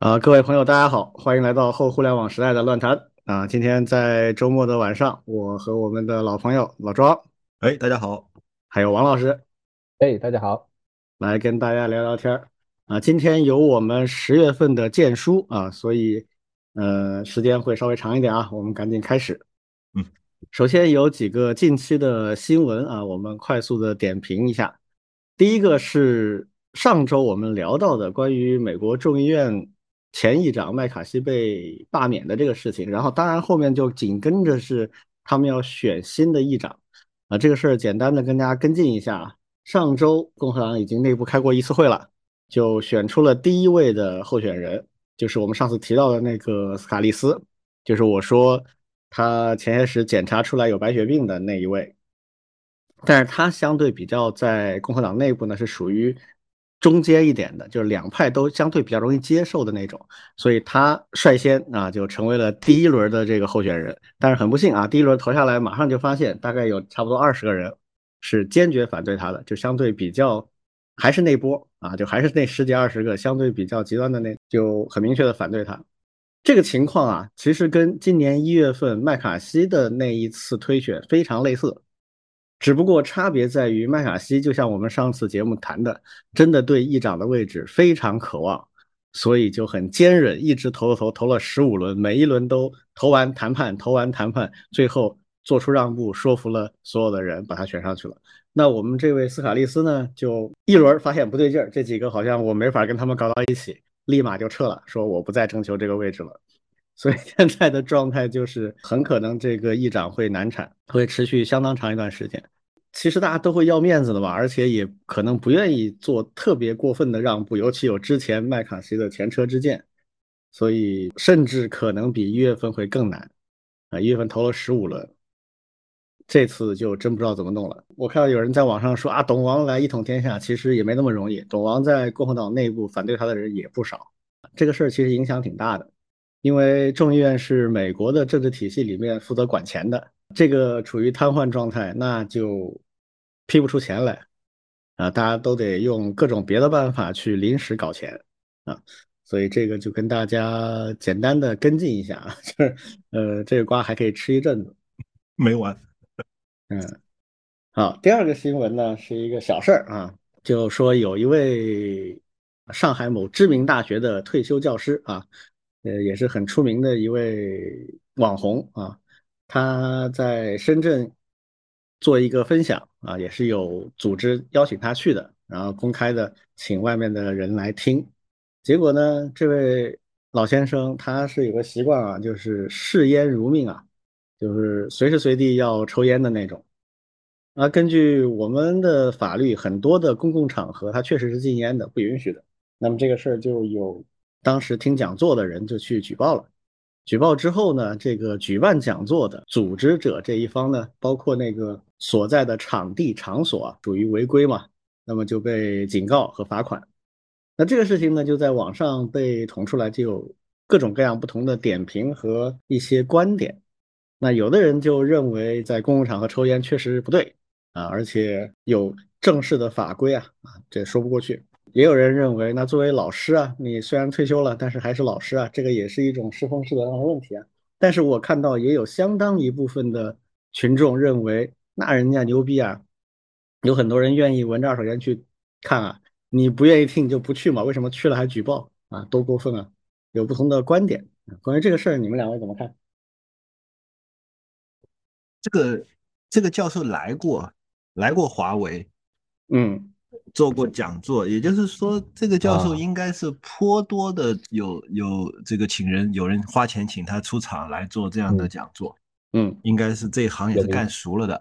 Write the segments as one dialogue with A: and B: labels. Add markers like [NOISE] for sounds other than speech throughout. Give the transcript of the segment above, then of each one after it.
A: 啊，各位朋友，大家好，欢迎来到后互联网时代的乱谈啊！今天在周末的晚上，我和我们的老朋友老庄，
B: 哎，大家好，
A: 还有王老师，
C: 哎，大家好，
A: 来跟大家聊聊天儿啊！今天有我们十月份的荐书啊，所以呃时间会稍微长一点啊，我们赶紧开始。
B: 嗯，
A: 首先有几个近期的新闻啊，我们快速的点评一下。第一个是上周我们聊到的关于美国众议院。前议长麦卡锡被罢免的这个事情，然后当然后面就紧跟着是他们要选新的议长啊，这个事儿简单的跟大家跟进一下。上周共和党已经内部开过一次会了，就选出了第一位的候选人，就是我们上次提到的那个斯卡利斯，就是我说他前些时检查出来有白血病的那一位，但是他相对比较在共和党内部呢是属于。中间一点的，就是两派都相对比较容易接受的那种，所以他率先啊就成为了第一轮的这个候选人。但是很不幸啊，第一轮投下来，马上就发现大概有差不多二十个人是坚决反对他的，就相对比较还是那波啊，就还是那十几二十个相对比较极端的那，就很明确的反对他。这个情况啊，其实跟今年一月份麦卡锡的那一次推选非常类似。只不过差别在于，麦卡锡就像我们上次节目谈的，真的对议长的位置非常渴望，所以就很坚韧，一直投了投，投了十五轮，每一轮都投完谈判，投完谈判，最后做出让步，说服了所有的人，把他选上去了。那我们这位斯卡利斯呢，就一轮发现不对劲儿，这几个好像我没法跟他们搞到一起，立马就撤了，说我不再征求这个位置了。所以现在的状态就是，很可能这个议长会难产，会持续相当长一段时间。其实大家都会要面子的吧，而且也可能不愿意做特别过分的让步，尤其有之前麦卡锡的前车之鉴，所以甚至可能比一月份会更难。啊，一月份投了十五轮，这次就真不知道怎么弄了。我看到有人在网上说啊，董王来一统天下，其实也没那么容易。董王在共和党内部反对他的人也不少，这个事儿其实影响挺大的。因为众议院是美国的政治体系里面负责管钱的，这个处于瘫痪状态，那就批不出钱来啊！大家都得用各种别的办法去临时搞钱啊，所以这个就跟大家简单的跟进一下啊，[LAUGHS] 就是呃，这个瓜还可以吃一阵子，[LAUGHS]
B: 没完。
A: 嗯，好，第二个新闻呢是一个小事儿啊，就说有一位上海某知名大学的退休教师啊。呃，也是很出名的一位网红啊，他在深圳做一个分享啊，也是有组织邀请他去的，然后公开的请外面的人来听。结果呢，这位老先生他是有个习惯啊，就是视烟如命啊，就是随时随地要抽烟的那种。啊，根据我们的法律，很多的公共场合他确实是禁烟的，不允许的。那么这个事儿就有。当时听讲座的人就去举报了，举报之后呢，这个举办讲座的组织者这一方呢，包括那个所在的场地场所，属于违规嘛，那么就被警告和罚款。那这个事情呢，就在网上被捅出来，就有各种各样不同的点评和一些观点。那有的人就认为，在公共场合抽烟确实不对啊，而且有正式的法规啊，啊，这说不过去。也有人认为，那作为老师啊，你虽然退休了，但是还是老师啊，这个也是一种师风师德上的问题啊。但是我看到也有相当一部分的群众认为，那人家牛逼啊，有很多人愿意闻着二手烟去看啊，你不愿意听你就不去嘛，为什么去了还举报啊？多过分啊！有不同的观点，关于这个事儿，你们两位怎么看？
B: 这个这个教授来过，来过华为，
A: 嗯。
B: 做过讲座，也就是说，这个教授应该是颇多的有有这个请人，有人花钱请他出场来做这样的讲座，
A: 嗯，
B: 应该是这一行也是干熟了的。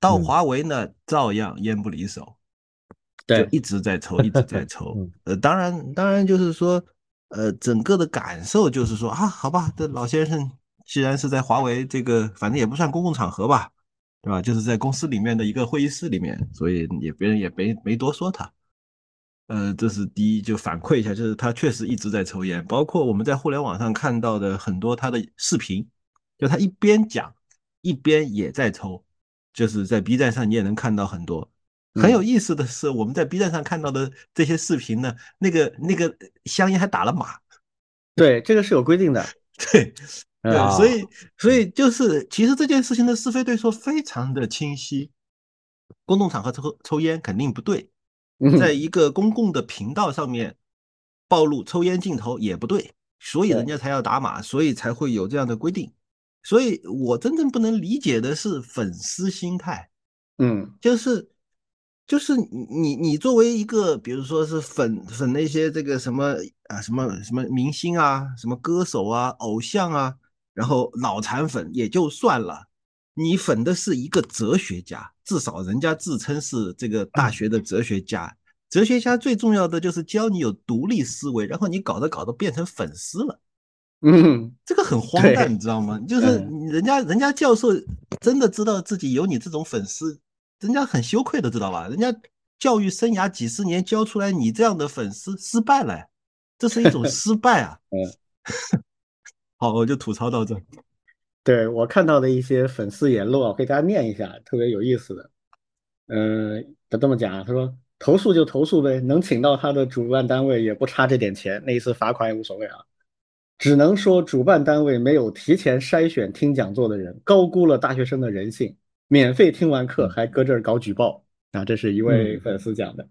B: 到华为呢，照样烟不离手，
A: 对，
B: 一直在抽，一直在 [LAUGHS] 抽。呃，当然，当然就是说，呃，整个的感受就是说啊，好吧，这老先生既然是在华为这个，反正也不算公共场合吧。对吧？就是在公司里面的一个会议室里面，所以也别人也没没多说他。呃，这是第一，就反馈一下，就是他确实一直在抽烟，包括我们在互联网上看到的很多他的视频，就他一边讲一边也在抽，就是在 B 站上你也能看到很多。很有意思的是，我们在 B 站上看到的这些视频呢，那个那个香烟还打了码，
A: 对，这个是有规定的。[LAUGHS]
B: 对，对，所以所以就是其实这件事情的是非对错非常的清晰。公共场合抽抽烟肯定不对，在一个公共的频道上面暴露抽烟镜头也不对，所以人家才要打码，所以才会有这样的规定。所以我真正不能理解的是粉丝心态，
A: 嗯，
B: 就是就是你你作为一个，比如说是粉粉那些这个什么啊什么什么明星啊，什么歌手啊，偶像啊，然后脑残粉也就算了，你粉的是一个哲学家，至少人家自称是这个大学的哲学家，哲学家最重要的就是教你有独立思维，然后你搞着搞着变成粉丝了。
A: 嗯，
B: 这个很荒诞，你知道吗？[LAUGHS] 就是人家人家教授真的知道自己有你这种粉丝，人家很羞愧的，知道吧？人家教育生涯几十年教出来你这样的粉丝失败了，这是一种 [LAUGHS] 失败啊。
A: 嗯，[LAUGHS]
B: 好，我就吐槽到这。[LAUGHS]
A: 对我看到的一些粉丝言论，我给大家念一下，特别有意思的。嗯，他这么讲，他说投诉就投诉呗，能请到他的主办单位也不差这点钱，那一次罚款也无所谓啊。只能说主办单位没有提前筛选听讲座的人，高估了大学生的人性。免费听完课还搁这儿搞举报啊！这是一位粉丝讲的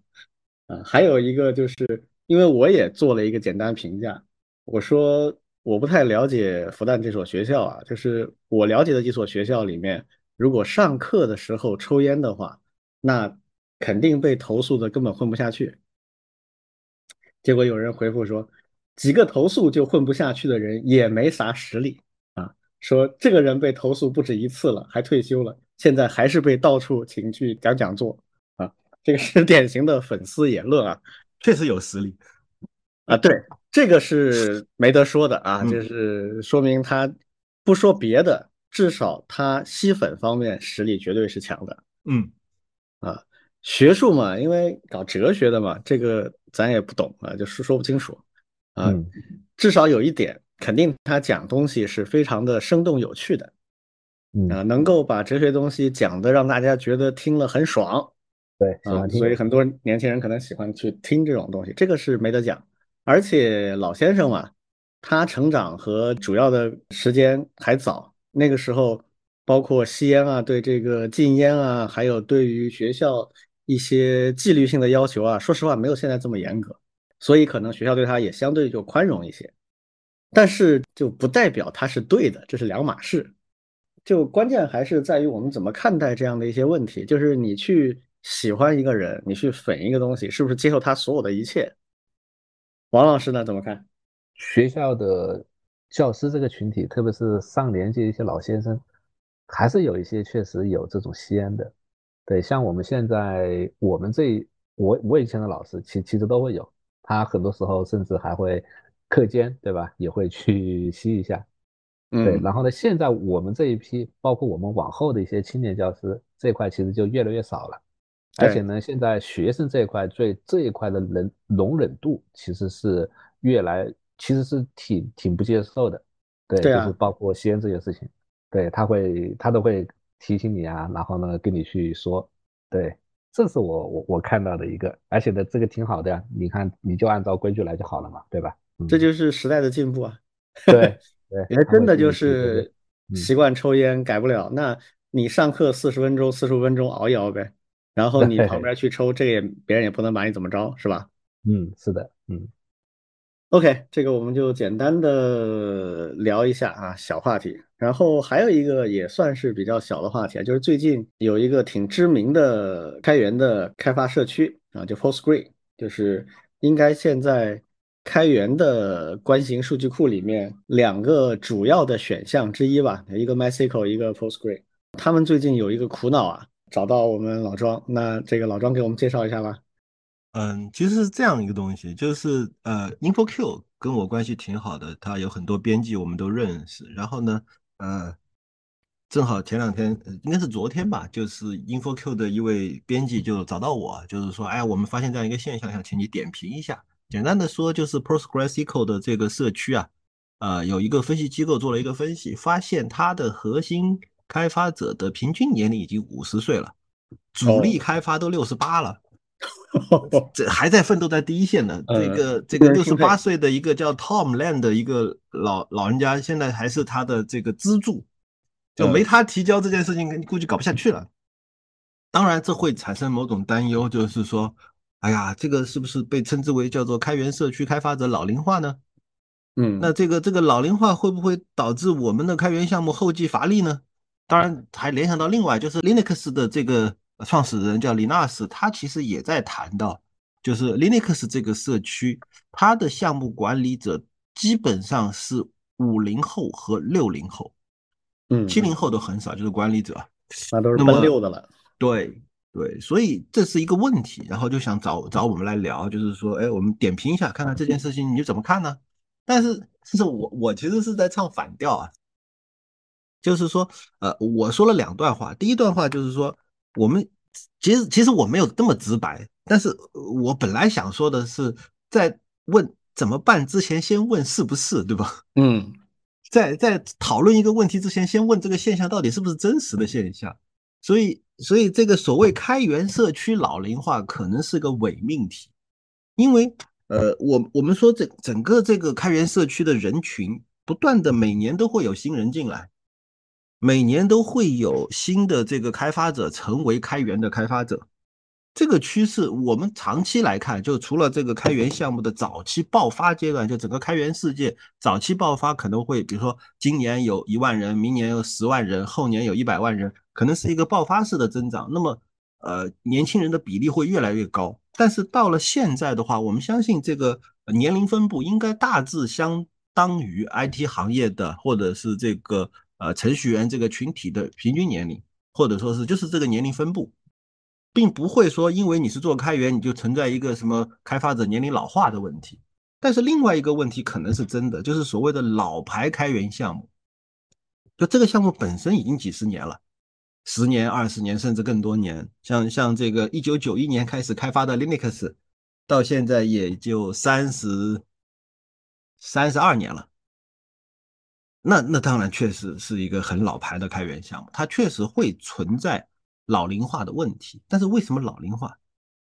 A: 啊。还有一个就是，因为我也做了一个简单评价，我说我不太了解复旦这所学校啊，就是我了解的几所学校里面，如果上课的时候抽烟的话，那肯定被投诉的根本混不下去。结果有人回复说。几个投诉就混不下去的人也没啥实力啊！说这个人被投诉不止一次了，还退休了，现在还是被到处请去讲讲座啊！这个是 [LAUGHS] 典型的粉丝言论啊，
B: 确实有实力
A: 啊！对，这个是没得说的啊，就是说明他不说别的，至少他吸粉方面实力绝对是强的。
B: 嗯，
A: 啊，学术嘛，因为搞哲学的嘛，这个咱也不懂啊，就是说不清楚。啊，至少有一点，肯定他讲东西是非常的生动有趣的，啊，能够把哲学东西讲的让大家觉得听了很爽，
C: 对，
A: 啊，所以很多年轻人可能喜欢去听这种东西，这个是没得讲。而且老先生嘛，他成长和主要的时间还早，那个时候包括吸烟啊，对这个禁烟啊，还有对于学校一些纪律性的要求啊，说实话没有现在这么严格。所以可能学校对他也相对就宽容一些，但是就不代表他是对的，这是两码事。就关键还是在于我们怎么看待这样的一些问题。就是你去喜欢一个人，你去粉一个东西，是不是接受他所有的一切？王老师呢？怎么看？
C: 学校的教师这个群体，特别是上年纪一些老先生，还是有一些确实有这种吸烟的。对，像我们现在我们这我我以前的老师，其其实都会有。他很多时候甚至还会课间，对吧？也会去吸一下，对。然后呢，现在我们这一批，包括我们往后的一些青年教师这块，其实就越来越少了。而且呢，现在学生这一块，对这一块的能容忍度其实是越来，其实是挺挺不接受的。对，就是包括吸烟这件事情，对他会他都会提醒你啊，然后呢跟你去说，对。这是我我我看到的一个，而且呢，这个挺好的呀。你看，你就按照规矩来就好了嘛，对吧？
A: 这就是时代的进步啊。
C: 对 [LAUGHS] 对，
A: 为真的就是习惯抽烟改不了。那你上课四十分钟、四十五分钟熬一熬呗，然后你旁边去抽，这个也别人也不能把你怎么着，是吧？
C: 嗯，是的，嗯。
A: OK，这个我们就简单的聊一下啊，小话题。然后还有一个也算是比较小的话题啊，就是最近有一个挺知名的开源的开发社区啊，就 Postgre，就是应该现在开源的关型数据库里面两个主要的选项之一吧，一个 MySQL，一个 Postgre。他们最近有一个苦恼啊，找到我们老庄，那这个老庄给我们介绍一下吧。
B: 嗯，其实是这样一个东西，就是呃，InfoQ 跟我关系挺好的，他有很多编辑我们都认识。然后呢，呃，正好前两天，应该是昨天吧，就是 InfoQ 的一位编辑就找到我，就是说，哎，我们发现这样一个现象，想请你点评一下。简单的说，就是 PostgreSQL 的这个社区啊，呃，有一个分析机构做了一个分析，发现它的核心开发者的平均年龄已经五十岁了，主力开发都六十八了。[LAUGHS] 这还在奋斗在第一线呢这个这个六十八岁的一个叫 Tom Land 的一个老老人家，现在还是他的这个资助，就没他提交这件事情，估计搞不下去了。当然，这会产生某种担忧，就是说，哎呀，这个是不是被称之为叫做开源社区开发者老龄化呢？
A: 嗯，
B: 那这个这个老龄化会不会导致我们的开源项目后继乏力呢？当然，还联想到另外就是 Linux 的这个。创始人叫李纳斯，他其实也在谈到，就是 Linux 这个社区，它的项目管理者基本上是五零后和六零后，
A: 嗯，
B: 七零后都很少，就是管理者，
A: 那都是奔六的了。
B: 对对，所以这是一个问题，然后就想找找我们来聊，就是说，哎，我们点评一下，看看这件事情你怎么看呢？但是，其实我我其实是在唱反调啊，就是说，呃，我说了两段话，第一段话就是说。我们其实其实我没有这么直白，但是我本来想说的是，在问怎么办之前，先问是不是，对吧？[LAUGHS]
A: 嗯，
B: 在在讨论一个问题之前，先问这个现象到底是不是真实的现象。所以，所以这个所谓开源社区老龄化可能是个伪命题，因为呃，我我们说这整个这个开源社区的人群不断的每年都会有新人进来。每年都会有新的这个开发者成为开源的开发者，这个趋势我们长期来看，就除了这个开源项目的早期爆发阶段，就整个开源世界早期爆发可能会，比如说今年有一万人，明年有十万人，后年有一百万人，可能是一个爆发式的增长。那么，呃，年轻人的比例会越来越高。但是到了现在的话，我们相信这个年龄分布应该大致相当于 IT 行业的，或者是这个。呃，程序员这个群体的平均年龄，或者说是就是这个年龄分布，并不会说因为你是做开源，你就存在一个什么开发者年龄老化的问题。但是另外一个问题可能是真的，就是所谓的老牌开源项目，就这个项目本身已经几十年了，十年、二十年甚至更多年。像像这个一九九一年开始开发的 Linux，到现在也就三十三十二年了。那那当然确实是一个很老牌的开源项目，它确实会存在老龄化的问题。但是为什么老龄化？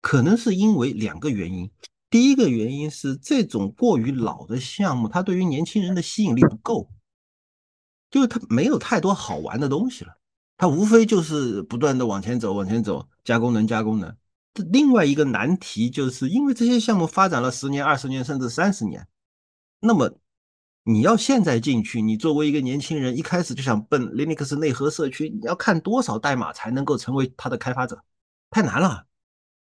B: 可能是因为两个原因。第一个原因是这种过于老的项目，它对于年轻人的吸引力不够，就是它没有太多好玩的东西了。它无非就是不断的往前走，往前走，加功能，加功能。另外一个难题就是因为这些项目发展了十年、二十年，甚至三十年，那么。你要现在进去，你作为一个年轻人，一开始就想奔 Linux 内核社区，你要看多少代码才能够成为它的开发者，太难了。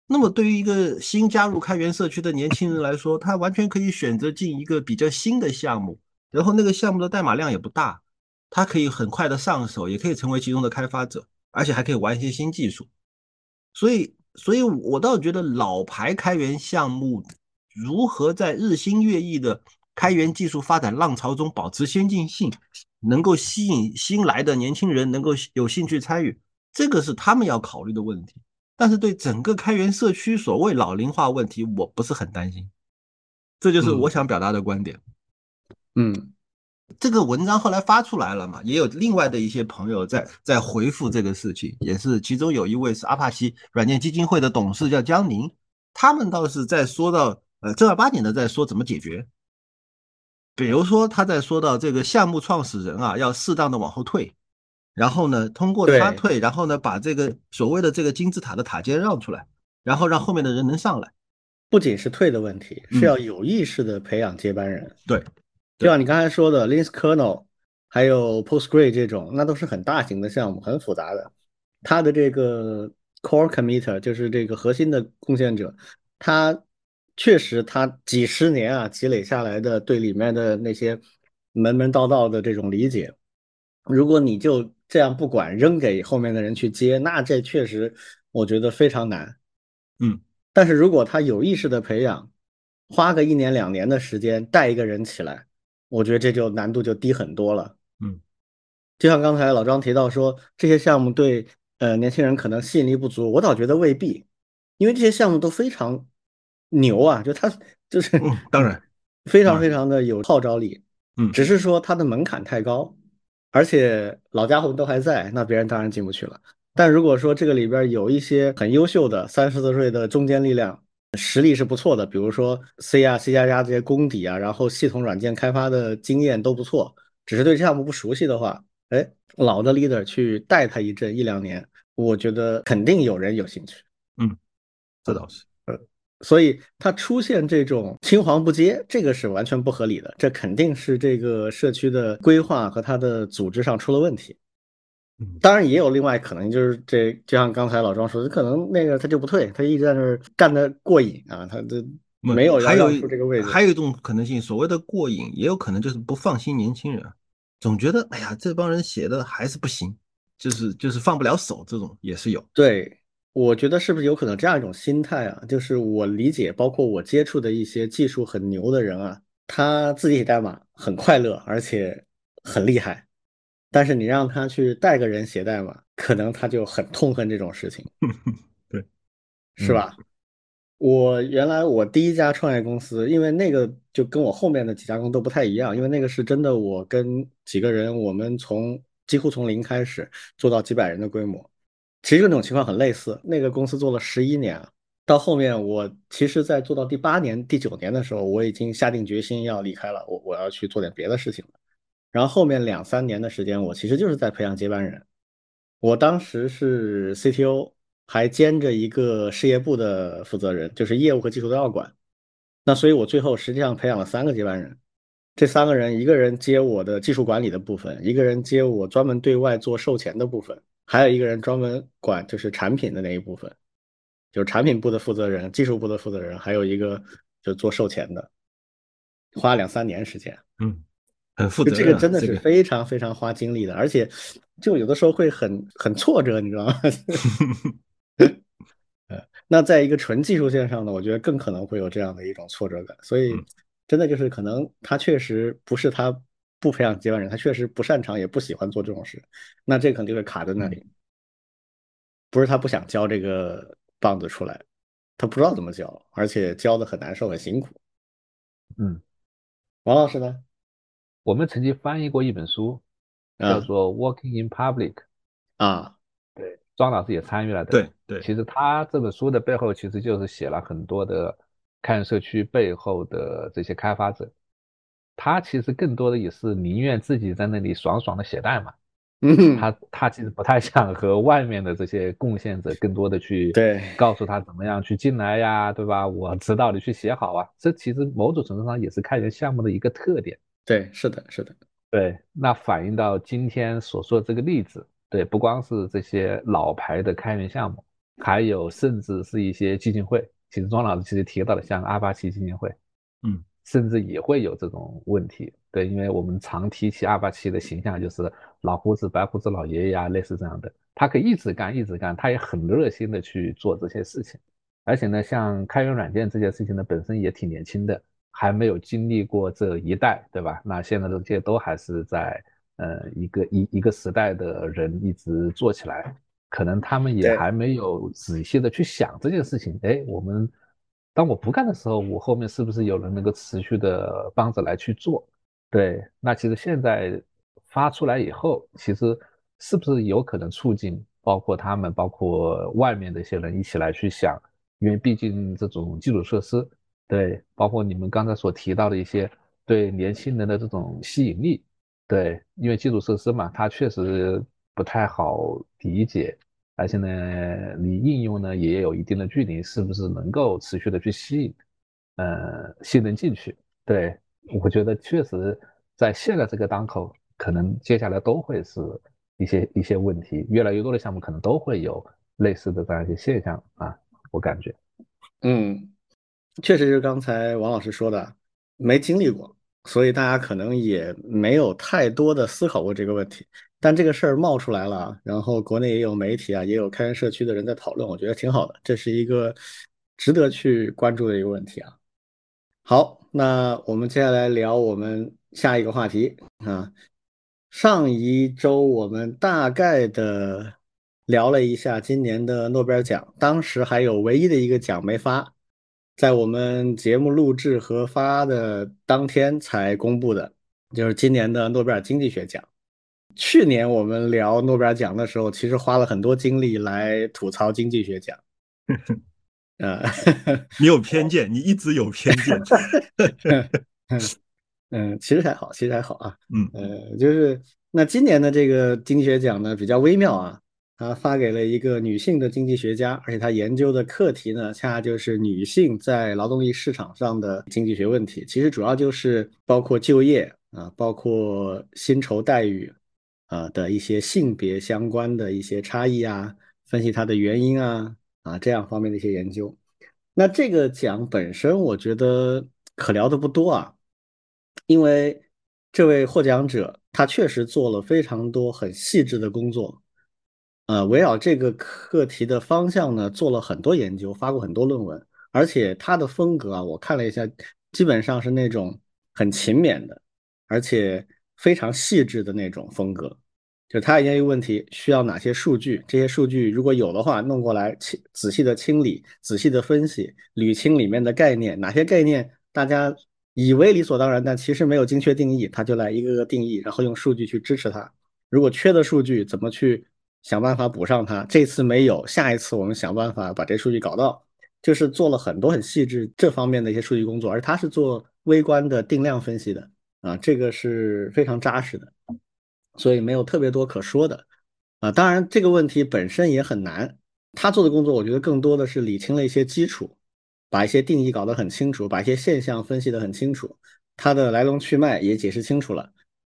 B: 那么对于一个新加入开源社区的年轻人来说，他完全可以选择进一个比较新的项目，然后那个项目的代码量也不大，他可以很快的上手，也可以成为其中的开发者，而且还可以玩一些新技术。所以，所以我倒觉得老牌开源项目如何在日新月异的。开源技术发展浪潮中保持先进性，能够吸引新来的年轻人能够有兴趣参与，这个是他们要考虑的问题。但是对整个开源社区所谓老龄化问题，我不是很担心。这就是我想表达的观点。
A: 嗯，
B: 这个文章后来发出来了嘛，也有另外的一些朋友在在回复这个事情，也是其中有一位是阿帕奇软件基金会的董事叫江宁，他们倒是在说到呃正儿八经的在说怎么解决。比如说，他在说到这个项目创始人啊，要适当的往后退，然后呢，通过他退，然后呢，把这个所谓的这个金字塔的塔尖让出来，然后让后面的人能上来。
A: 不仅是退的问题，是要有意识的培养接班人。
B: 对，
A: 就像你刚才说的，Linux kernel，还有 Postgre 这种，那都是很大型的项目，很复杂的。他的这个 core committer 就是这个核心的贡献者，他。确实，他几十年啊积累下来的对里面的那些门门道道的这种理解，如果你就这样不管扔给后面的人去接，那这确实我觉得非常难。
B: 嗯，
A: 但是如果他有意识的培养，花个一年两年的时间带一个人起来，我觉得这就难度就低很多了。
B: 嗯，
A: 就像刚才老张提到说，这些项目对呃年轻人可能吸引力不足，我倒觉得未必，因为这些项目都非常。牛啊！就他就是，
B: 当然
A: 非常非常的有号召力。
B: 嗯，
A: 只是说他的门槛太高，而且老家伙都还在，那别人当然进不去了。但如果说这个里边有一些很优秀的三十多岁的中坚力量，实力是不错的，比如说 C 啊、C 加加这些功底啊，然后系统软件开发的经验都不错，只是对项目不熟悉的话，哎，老的 leader 去带他一阵一两年，我觉得肯定有人有兴趣。
B: 嗯，这倒是。
A: 呃，所以他出现这种青黄不接，这个是完全不合理的，这肯定是这个社区的规划和他的组织上出了问题。当然也有另外可能，就是这就像刚才老庄说的，可能那个他就不退，他一直在那儿干的过瘾啊，他这没有
B: 还有
A: 这个位置。
B: 还有一种可能性，所谓的过瘾，也有可能就是不放心年轻人，总觉得哎呀这帮人写的还是不行，就是就是放不了手，这种也是有。
A: 对，我觉得是不是有可能这样一种心态啊？就是我理解，包括我接触的一些技术很牛的人啊，他自己写代码很快乐，而且很厉害。但是你让他去带个人写代码，可能他就很痛恨这种事情，[LAUGHS]
B: 对，
A: 是吧？我原来我第一家创业公司，因为那个就跟我后面的几家公司都不太一样，因为那个是真的，我跟几个人，我们从几乎从零开始做到几百人的规模，其实这种情况很类似。那个公司做了十一年，到后面我其实，在做到第八年、第九年的时候，我已经下定决心要离开了，我我要去做点别的事情了。然后后面两三年的时间，我其实就是在培养接班人。我当时是 CTO，还兼着一个事业部的负责人，就是业务和技术都要管。那所以，我最后实际上培养了三个接班人。这三个人，一个人接我的技术管理的部分，一个人接我专门对外做售前的部分，还有一个人专门管就是产品的那一部分，就是产品部的负责人、技术部的负责人，还有一个就做售前的，花两三年时间。
B: 嗯。很负责，
A: 这个真的是非常非常花精力的，而且就有的时候会很很挫折，你知道吗？[LAUGHS] 呃，那在一个纯技术线上呢，我觉得更可能会有这样的一种挫折感。所以，真的就是可能他确实不是他不培养接班人，他确实不擅长也不喜欢做这种事，那这可能就会卡在那里。不是他不想教这个棒子出来，他不知道怎么教，而且教的很难受，很辛苦。
C: 嗯，
A: 王老师呢？
C: 我们曾经翻译过一本书，叫做《Working in Public》
A: 啊，
C: 对，庄老师也参与了。
B: 对对，
C: 其实他这本书的背后，其实就是写了很多的开源社区背后的这些开发者，他其实更多的也是宁愿自己在那里爽爽的写代码，
A: 嗯，
C: 他他其实不太想和外面的这些贡献者更多的去
A: 对。
C: 告诉他怎么样去进来呀，对吧？我指导你去写好啊，这其实某种程度上也是开源项目的一个特点。
A: 对，是的，是的，
C: 对，那反映到今天所说的这个例子，对，不光是这些老牌的开源项目，还有甚至是一些基金会，其实庄老师其实提到了像阿巴奇基金会，
B: 嗯，
C: 甚至也会有这种问题，对，因为我们常提起阿巴奇的形象就是老胡子、白胡子老爷爷啊，类似这样的，他可以一直干，一直干，他也很热心的去做这些事情，而且呢，像开源软件这件事情呢，本身也挺年轻的。还没有经历过这一代，对吧？那现在这些都还是在呃一个一一个时代的人一直做起来，可能他们也还没有仔细的去想这件事情。哎，我们当我不干的时候，我后面是不是有人能够持续的帮着来去做？对，那其实现在发出来以后，其实是不是有可能促进包括他们，包括外面的一些人一起来去想？因为毕竟这种基础设施。对，包括你们刚才所提到的一些对年轻人的这种吸引力，对，因为基础设施嘛，它确实不太好理解，而且呢，离应用呢也有一定的距离，是不是能够持续的去吸引，呃，新人进去？对，我觉得确实在现在这个当口，可能接下来都会是一些一些问题，越来越多的项目可能都会有类似的这样一些现象啊，我感觉，
A: 嗯。确实是刚才王老师说的，没经历过，所以大家可能也没有太多的思考过这个问题。但这个事儿冒出来了，然后国内也有媒体啊，也有开源社区的人在讨论，我觉得挺好的，这是一个值得去关注的一个问题啊。好，那我们接下来聊我们下一个话题啊。上一周我们大概的聊了一下今年的诺贝尔奖，当时还有唯一的一个奖没发。在我们节目录制和发的当天才公布的，就是今年的诺贝尔经济学奖。去年我们聊诺贝尔奖的时候，其实花了很多精力来吐槽经济学奖。[LAUGHS] 呃，[LAUGHS]
B: 你有偏见，你一直有偏见。[LAUGHS]
A: 嗯，其实还好，其实还好啊。嗯，呃，就是那今年的这个经济学奖呢，比较微妙啊。他发给了一个女性的经济学家，而且他研究的课题呢，恰恰就是女性在劳动力市场上的经济学问题。其实主要就是包括就业啊，包括薪酬待遇啊的一些性别相关的一些差异啊，分析它的原因啊啊这样方面的一些研究。那这个奖本身，我觉得可聊的不多啊，因为这位获奖者他确实做了非常多很细致的工作。呃，围绕这个课题的方向呢，做了很多研究，发过很多论文，而且他的风格啊，我看了一下，基本上是那种很勤勉的，而且非常细致的那种风格。就他研究问题需要哪些数据，这些数据如果有的话，弄过来清仔细的清理，仔细的分析，捋清里面的概念，哪些概念大家以为理所当然，但其实没有精确定义，他就来一个个定义，然后用数据去支持它。如果缺的数据怎么去？想办法补上它，这次没有，下一次我们想办法把这数据搞到，就是做了很多很细致这方面的一些数据工作，而他是做微观的定量分析的啊，这个是非常扎实的，所以没有特别多可说的啊。当然这个问题本身也很难，他做的工作我觉得更多的是理清了一些基础，把一些定义搞得很清楚，把一些现象分析得很清楚，它的来龙去脉也解释清楚了。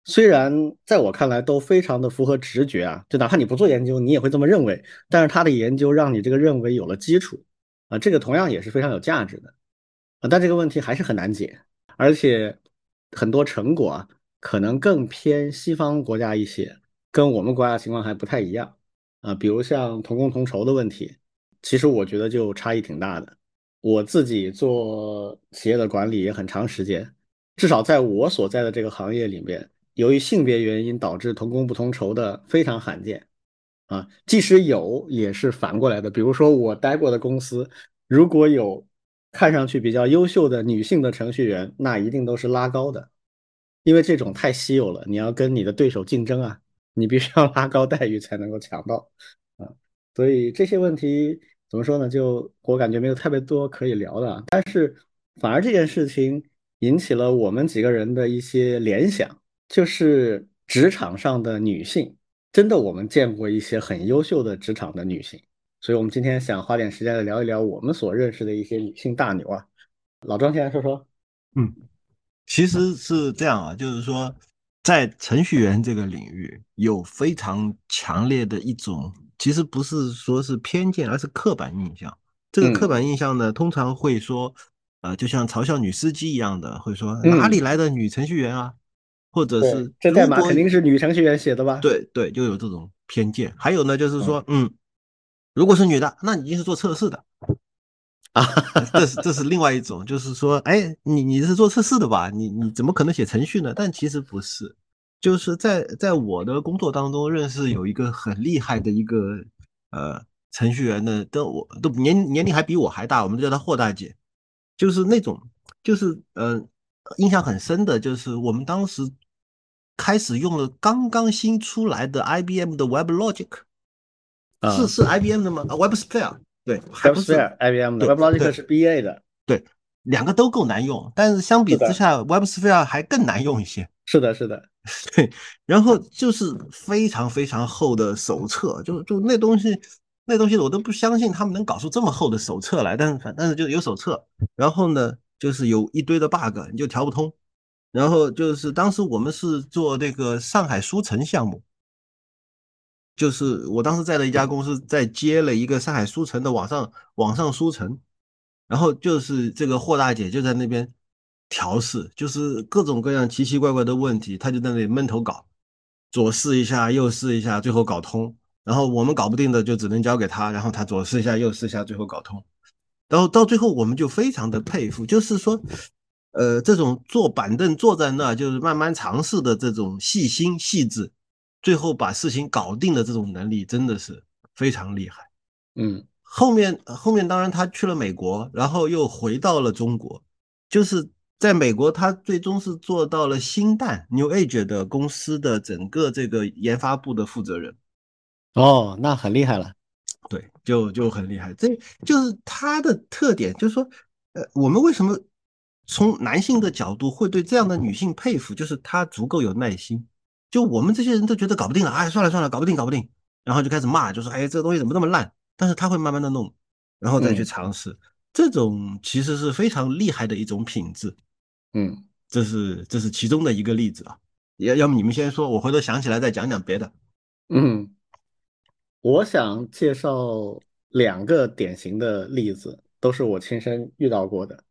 A: 虽然在我看来都非常的符合直觉啊，就哪怕你不做研究，你也会这么认为。但是他的研究让你这个认为有了基础啊，这个同样也是非常有价值的啊。但这个问题还是很难解，而且很多成果啊，可能更偏西方国家一些，跟我们国家情况还不太一样啊。比如像同工同酬的问题，其实我觉得就差异挺大的。我自己做企业的管理也很长时间，至少在我所在的这个行业里面。由于性别原因导致同工不同酬的非常罕见，啊，即使有也是反过来的。比如说我待过的公司，如果有看上去比较优秀的女性的程序员，那一定都是拉高的，因为这种太稀有了，你要跟你的对手竞争啊，你必须要拉高待遇才能够抢到啊。所以这些问题怎么说呢？就我感觉没有特别多可以聊的，但是反而这件事情引起了我们几个人的一些联想。就是职场上的女性，真的我们见过一些很优秀的职场的女性，所以我们今天想花点时间来聊一聊我们所认识的一些女性大牛啊。老庄先来说说。
B: 嗯，其实是这样啊，就是说在程序员这个领域有非常强烈的一种，其实不是说是偏见，而是刻板印象。这个刻板印象呢，通常会说，呃，就像嘲笑女司机一样的，会说哪里来的女程序员啊？或者是
A: 这代码肯定是女程序员写的吧？
B: 对对，就有这种偏见。还有呢，就是说，嗯，如果是女的，那你一定是做测试的啊。[LAUGHS] 这是这是另外一种，就是说，哎，你你是做测试的吧？你你怎么可能写程序呢？但其实不是，就是在在我的工作当中认识有一个很厉害的一个呃程序员的，都我都年年龄还比我还大，我们都叫她霍大姐，就是那种就是嗯，印象很深的，就是我们当时。开始用了刚刚新出来的 IBM 的 WebLogic，是是 IBM 的吗啊？WebSphere 对
A: ，WebSphere IBM 的 WebLogic 是 BA 的，
B: 对，两个都够难用，但是相比之下，WebSphere 还更难用一些。
A: 是的，是的，[LAUGHS]
B: 对。然后就是非常非常厚的手册，就就那东西，那东西我都不相信他们能搞出这么厚的手册来。但是反但是就有手册，然后呢，就是有一堆的 bug，你就调不通。然后就是当时我们是做那个上海书城项目，就是我当时在的一家公司在接了一个上海书城的网上网上书城，然后就是这个霍大姐就在那边调试，就是各种各样奇奇怪怪的问题，她就在那里闷头搞，左试一下右试一下，最后搞通。然后我们搞不定的就只能交给她，然后她左试一下右试一下，最后搞通。然后到最后我们就非常的佩服，就是说。呃，这种坐板凳坐在那，就是慢慢尝试的这种细心细致，最后把事情搞定的这种能力，真的是非常厉害。
A: 嗯，
B: 后面后面当然他去了美国，然后又回到了中国，就是在美国，他最终是做到了新蛋 New Age 的公司的整个这个研发部的负责人。
A: 哦，那很厉害了。
B: 对，就就很厉害。这就是他的特点，就是说，呃，我们为什么从男性的角度会对这样的女性佩服？就是她足够有耐心。就我们这些人都觉得搞不定了，哎，算了算了，搞不定，搞不定，然后就开始骂，就说，哎，这个东西怎么那么烂？但是他会慢慢的弄，然后再去尝试。这种其实是非常厉害的一种品质。
A: 嗯，
B: 这是这是其中的一个例子啊。要要么你们先说，我回头想起来再讲讲别的。
A: 嗯，我想介绍两个典型的例子，都是我亲身遇到过的。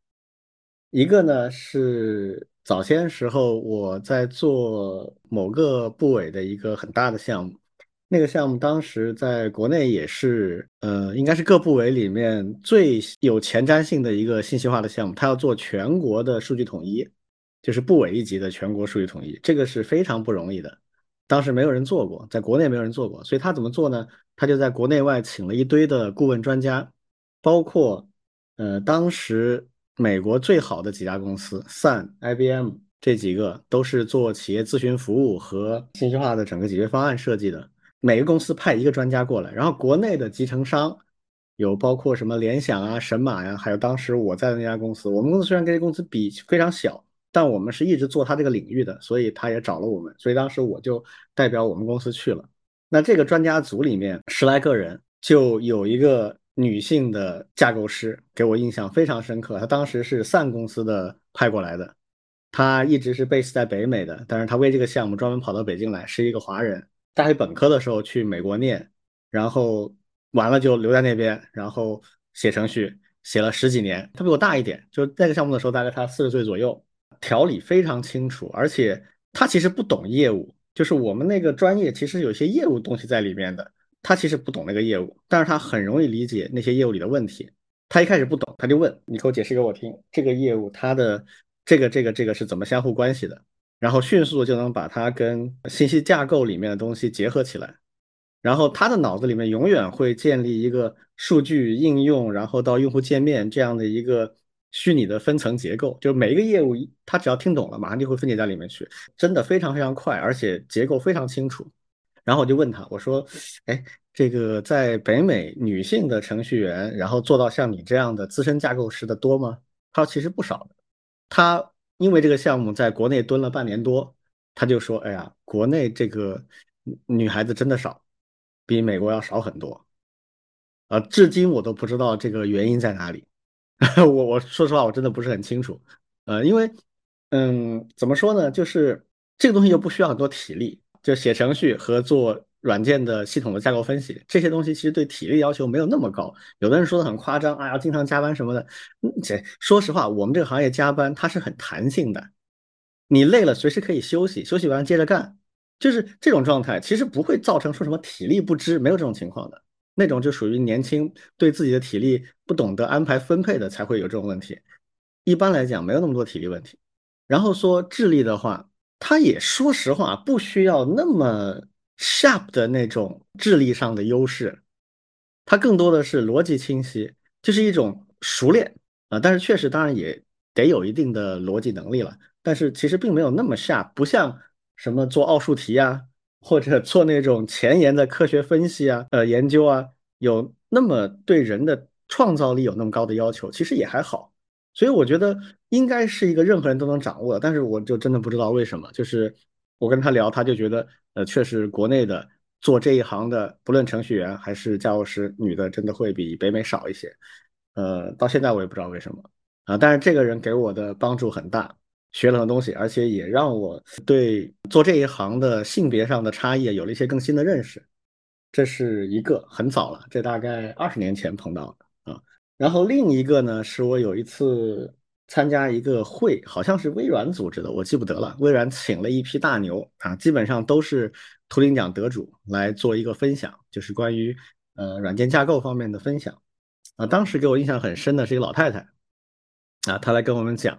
A: 一个呢是。早先时候，我在做某个部委的一个很大的项目，那个项目当时在国内也是，呃，应该是各部委里面最有前瞻性的一个信息化的项目。它要做全国的数据统一，就是部委一级的全国数据统一，这个是非常不容易的。当时没有人做过，在国内没有人做过，所以他怎么做呢？他就在国内外请了一堆的顾问专家，包括，呃，当时。美国最好的几家公司，Sun、IBM 这几个都是做企业咨询服务和信息化的整个解决方案设计的。每个公司派一个专家过来，然后国内的集成商有包括什么联想啊、神马呀，还有当时我在的那家公司。我们公司虽然跟这公司比非常小，但我们是一直做他这个领域的，所以他也找了我们。所以当时我就代表我们公司去了。那这个专家组里面十来个人，就有一个。女性的架构师给我印象非常深刻，她当时是 Sun 公司的派过来的，她一直是 base 在北美的，但是她为这个项目专门跑到北京来，是一个华人。大学本科的时候去美国念，然后完了就留在那边，然后写程序写了十几年。她比我大一点，就那个项目的时候大概她四十岁左右，条理非常清楚，而且他其实不懂业务，就是我们那个专业其实有些业务东西在里面的。他其实不懂那个业务，但是他很容易理解那些业务里的问题。他一开始不懂，他就问你，给我解释给我听，这个业务它的这个这个这个是怎么相互关系的？然后迅速就能把它跟信息架构里面的东西结合起来。然后他的脑子里面永远会建立一个数据应用，然后到用户界面这样的一个虚拟的分层结构。就是每一个业务，他只要听懂了，马上就会分解在里面去，真的非常非常快，而且结构非常清楚。然后我就问他，我说：“哎，这个在北美女性的程序员，然后做到像你这样的资深架构师的多吗？”他说：“其实不少的。”他因为这个项目在国内蹲了半年多，他就说：“哎呀，国内这个女孩子真的少，比美国要少很多。”啊，至今我都不知道这个原因在哪里。[LAUGHS] 我我说实话，我真的不是很清楚。呃，因为，嗯，怎么说呢？就是这个东西又不需要很多体力。就写程序和做软件的系统的架构分析，这些东西其实对体力要求没有那么高。有的人说的很夸张，啊，要经常加班什么的。这说实话，我们这个行业加班它是很弹性的，你累了随时可以休息，休息完接着干，就是这种状态，其实不会造成说什么体力不支，没有这种情况的。那种就属于年轻，对自己的体力不懂得安排分配的才会有这种问题。一般来讲，没有那么多体力问题。然后说智力的话。他也说实话，不需要那么 sharp 的那种智力上的优势，他更多的是逻辑清晰，就是一种熟练啊。但是确实，当然也得有一定的逻辑能力了。但是其实并没有那么 sharp，不像什么做奥数题啊，或者做那种前沿的科学分析啊、呃研究啊，有那么对人的创造力有那么高的要求，其实也还好。所以我觉得应该是一个任何人都能掌握，但是我就真的不知道为什么。就是我跟他聊，他就觉得，呃，确实国内的做这一行的，不论程序员还是架构师，女的真的会比北美少一些。呃，到现在我也不知道为什么啊。但是这个人给我的帮助很大，学了很多东西，而且也让我对做这一行的性别上的差异有了一些更新的认识。这是一个很早了，这大概二十年前碰到的啊。然后另一个呢，是我有一次参加一个会，好像是微软组织的，我记不得了。微软请了一批大牛啊，基本上都是图灵奖得主来做一个分享，就是关于呃软件架构方面的分享啊。当时给我印象很深的是一个老太太啊，她来跟我们讲，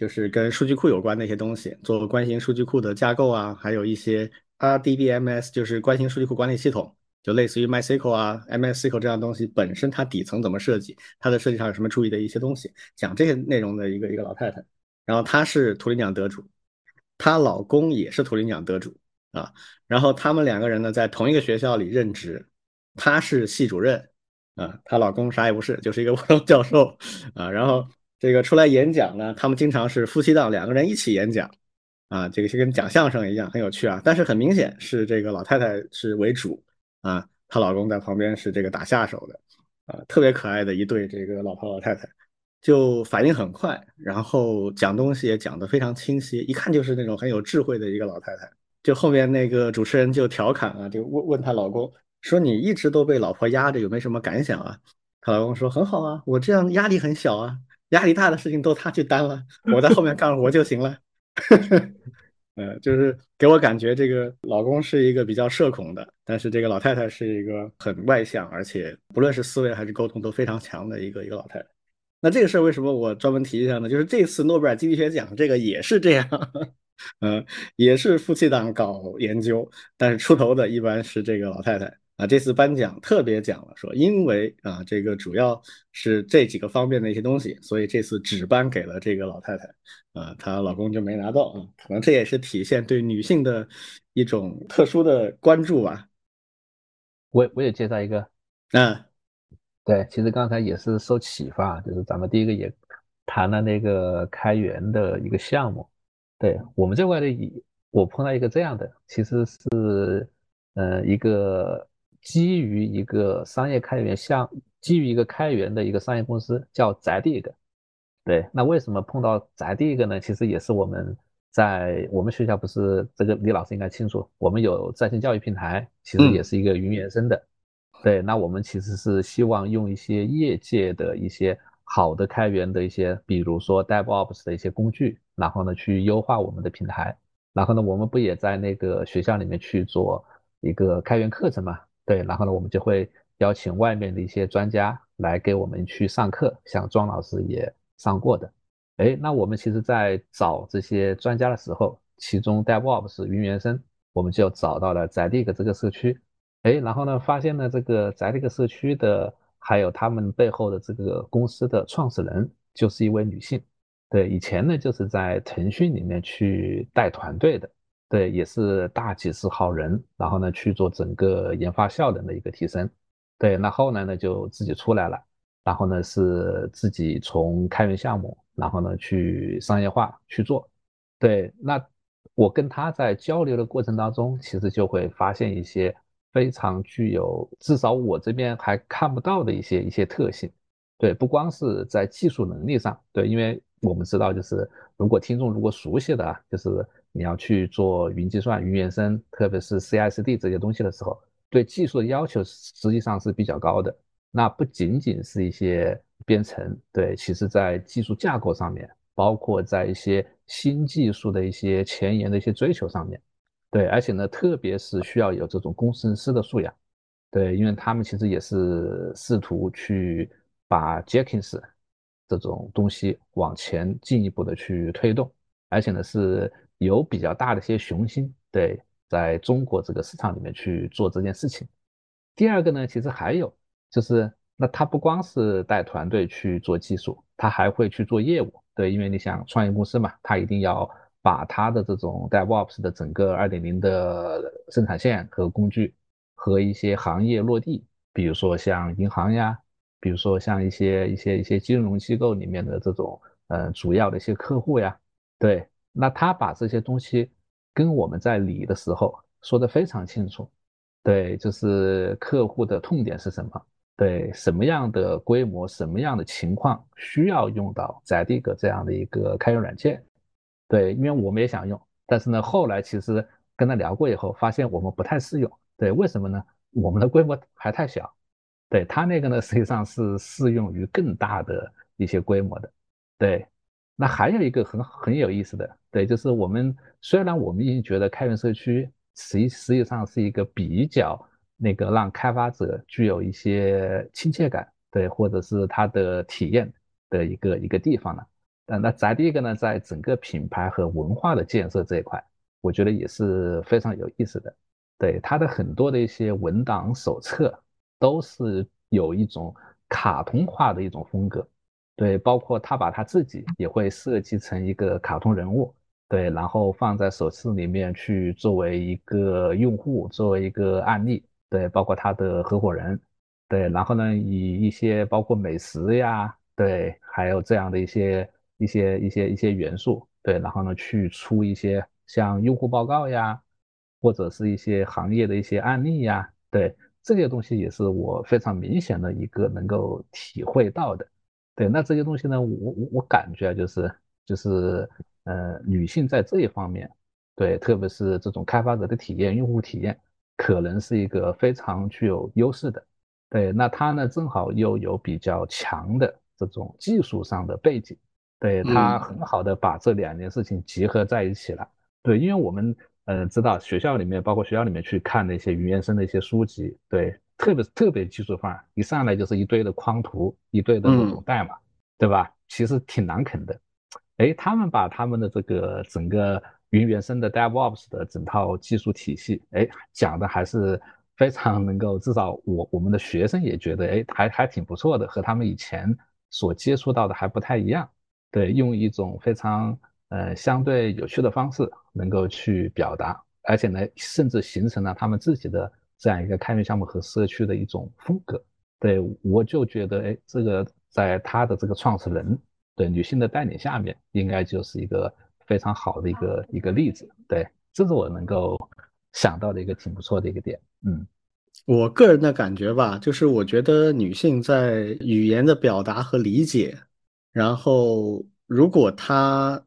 A: 就是跟数据库有关的一些东西，做关心数据库的架构啊，还有一些 RDBMS，就是关心数据库管理系统。就类似于 MySQL 啊、MSQL 这样东西本身它底层怎么设计，它的设计上有什么注意的一些东西，讲这些内容的一个一个老太太。然后她是图灵奖得主，她老公也是图灵奖得主啊，然后他们两个人呢在同一个学校里任职，她是系主任啊，她老公啥也不是，就是一个 [LAUGHS] 普通教授啊，然后这个出来演讲呢，他们经常是夫妻档两个人一起演讲啊，这个就跟讲相声一样，很有趣啊，但是很明显是这个老太太是为主啊，她老公在旁边是这个打下手的。啊，特别可爱的一对这个老头老太太，就反应很快，然后讲东西也讲得非常清晰，一看就是那种很有智慧的一个老太太。就后面那个主持人就调侃啊，就问问她老公说：“你一直都被老婆压着，有没有什么感想啊？”她老公说：“很好啊，我这样压力很小啊，压力大的事情都他去担了，我在后面干活就行了。[LAUGHS] ”呃，就是给我感觉这个老公是一个比较社恐的，但是这个老太太是一个很外向，而且不论是思维还是沟通都非常强的一个一个老太太。那这个事儿为什么我专门提一下呢？就是这次诺贝尔经济学奖这个也是这样，嗯，[LAUGHS] 也是夫妻档搞研究，但是出头的一般是这个老太太。啊，这次颁奖特别讲了，说因为啊，这个主要是这几个方面的一些东西，所以这次只颁给了这个老太太，啊，她老公就没拿到啊，可能这也是体现对女性的一种特殊的关注吧。
C: 我我也介绍一个，
A: 嗯，
C: 对，其实刚才也是受启发，就是咱们第一个也谈了那个开源的一个项目，对我们这块的，我碰到一个这样的，其实是呃一个。基于一个商业开源项，基于一个开源的一个商业公司叫宅地一个，对，那为什么碰到宅地一个呢？其实也是我们在我们学校不是这个李老师应该清楚，我们有在线教育平台，其实也是一个云原生的，对，那我们其实是希望用一些业界的一些好的开源的一些，比如说 DevOps 的一些工具，然后呢去优化我们的平台，然后呢我们不也在那个学校里面去做一个开源课程嘛？对，然后呢，我们就会邀请外面的一些专家来给我们去上课，像庄老师也上过的。哎，那我们其实，在找这些专家的时候，其中 DevOps 云原生，我们就找到了宅地个这个社区。哎，然后呢，发现呢，这个宅地个社区的，还有他们背后的这个公司的创始人，就是一位女性。对，以前呢，就是在腾讯里面去带团队的。对，也是大几十号人，然后呢去做整个研发效能的一个提升。对，那后来呢就自己出来了，然后呢是自己从开源项目，然后呢去商业化去做。对，那我跟他在交流的过程当中，其实就会发现一些非常具有，至少我这边还看不到的一些一些特性。对，不光是在技术能力上，对，因为我们知道就是如果听众如果熟悉的啊，就是。你要去做云计算、云原生，特别是 CI/CD 这些东西的时候，对技术的要求实际上是比较高的。那不仅仅是一些编程，对，其实在技术架构上面，包括在一些新技术的一些前沿的一些追求上面，对，而且呢，特别是需要有这种工程师的素养，对，因为他们其实也是试图去把 Jenkins 这种东西往前进一步的去推动，而且呢是。有比较大的一些雄心，对，在中国这个市场里面去做这件事情。第二个呢，其实还有就是，那他不光是带团队去做技术，他还会去做业务，对，因为你想创业公司嘛，他一定要把他的这种 DevOps 的整个二点零的生产线和工具和一些行业落地，比如说像银行呀，比如说像一些一些一些金融机构里面的这种呃主要的一些客户呀，对。那他把这些东西跟我们在理的时候说的非常清楚，对，就是客户的痛点是什么，对，什么样的规模、什么样的情况需要用到在地个这样的一个开源软件，对，因为我们也想用，但是呢，后来其实跟他聊过以后，发现我们不太适用，对，为什么呢？我们的规模还太小，对他那个呢，实际上是适用于更大的一些规模的，对。那还有一个很很有意思的，对，就是我们虽然我们已经觉得开源社区实实际上是一个比较那个让开发者具有一些亲切感，对，或者是他的体验的一个一个地方了。但那咱第一个呢，在整个品牌和文化的建设这一块，我觉得也是非常有意思的。对，它的很多的一些文档手册都是有一种卡通化的一种风格。对，包括他把他自己也会设计成一个卡通人物，对，然后放在手册里面去作为一个用户，作为一个案例，对，包括他的合伙人，对，然后呢，以一些包括美食呀，对，还有这样的一些一些一些一些元素，对，然后呢，去出一些像用户报告呀，或者是一些行业的一些案例呀，对，这些东西也是我非常明显的一个能够体会到的。对，那这些东西呢，我我我感觉就是就是呃，女性在这一方面，对，特别是这种开发者的体验、用户体验，可能是一个非常具有优势的。对，那她呢，正好又有比较强的这种技术上的背景，对她很好的把这两件事情结合在一起了。对，因为我们呃知道学校里面，包括学校里面去看那些语言生的一些书籍，对。特别特别技术范儿，一上来就是一堆的框图，一堆的那种代码，对吧？其实挺难啃的。哎，他们把他们的这个整个云原生的 DevOps 的整套技术体系，哎，讲的还是非常能够，至少我我们的学生也觉得，哎，还还挺不错的，和他们以前所接触到的还不太一样。对，用一种非常呃相对有趣的方式，能够去表达，而且呢，甚至形成了他们自己的。这样一个开源项目和社区的一种风格，对我就觉得，哎，这个在他的这个创始人对女性的带领下面，应该就是一个非常好的一个一个例子。对，这是我能够想到的一个挺不错的一个点。嗯，
A: 我个人的感觉吧，就是我觉得女性在语言的表达和理解，然后如果她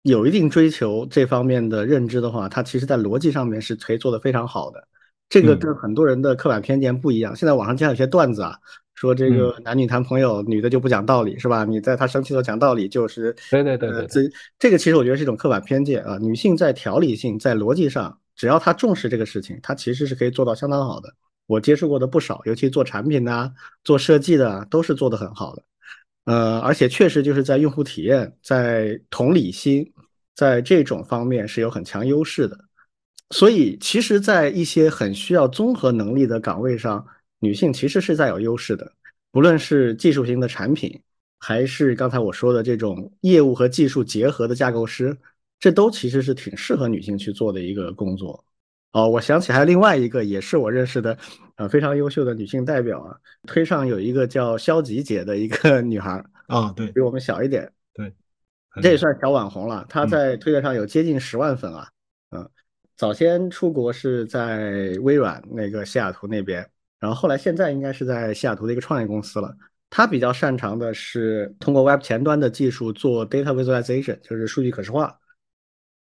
A: 有一定追求这方面的认知的话，她其实在逻辑上面是可以做得非常好的。这个跟很多人的刻板偏见不一样。现在网上经常有些段子啊，说这个男女谈朋友，女的就不讲道理，是吧？你在她生气的时候讲道理，就是
C: 对对对对。
A: 这这个其实我觉得是一种刻板偏见啊。女性在条理性、在逻辑上，只要她重视这个事情，她其实是可以做到相当好的。我接触过的不少，尤其做产品的、做设计的，都是做得很好的。呃，而且确实就是在用户体验、在同理心，在这种方面是有很强优势的。所以，其实，在一些很需要综合能力的岗位上，女性其实是在有优势的。不论是技术型的产品，还是刚才我说的这种业务和技术结合的架构师，这都其实是挺适合女性去做的一个工作。哦，我想起还有另外一个，也是我认识的，呃，非常优秀的女性代表啊。推上有一个叫肖吉姐的一个 [LAUGHS] 女孩
B: 啊，对，
A: 比我们小一点，
B: 对，
A: 这也算小网红了。她在推特上有接近十万粉啊，嗯。早先出国是在微软那个西雅图那边，然后后来现在应该是在西雅图的一个创业公司了。他比较擅长的是通过 Web 前端的技术做 data visualization，就是数据可视化。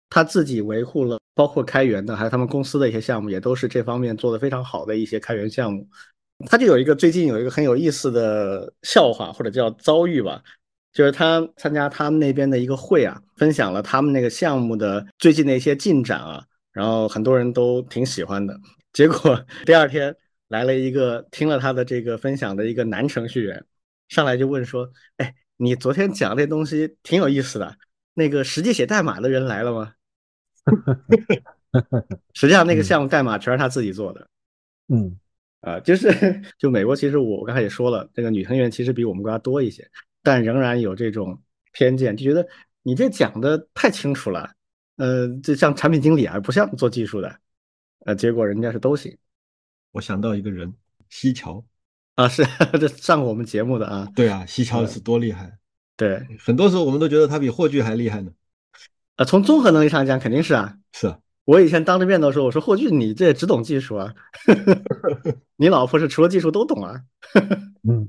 A: 他自己维护了包括开源的，还有他们公司的一些项目，也都是这方面做的非常好的一些开源项目。他就有一个最近有一个很有意思的笑话或者叫遭遇吧，就是他参加他们那边的一个会啊，分享了他们那个项目的最近的一些进展啊。然后很多人都挺喜欢的，结果 [LAUGHS] 第二天来了一个听了他的这个分享的一个男程序员，上来就问说：“哎，你昨天讲那东西挺有意思的，那个实际写代码的人来了吗？” [LAUGHS] 实际上那个项目代码全是他自己做的。
C: 嗯，
A: 啊，就是 [LAUGHS] 就美国，其实我刚才也说了，这个女程序员其实比我们国家多一些，但仍然有这种偏见，就觉得你这讲的太清楚了。呃，就像产品经理啊，不像做技术的，呃，结果人家是都行。
B: 我想到一个人，西桥
A: 啊，是 [LAUGHS] 这上过我们节目的啊。
B: 对啊，西桥是多厉害。
A: 对，
B: 很多时候我们都觉得他比霍炬还厉害呢。
A: 啊，从综合能力上讲，肯定是啊。
B: 是啊。
A: 我以前当着面都说，我说霍炬，你这只懂技术啊。[LAUGHS] 你老婆是除了技术都懂啊。
C: 嗯，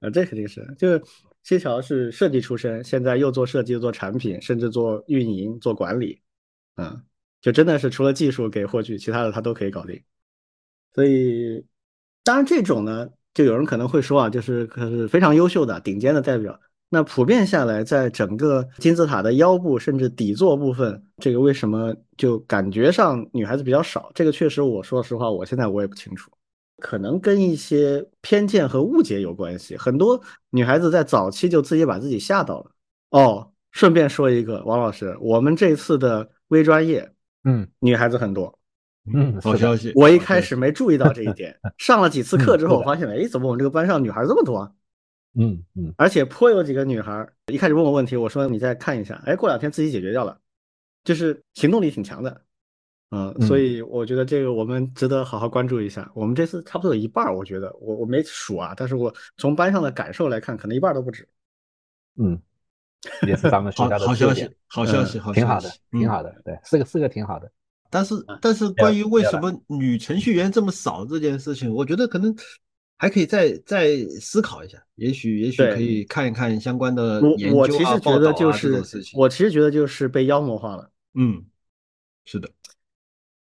A: 啊，这肯定是就。西桥是设计出身，现在又做设计又做产品，甚至做运营、做管理，嗯，就真的是除了技术给获取，其他的他都可以搞定。所以，当然这种呢，就有人可能会说啊，就是可是非常优秀的顶尖的代表。那普遍下来，在整个金字塔的腰部甚至底座部分，这个为什么就感觉上女孩子比较少？这个确实，我说实话，我现在我也不清楚。可能跟一些偏见和误解有关系，很多女孩子在早期就自己把自己吓到了。哦，顺便说一个，王老师，我们这次的微专业，
C: 嗯，
A: 女孩子很多，
C: 嗯，
B: 好消息。
A: 我一开始没注意到这一点，[LAUGHS] 上了几次课之后，我发现，哎，怎么我们这个班上女孩这么多？
C: 嗯嗯，
A: 而且颇有几个女孩一开始问我问题，我说你再看一下，哎，过两天自己解决掉了，就是行动力挺强的，嗯，所以我觉得这个我们值得好好关注一下。我们这次差不多有一半，我觉得我我没数啊，但是我从班上的感受来看，可能一半都不止。
C: 嗯，也是咱们学校的
B: 好消息，好消息，好
C: 挺好的，挺好的，对，四个四个挺好的。
B: 但是但是关于为什么女程序员这么少这件事情，我觉得可能还可以再再思考一下，也许也许可以看一看相关的研
A: 究啊、报道啊这种事情。我其实觉得就是被妖魔化了。
B: 嗯，是的。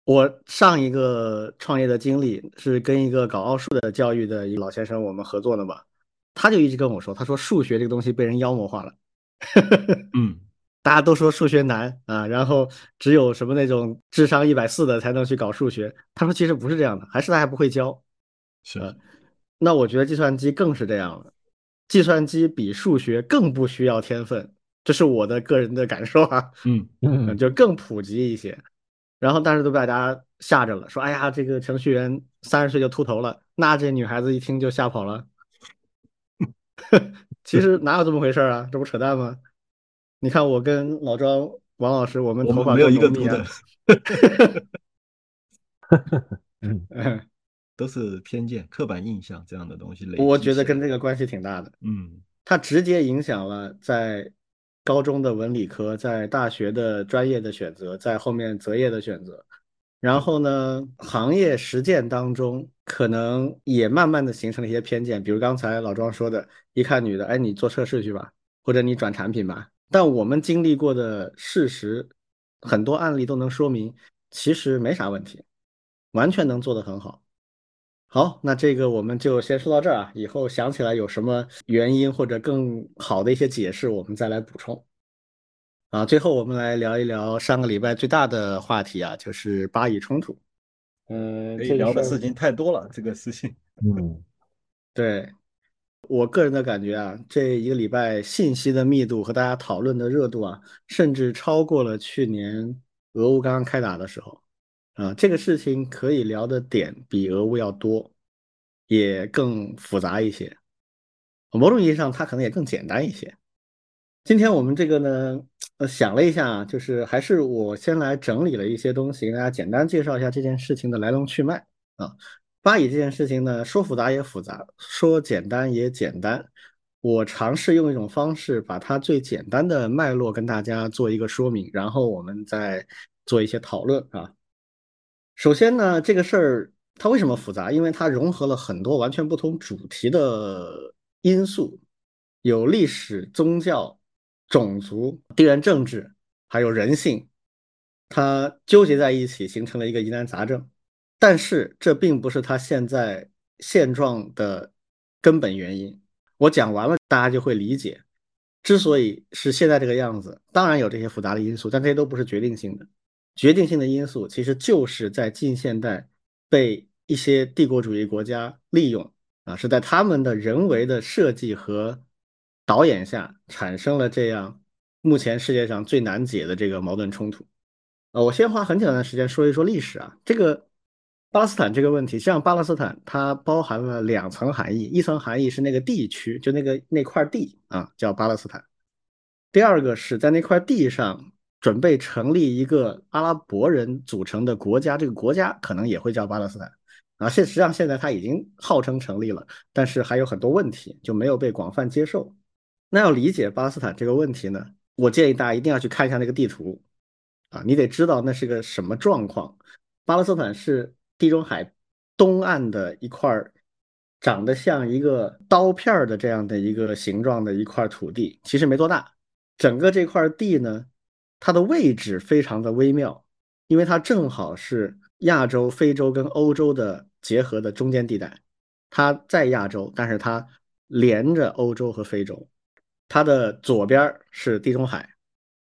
A: 我上一个创业的经历是跟一个搞奥数的教育的一个老先生我们合作的嘛，他就一直跟我说，他说数学这个东西被人妖魔化了。[LAUGHS]
B: 嗯。
A: 大家都说数学难啊，然后只有什么那种智商一百四的才能去搞数学。他说其实不是这样的，还是他还不会教。
B: 是，
A: 那我觉得计算机更是这样了，计算机比数学更不需要天分，这是我的个人的感受啊。
B: 嗯
A: 嗯，就更普及一些。然后但是都被大家吓着了，说哎呀，这个程序员三十岁就秃头了，那这女孩子一听就吓跑了。[LAUGHS] 其实哪有这么回事啊？这不扯淡吗？你看，我跟老庄、王老师，我们头发
B: 没有一个秃的，[LAUGHS]
C: 嗯，[LAUGHS]
B: 都是偏见、刻板印象这样的东西。
A: 我觉得跟这个关系挺大的。
B: 嗯，
A: 它直接影响了在高中的文理科，在大学的专业的选择，在后面择业的选择。然后呢，行业实践当中，可能也慢慢的形成了一些偏见，比如刚才老庄说的，一看女的，哎，你做测试去吧，或者你转产品吧。但我们经历过的事实，很多案例都能说明，其实没啥问题，完全能做得很好。好，那这个我们就先说到这儿啊，以后想起来有什么原因或者更好的一些解释，我们再来补充。啊，最后我们来聊一聊上个礼拜最大的话题啊，就是巴以冲突。嗯，
B: 可以聊的事情太多了，这个事情。
C: 嗯，[LAUGHS]
A: 对。我个人的感觉啊，这一个礼拜信息的密度和大家讨论的热度啊，甚至超过了去年俄乌刚刚开打的时候。啊，这个事情可以聊的点比俄乌要多，也更复杂一些。某种意义上，它可能也更简单一些。今天我们这个呢，呃，想了一下，就是还是我先来整理了一些东西，给大家简单介绍一下这件事情的来龙去脉啊。巴以这件事情呢，说复杂也复杂，说简单也简单。我尝试用一种方式，把它最简单的脉络跟大家做一个说明，然后我们再做一些讨论啊。首先呢，这个事儿它为什么复杂？因为它融合了很多完全不同主题的因素，有历史、宗教、种族、地缘政治，还有人性，它纠结在一起，形成了一个疑难杂症。但是这并不是他现在现状的根本原因。我讲完了，大家就会理解，之所以是现在这个样子，当然有这些复杂的因素，但这些都不是决定性的。决定性的因素其实就是在近现代被一些帝国主义国家利用啊，是在他们的人为的设计和导演下产生了这样目前世界上最难解的这个矛盾冲突。呃，我先花很简单的时间说一说历史啊，这个。巴勒斯坦这个问题，实际上巴勒斯坦它包含了两层含义，一层含义是那个地区，就那个那块地啊，叫巴勒斯坦；第二个是在那块地上准备成立一个阿拉伯人组成的国家，这个国家可能也会叫巴勒斯坦啊。现实际上现在它已经号称成立了，但是还有很多问题就没有被广泛接受。那要理解巴勒斯坦这个问题呢，我建议大家一定要去看一下那个地图啊，你得知道那是个什么状况。巴勒斯坦是。地中海东岸的一块长得像一个刀片的这样的一个形状的一块土地，其实没多大。整个这块地呢，它的位置非常的微妙，因为它正好是亚洲、非洲跟欧洲的结合的中间地带。它在亚洲，但是它连着欧洲和非洲。它的左边是地中海，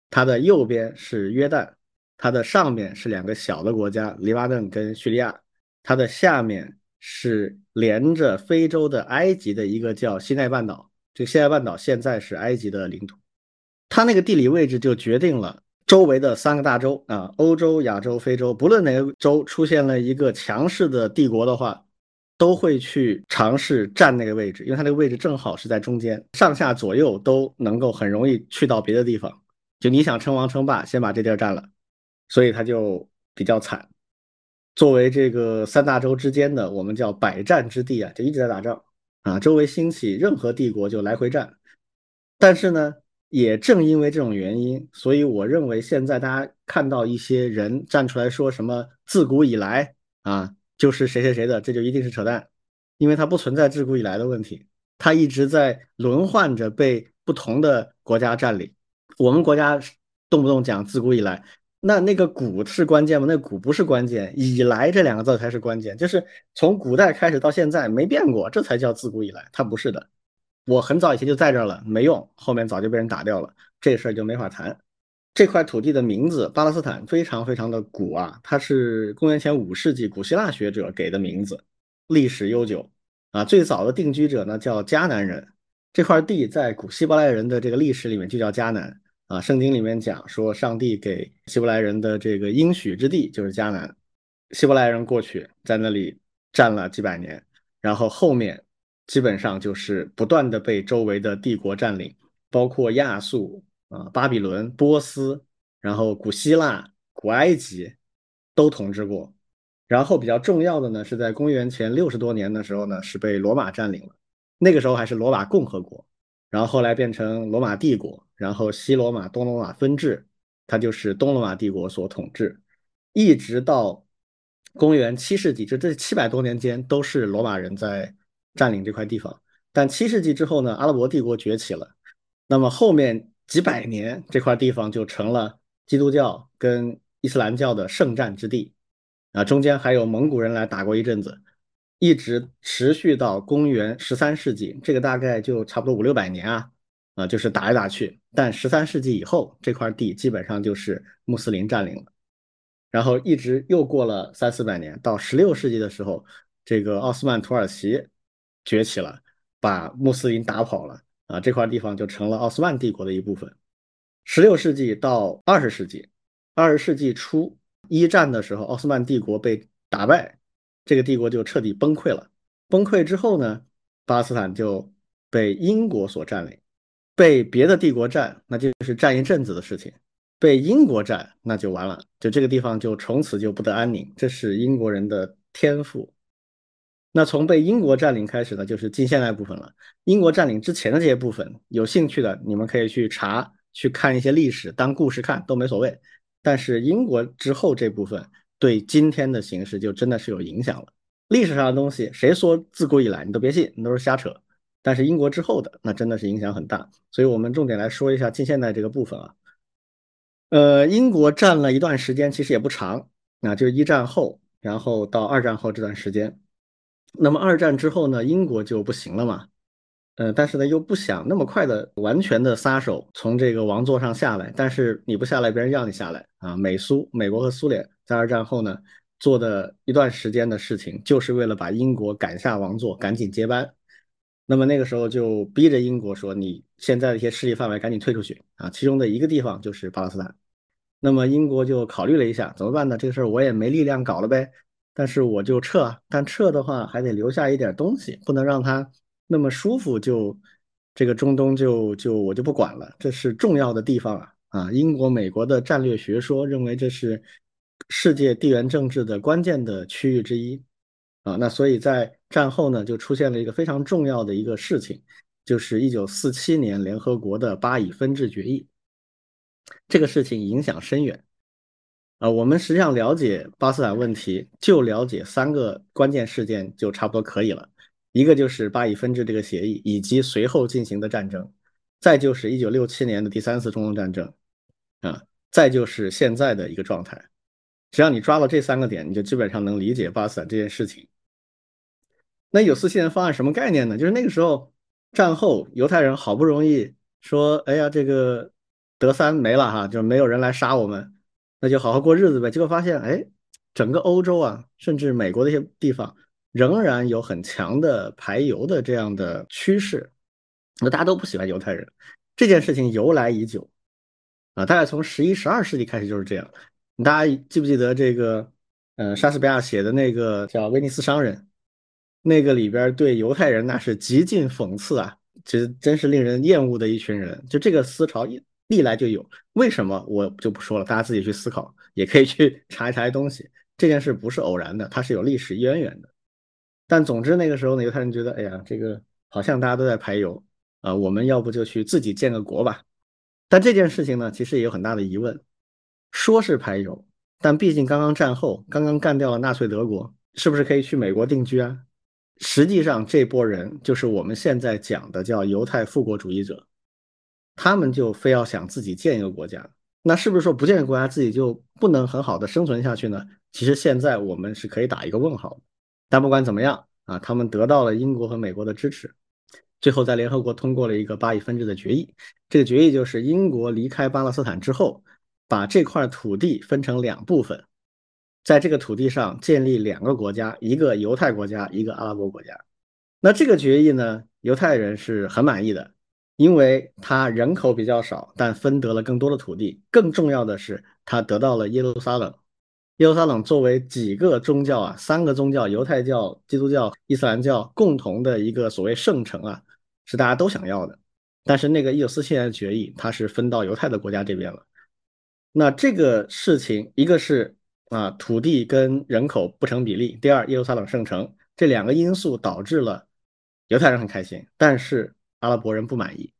A: 它的右边是约旦，它的上面是两个小的国家，黎巴嫩跟叙利亚。它的下面是连着非洲的埃及的一个叫西奈半岛，这个西奈半岛现在是埃及的领土。它那个地理位置就决定了周围的三个大洲啊，欧洲、亚洲、非洲，不论哪个洲出现了一个强势的帝国的话，都会去尝试占那个位置，因为它那个位置正好是在中间，上下左右都能够很容易去到别的地方。就你想称王称霸，先把这地儿占了，所以他就比较惨。作为这个三大洲之间的，我们叫百战之地啊，就一直在打仗啊，周围兴起任何帝国就来回战。但是呢，也正因为这种原因，所以我认为现在大家看到一些人站出来说什么自古以来啊。就是谁谁谁的，这就一定是扯淡，因为它不存在自古以来的问题，它一直在轮换着被不同的国家占领。我们国家动不动讲自古以来，那那个古是关键吗？那古不是关键，以来这两个字才是关键，就是从古代开始到现在没变过，这才叫自古以来。它不是的，我很早以前就在这儿了，没用，后面早就被人打掉了，这事儿就没法谈。这块土地的名字巴勒斯坦非常非常的古啊，它是公元前五世纪古希腊学者给的名字，历史悠久啊。最早的定居者呢叫迦南人，这块地在古希伯来人的这个历史里面就叫迦南啊。圣经里面讲说，上帝给希伯来人的这个应许之地就是迦南，希伯来人过去在那里占了几百年，然后后面基本上就是不断的被周围的帝国占领，包括亚述。啊，巴比伦、波斯，然后古希腊、古埃及都统治过。然后比较重要的呢，是在公元前六十多年的时候呢，是被罗马占领了。那个时候还是罗马共和国，然后后来变成罗马帝国，然后西罗马、东罗马分治，它就是东罗马帝国所统治，一直到公元七世纪，就这七百多年间都是罗马人在占领这块地方。但七世纪之后呢，阿拉伯帝国崛起了，那么后面。几百年，这块地方就成了基督教跟伊斯兰教的圣战之地，啊，中间还有蒙古人来打过一阵子，一直持续到公元十三世纪，这个大概就差不多五六百年啊，啊，就是打来打去。但十三世纪以后，这块地基本上就是穆斯林占领了，然后一直又过了三四百年，到十六世纪的时候，这个奥斯曼土耳其崛起了，把穆斯林打跑了。啊，这块地方就成了奥斯曼帝国的一部分。十六世纪到二十世纪，二十世纪初一战的时候，奥斯曼帝国被打败，这个帝国就彻底崩溃了。崩溃之后呢，巴勒斯坦就被英国所占领。被别的帝国占，那就是占一阵子的事情；被英国占，那就完了，就这个地方就从此就不得安宁。这是英国人的天赋。那从被英国占领开始呢，就是近现代部分了。英国占领之前的这些部分，有兴趣的你们可以去查、去看一些历史，当故事看都没所谓。但是英国之后这部分对今天的形势就真的是有影响了。历史上的东西，谁说自古以来你都别信，你都是瞎扯。但是英国之后的那真的是影响很大，所以我们重点来说一下近现代这个部分啊。呃，英国占了一段时间，其实也不长，那就是一战后，然后到二战后这段时间。那么二战之后呢，英国就不行了嘛，呃，但是呢又不想那么快的完全的撒手从这个王座上下来，但是你不下来，别人要你下来啊。美苏、美国和苏联在二战后呢做的一段时间的事情，就是为了把英国赶下王座，赶紧接班。那么那个时候就逼着英国说，你现在的一些势力范围赶紧退出去啊。其中的一个地方就是巴勒斯坦。那么英国就考虑了一下，怎么办呢？这个事儿我也没力量搞了呗。但是我就撤啊，但撤的话还得留下一点东西，不能让它那么舒服。就这个中东就就我就不管了，这是重要的地方啊啊！英国、美国的战略学说认为这是世界地缘政治的关键的区域之一啊。那所以在战后呢，就出现了一个非常重要的一个事情，就是一九四七年联合国的巴以分治决议。这个事情影响深远。啊，我们实际上了解巴斯坦问题，就了解三个关键事件就差不多可以了。一个就是巴以分治这个协议，以及随后进行的战争；再就是一九六七年的第三次中东战争，啊，再就是现在的一个状态。只要你抓到这三个点，你就基本上能理解巴斯坦这件事情。那有四七年方案什么概念呢？就是那个时候战后犹太人好不容易说，哎呀，这个德三没了哈，就没有人来杀我们。那就好好过日子呗。结果发现，哎，整个欧洲啊，甚至美国的一些地方，仍然有很强的排犹的这样的趋势。那大家都不喜欢犹太人，这件事情由来已久啊，大概从十一、十二世纪开始就是这样。大家记不记得这个？嗯，莎士比亚写的那个叫《威尼斯商人》，那个里边对犹太人那是极尽讽刺啊，其实真是令人厌恶的一群人。就这个思潮一历来就有，为什么我就不说了，大家自己去思考，也可以去 [LAUGHS] 查一查东西。这件事不是偶然的，它是有历史渊源的。但总之那个时候呢，犹太人觉得，哎呀，这个好像大家都在排犹啊，我们要不就去自己建个国吧。但这件事情呢，其实也有很大的疑问，说是排犹，但毕竟刚刚战后，刚刚干掉了纳粹德国，是不是可以去美国定居啊？实际上这波人就是我们现在讲的叫犹太复国主义者，他们就非要想自己建一个国家，那是不是说不建个国家自己就不能很好的生存下去呢？其实现在我们是可以打一个问号。但不管怎么样啊，他们得到了英国和美国的支持，最后在联合国通过了一个巴以分治的决议。这个决议就是英国离开巴勒斯坦之后，把这块土地分成两部分，在这个土地上建立两个国家，一个犹太国家，一个阿拉伯国家。那这个决议呢，犹太人是很满意的，因为他人口比较少，但分得了更多的土地。更重要的是，他得到了耶路撒冷。耶路撒冷作为几个宗教啊，三个宗教，犹太教、基督教、伊斯兰教共同的一个所谓圣城啊，是大家都想要的。但是那个一九四七年的决议，它是分到犹太的国家这边了。那这个事情，一个是啊土地跟人口不成比例，第二耶路撒冷圣城这两个因素导致了犹太人很开心，但是阿拉伯人不满意。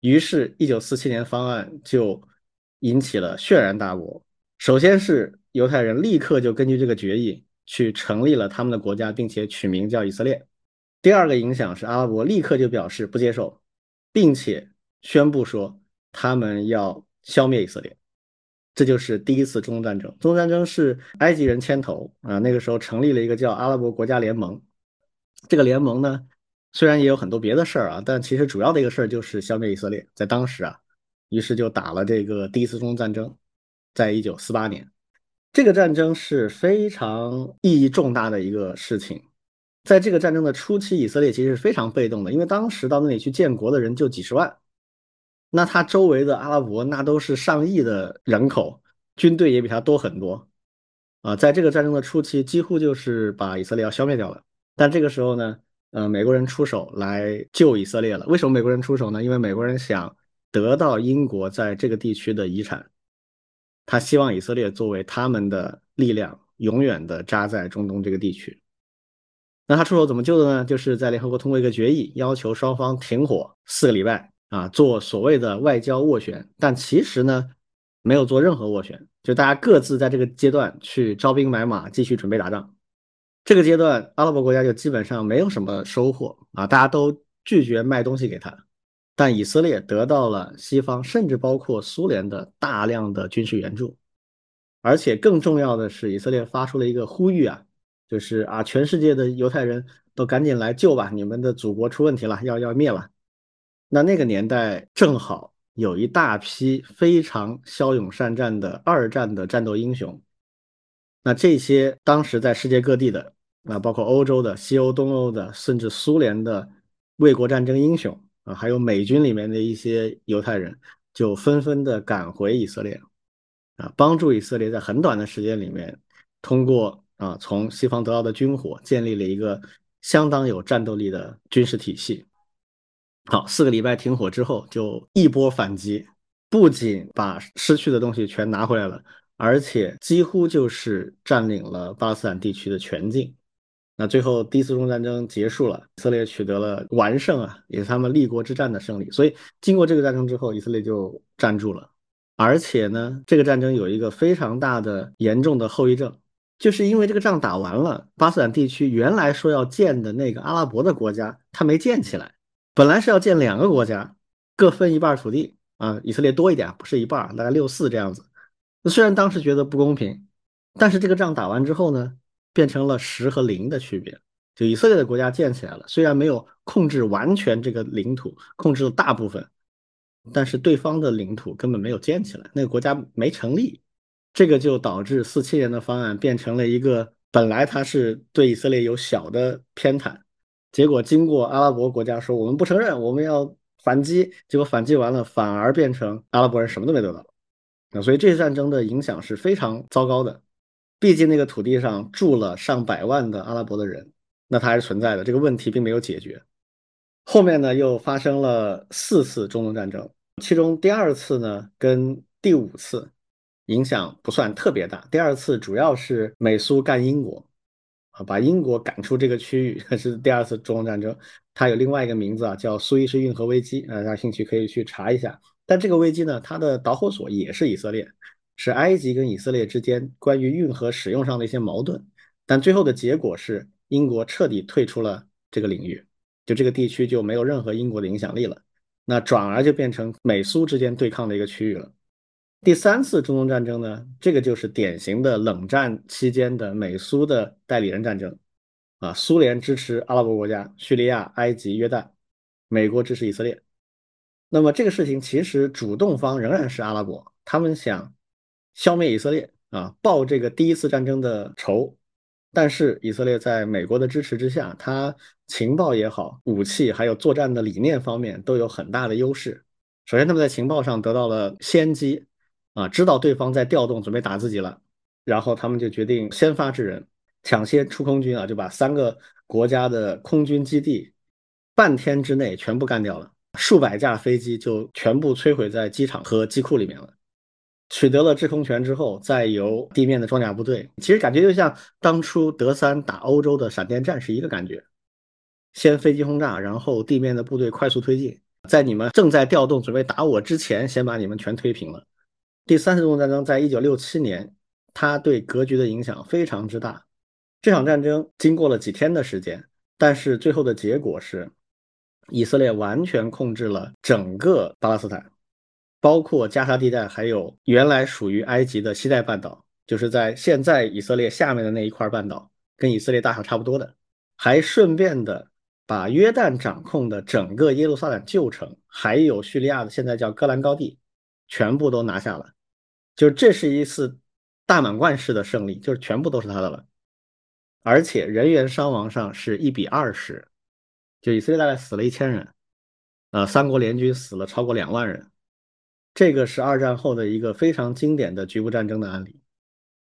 A: 于是，一九四七年方案就引起了轩然大波。首先是犹太人立刻就根据这个决议去成立了他们的国家，并且取名叫以色列。第二个影响是阿拉伯立刻就表示不接受，并且宣布说他们要消灭以色列。这就是第一次中东战争。中东战争是埃及人牵头啊，那个时候成立了一个叫阿拉伯国家联盟。这个联盟呢，虽然也有很多别的事儿啊，但其实主要的一个事儿就是消灭以色列。在当时啊，于是就打了这个第一次中东战争，在一九四八年。这个战争是非常意义重大的一个事情，在这个战争的初期，以色列其实是非常被动的，因为当时到那里去建国的人就几十万，那他周围的阿拉伯那都是上亿的人口，军队也比他多很多，啊，在这个战争的初期，几乎就是把以色列要消灭掉了。但这个时候呢，呃，美国人出手来救以色列了。为什么美国人出手呢？因为美国人想得到英国在这个地区的遗产。他希望以色列作为他们的力量，永远的扎在中东这个地区。那他出手怎么救的呢？就是在联合国通过一个决议，要求双方停火四个礼拜啊，做所谓的外交斡旋。但其实呢，没有做任何斡旋，就大家各自在这个阶段去招兵买马，继续准备打仗。这个阶段，阿拉伯国家就基本上没有什么收获啊，大家都拒绝卖东西给他。但以色列得到了西方，甚至包括苏联的大量的军事援助，而且更重要的是，以色列发出了一个呼吁啊，就是啊，全世界的犹太人都赶紧来救吧，你们的祖国出问题了，要要灭了。那那个年代正好有一大批非常骁勇善战的二战的战斗英雄，那这些当时在世界各地的啊，包括欧洲的、西欧、东欧的，甚至苏联的卫国战争英雄。啊，还有美军里面的一些犹太人就纷纷的赶回以色列，啊，帮助以色列在很短的时间里面，通过啊从西方得到的军火，建立了一个相当有战斗力的军事体系。好，四个礼拜停火之后，就一波反击，不仅把失去的东西全拿回来了，而且几乎就是占领了巴勒斯坦地区的全境。那最后第一次中东战争结束了，以色列取得了完胜啊，也是他们立国之战的胜利。所以经过这个战争之后，以色列就站住了。而且呢，这个战争有一个非常大的严重的后遗症，就是因为这个仗打完了，巴斯坦地区原来说要建的那个阿拉伯的国家，它没建起来。本来是要建两个国家，各分一半土地啊，以色列多一点，不是一半，大概六四这样子。虽然当时觉得不公平，但是这个仗打完之后呢？变成了十和零的区别，就以色列的国家建起来了，虽然没有控制完全这个领土，控制了大部分，但是对方的领土根本没有建起来，那个国家没成立，这个就导致四七年的方案变成了一个本来它是对以色列有小的偏袒，结果经过阿拉伯国家说我们不承认，我们要反击，结果反击完了反而变成阿拉伯人什么都没得到，所以这次战争的影响是非常糟糕的。毕竟那个土地上住了上百万的阿拉伯的人，那它还是存在的，这个问题并没有解决。后面呢，又发生了四次中东战争，其中第二次呢跟第五次影响不算特别大。第二次主要是美苏干英国，啊，把英国赶出这个区域，[LAUGHS] 是第二次中东战争。它有另外一个名字啊，叫苏伊士运河危机，啊，大家兴趣可以去查一下。但这个危机呢，它的导火索也是以色列，是埃及跟以色列之间关于运河使用上的一些矛盾。但最后的结果是，英国彻底退出了这个领域。就这个地区就没有任何英国的影响力了，那转而就变成美苏之间对抗的一个区域了。第三次中东战争呢，这个就是典型的冷战期间的美苏的代理人战争，啊，苏联支持阿拉伯国家叙利亚、埃及、约旦，美国支持以色列。那么这个事情其实主动方仍然是阿拉伯，他们想消灭以色列啊，报这个第一次战争的仇。但是以色列在美国的支持之下，它情报也好，武器还有作战的理念方面都有很大的优势。首先，他们在情报上得到了先机，啊，知道对方在调动，准备打自己了，然后他们就决定先发制人，抢先出空军啊，就把三个国家的空军基地半天之内全部干掉了，数百架飞机就全部摧毁在机场和机库里面了。取得了制空权之后，再由地面的装甲部队，其实感觉就像当初德三打欧洲的闪电战是一个感觉。先飞机轰炸，然后地面的部队快速推进，在你们正在调动准备打我之前，先把你们全推平了。第三次中东战争在一九六七年，它对格局的影响非常之大。这场战争经过了几天的时间，但是最后的结果是，以色列完全控制了整个巴勒斯坦。包括加沙地带，还有原来属于埃及的西奈半岛，就是在现在以色列下面的那一块半岛，跟以色列大小差不多的，还顺便的把约旦掌控的整个耶路撒冷旧城，还有叙利亚的现在叫戈兰高地，全部都拿下了。就这是一次大满贯式的胜利，就是全部都是他的了。而且人员伤亡上是一比二十，就以色列大概死了一千人，呃，三国联军死了超过两万人。这个是二战后的一个非常经典的局部战争的案例。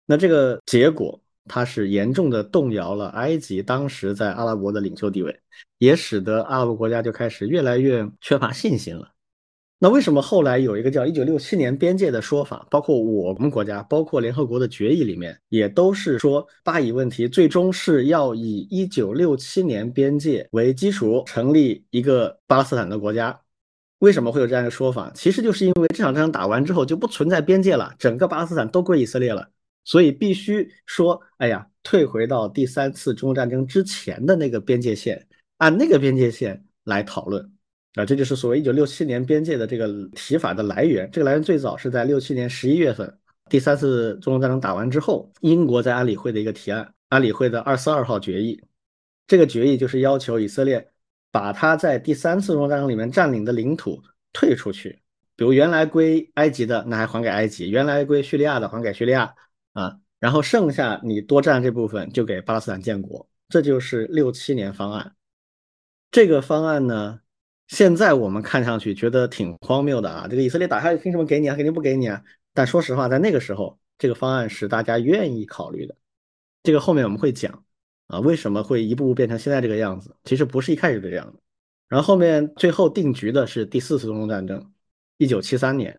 A: 那这个结果，它是严重的动摇了埃及当时在阿拉伯的领袖地位，也使得阿拉伯国家就开始越来越缺乏信心了。那为什么后来有一个叫“一九六七年边界”的说法？包括我们国家，包括联合国的决议里面，也都是说巴以问题最终是要以一九六七年边界为基础，成立一个巴勒斯坦的国家。为什么会有这样一个说法？其实就是因为这场战争打完之后就不存在边界了，整个巴勒斯坦都归以色列了，所以必须说，哎呀，退回到第三次中东战争之前的那个边界线，按那个边界线来讨论啊，这就是所谓一九六七年边界的这个提法的来源。这个来源最早是在六七年十一月份，第三次中东战争打完之后，英国在安理会的一个提案，安理会的二四二号决议，这个决议就是要求以色列。把他在第三次中东战争里面占领的领土退出去，比如原来归埃及的，那还还给埃及；原来归叙利亚的，还给叙利亚啊。然后剩下你多占这部分，就给巴勒斯坦建国。这就是六七年方案。这个方案呢，现在我们看上去觉得挺荒谬的啊！这个以色列打下去，凭什么给你啊？肯定不给你啊！但说实话，在那个时候，这个方案是大家愿意考虑的。这个后面我们会讲。啊，为什么会一步步变成现在这个样子？其实不是一开始这样的。然后后面最后定局的是第四次中东战争，一九七三年。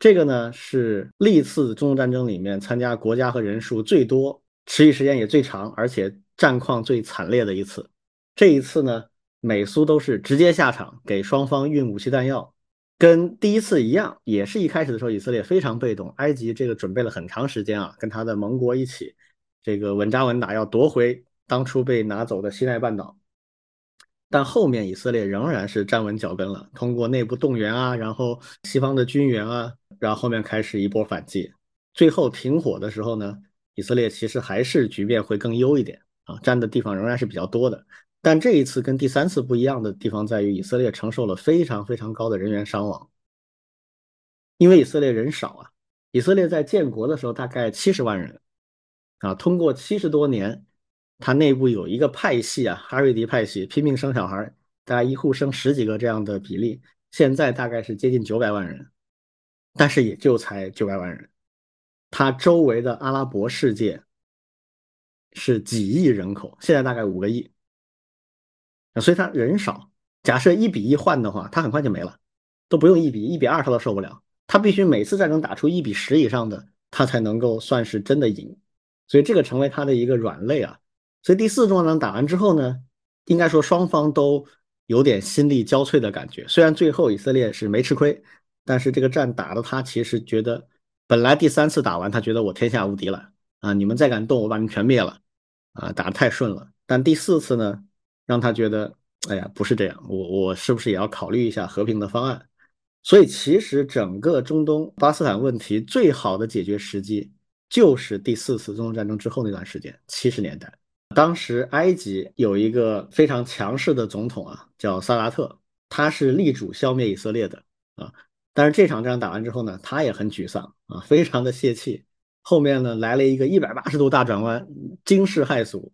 A: 这个呢是历次中东战争里面参加国家和人数最多、持续时间也最长，而且战况最惨烈的一次。这一次呢，美苏都是直接下场给双方运武器弹药，跟第一次一样，也是一开始的时候以色列非常被动，埃及这个准备了很长时间啊，跟他的盟国一起，这个稳扎稳打要夺回。当初被拿走的西奈半岛，但后面以色列仍然是站稳脚跟了，通过内部动员啊，然后西方的军援啊，然后后面开始一波反击，最后停火的时候呢，以色列其实还是局面会更优一点啊，占的地方仍然是比较多的。但这一次跟第三次不一样的地方在于，以色列承受了非常非常高的人员伤亡，因为以色列人少啊，以色列在建国的时候大概七十万人啊，通过七十多年。它内部有一个派系啊，哈瑞迪派系拼命生小孩，大概一户生十几个这样的比例，现在大概是接近九百万人，但是也就才九百万人。它周围的阿拉伯世界是几亿人口，现在大概五个亿所以他人少。假设一比一换的话，他很快就没了，都不用一比一比二，他都受不了。他必须每次战争打出一比十以上的，他才能够算是真的赢。所以这个成为他的一个软肋啊。所以第四次中战打完之后呢，应该说双方都有点心力交瘁的感觉。虽然最后以色列是没吃亏，但是这个战打的他其实觉得，本来第三次打完他觉得我天下无敌了啊，你们再敢动我把你们全灭了啊，打得太顺了。但第四次呢，让他觉得。哎呀，不是这样，我我是不是也要考虑一下和平的方案？所以其实整个中东巴斯坦问题最好的解决时机，就是第四次中东战争之后那段时间，七十年代。当时埃及有一个非常强势的总统啊，叫萨达特，他是力主消灭以色列的啊。但是这场仗打完之后呢，他也很沮丧啊，非常的泄气。后面呢来了一个一百八十度大转弯，惊世骇俗。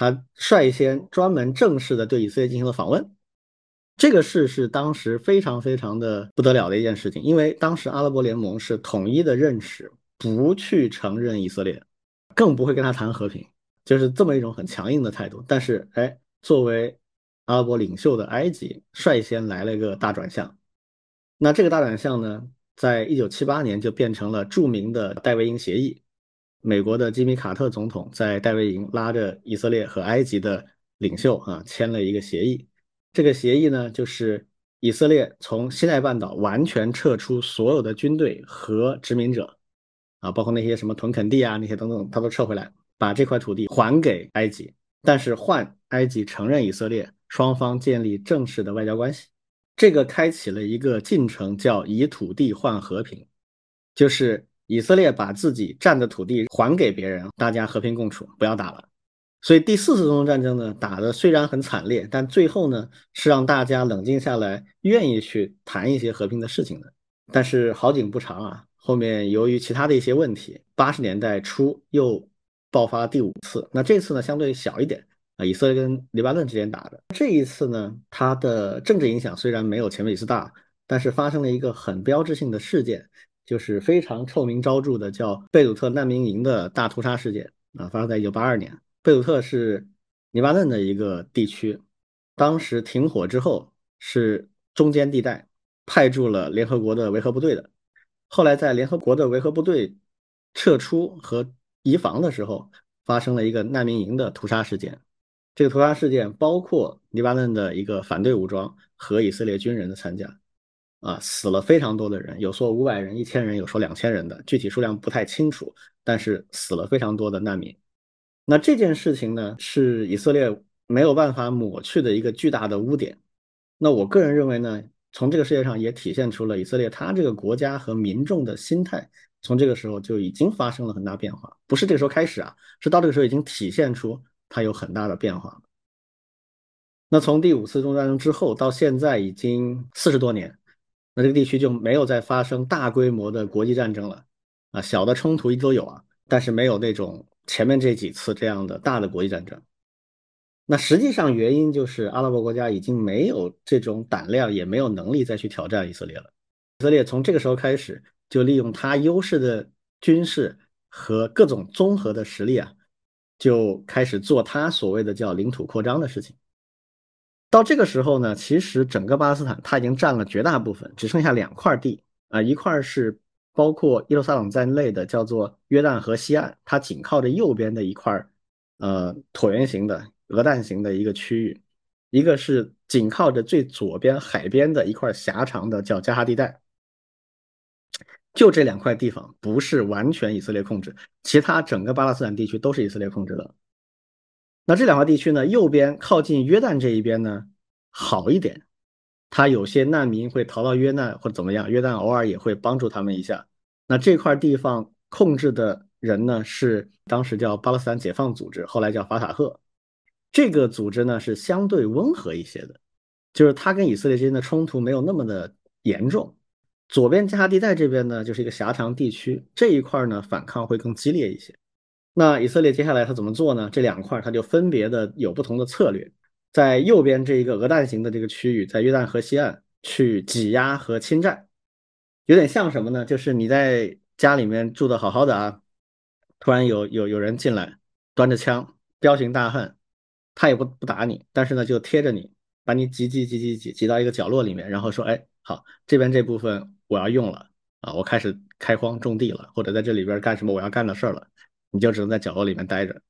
A: 他率先专门正式的对以色列进行了访问，这个事是当时非常非常的不得了的一件事情，因为当时阿拉伯联盟是统一的认识，不去承认以色列，更不会跟他谈和平，就是这么一种很强硬的态度。但是，哎，作为阿拉伯领袖的埃及率先来了一个大转向，那这个大转向呢，在一九七八年就变成了著名的戴维营协议。美国的吉米·卡特总统在戴维营拉着以色列和埃及的领袖啊签了一个协议。这个协议呢，就是以色列从西奈半岛完全撤出所有的军队和殖民者啊，包括那些什么屯垦地啊那些等等，他都撤回来，把这块土地还给埃及，但是换埃及承认以色列，双方建立正式的外交关系。这个开启了一个进程，叫以土地换和平，就是。以色列把自己占的土地还给别人，大家和平共处，不要打了。所以第四次中东战争呢，打的虽然很惨烈，但最后呢是让大家冷静下来，愿意去谈一些和平的事情的。但是好景不长啊，后面由于其他的一些问题，八十年代初又爆发第五次。那这次呢相对小一点啊，以色列跟黎巴嫩之间打的。这一次呢，它的政治影响虽然没有前面几次大，但是发生了一个很标志性的事件。就是非常臭名昭著的叫贝鲁特难民营的大屠杀事件啊，发生在一九八二年。贝鲁特是黎巴嫩的一个地区，当时停火之后是中间地带，派驻了联合国的维和部队的。后来在联合国的维和部队撤出和移防的时候，发生了一个难民营的屠杀事件。这个屠杀事件包括黎巴嫩的一个反对武装和以色列军人的参加。啊，死了非常多的人，有说五百人、一千人，有说两千人的，具体数量不太清楚。但是死了非常多的难民。那这件事情呢，是以色列没有办法抹去的一个巨大的污点。那我个人认为呢，从这个世界上也体现出了以色列它这个国家和民众的心态，从这个时候就已经发生了很大变化。不是这个时候开始啊，是到这个时候已经体现出它有很大的变化。那从第五次中东战争之后到现在已经四十多年。那这个地区就没有再发生大规模的国际战争了，啊，小的冲突一直都有啊，但是没有那种前面这几次这样的大的国际战争。那实际上原因就是阿拉伯国家已经没有这种胆量，也没有能力再去挑战以色列了。以色列从这个时候开始，就利用它优势的军事和各种综合的实力啊，就开始做它所谓的叫领土扩张的事情。到这个时候呢，其实整个巴勒斯坦它已经占了绝大部分，只剩下两块地啊，一块是包括耶路撒冷在内的，叫做约旦河西岸，它紧靠着右边的一块呃椭圆形的鹅蛋形的一个区域；一个是紧靠着最左边海边的一块狭长的叫加哈地带。就这两块地方不是完全以色列控制，其他整个巴勒斯坦地区都是以色列控制的。那这两个地区呢？右边靠近约旦这一边呢，好一点，他有些难民会逃到约旦或者怎么样，约旦偶尔也会帮助他们一下。那这块地方控制的人呢，是当时叫巴勒斯坦解放组织，后来叫法塔赫。这个组织呢是相对温和一些的，就是他跟以色列之间的冲突没有那么的严重。左边加沙地带这边呢，就是一个狭长地区，这一块呢反抗会更激烈一些。那以色列接下来他怎么做呢？这两块他就分别的有不同的策略，在右边这一个鹅蛋形的这个区域，在约旦河西岸去挤压和侵占，有点像什么呢？就是你在家里面住的好好的啊，突然有有有人进来，端着枪，彪形大汉，他也不不打你，但是呢就贴着你，把你挤挤挤挤挤挤到一个角落里面，然后说，哎，好，这边这部分我要用了啊，我开始开荒种地了，或者在这里边干什么我要干的事儿了，你就只能在角落里面待着。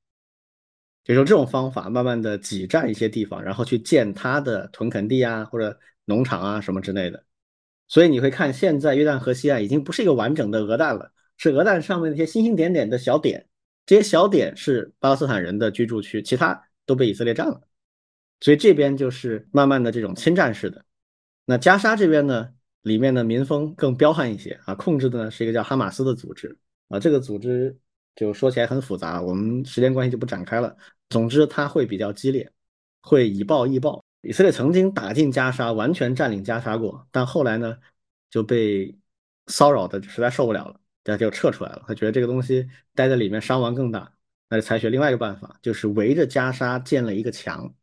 A: 就用这种方法，慢慢的挤占一些地方，然后去建他的屯垦地啊，或者农场啊什么之类的。所以你会看，现在约旦河西岸已经不是一个完整的鹅蛋了，是鹅蛋上面那些星星点点的小点，这些小点是巴勒斯坦人的居住区，其他都被以色列占了。所以这边就是慢慢的这种侵占式的。那加沙这边呢，里面的民风更彪悍一些啊，控制的呢是一个叫哈马斯的组织啊，这个组织就说起来很复杂，我们时间关系就不展开了。总之，它会比较激烈，会以暴易暴。以色列曾经打进加沙，完全占领加沙过，但后来呢，就被骚扰的实在受不了了，他就撤出来了。他觉得这个东西待在里面伤亡更大，那就采取另外一个办法，就是围着加沙建了一个墙，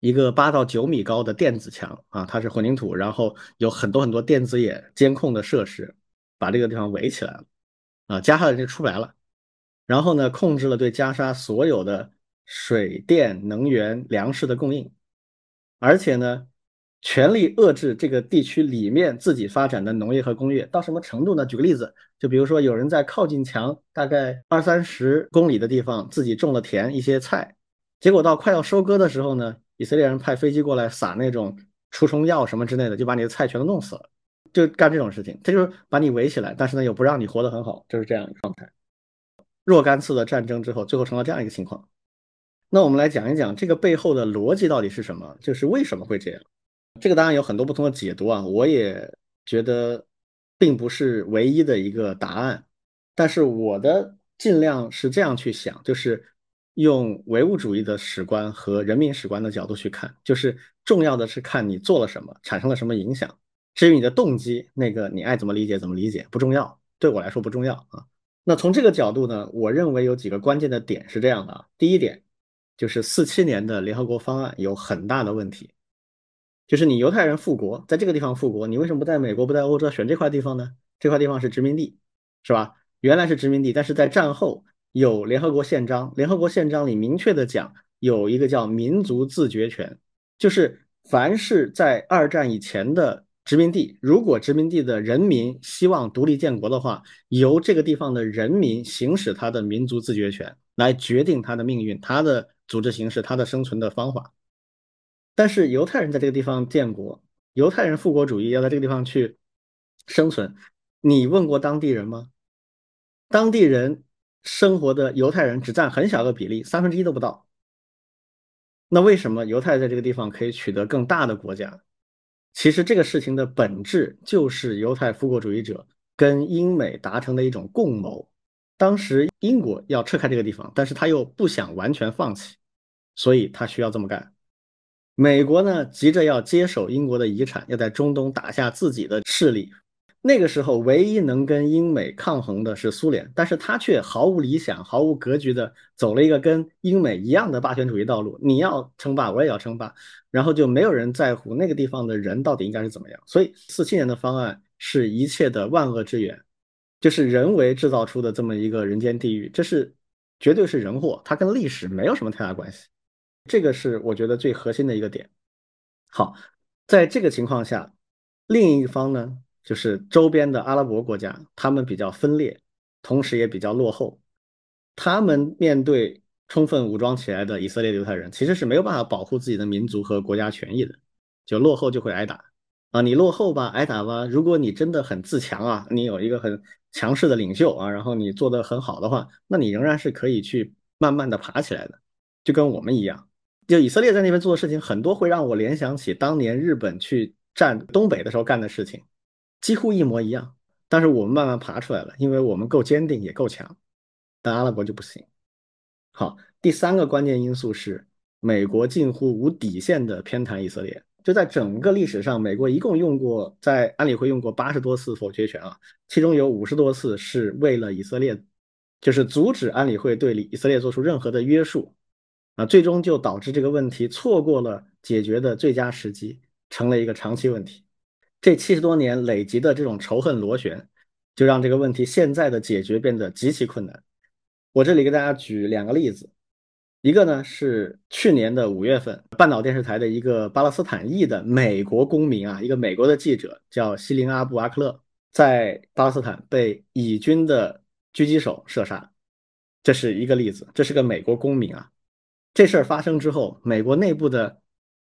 A: 一个八到九米高的电子墙啊，它是混凝土，然后有很多很多电子眼监控的设施，把这个地方围起来了，啊，加沙人就出不来了。然后呢，控制了对加沙所有的。水电、能源、粮食的供应，而且呢，全力遏制这个地区里面自己发展的农业和工业。到什么程度呢？举个例子，就比如说有人在靠近墙大概二三十公里的地方自己种了田、一些菜，结果到快要收割的时候呢，以色列人派飞机过来撒那种除虫药什么之类的，就把你的菜全都弄死了。就干这种事情，他就是把你围起来，但是呢又不让你活得很好，就是这样一个状态。若干次的战争之后，最后成了这样一个情况。那我们来讲一讲这个背后的逻辑到底是什么？就是为什么会这样？这个当然有很多不同的解读啊，我也觉得并不是唯一的一个答案。但是我的尽量是这样去想，就是用唯物主义的史观和人民史观的角度去看，就是重要的是看你做了什么，产生了什么影响。至于你的动机，那个你爱怎么理解怎么理解不重要，对我来说不重要啊。那从这个角度呢，我认为有几个关键的点是这样的啊，第一点。就是四七年的联合国方案有很大的问题，就是你犹太人复国，在这个地方复国，你为什么不在美国、不在欧洲选这块地方呢？这块地方是殖民地，是吧？原来是殖民地，但是在战后有联合国宪章，联合国宪章里明确的讲有一个叫民族自决权，就是凡是在二战以前的殖民地，如果殖民地的人民希望独立建国的话，由这个地方的人民行使他的民族自决权，来决定他的命运，他的。组织形式，他的生存的方法。但是犹太人在这个地方建国，犹太人复国主义要在这个地方去生存。你问过当地人吗？当地人生活的犹太人只占很小的比例，三分之一都不到。那为什么犹太在这个地方可以取得更大的国家？其实这个事情的本质就是犹太复国主义者跟英美达成的一种共谋。当时英国要撤开这个地方，但是他又不想完全放弃。所以他需要这么干。美国呢，急着要接手英国的遗产，要在中东打下自己的势力。那个时候，唯一能跟英美抗衡的是苏联，但是他却毫无理想、毫无格局的走了一个跟英美一样的霸权主义道路。你要称霸，我也要称霸，然后就没有人在乎那个地方的人到底应该是怎么样。所以，四七年的方案是一切的万恶之源，就是人为制造出的这么一个人间地狱，这是绝对是人祸，它跟历史没有什么太大关系。这个是我觉得最核心的一个点。好，在这个情况下，另一方呢，就是周边的阿拉伯国家，他们比较分裂，同时也比较落后。他们面对充分武装起来的以色列犹太人，其实是没有办法保护自己的民族和国家权益的。就落后就会挨打啊！你落后吧，挨打吧。如果你真的很自强啊，你有一个很强势的领袖啊，然后你做得很好的话，那你仍然是可以去慢慢的爬起来的，就跟我们一样。就以色列在那边做的事情很多，会让我联想起当年日本去占东北的时候干的事情，几乎一模一样。但是我们慢慢爬出来了，因为我们够坚定，也够强。但阿拉伯就不行。好，第三个关键因素是美国近乎无底线的偏袒以色列。就在整个历史上，美国一共用过在安理会用过八十多次否决权啊，其中有五十多次是为了以色列，就是阻止安理会对以色列做出任何的约束。啊，最终就导致这个问题错过了解决的最佳时机，成了一个长期问题。这七十多年累积的这种仇恨螺旋，就让这个问题现在的解决变得极其困难。我这里给大家举两个例子。一个呢是去年的五月份，半岛电视台的一个巴勒斯坦裔的美国公民啊，一个美国的记者叫西林阿布阿克勒，在巴勒斯坦被以军的狙击手射杀，这是一个例子。这是个美国公民啊。这事儿发生之后，美国内部的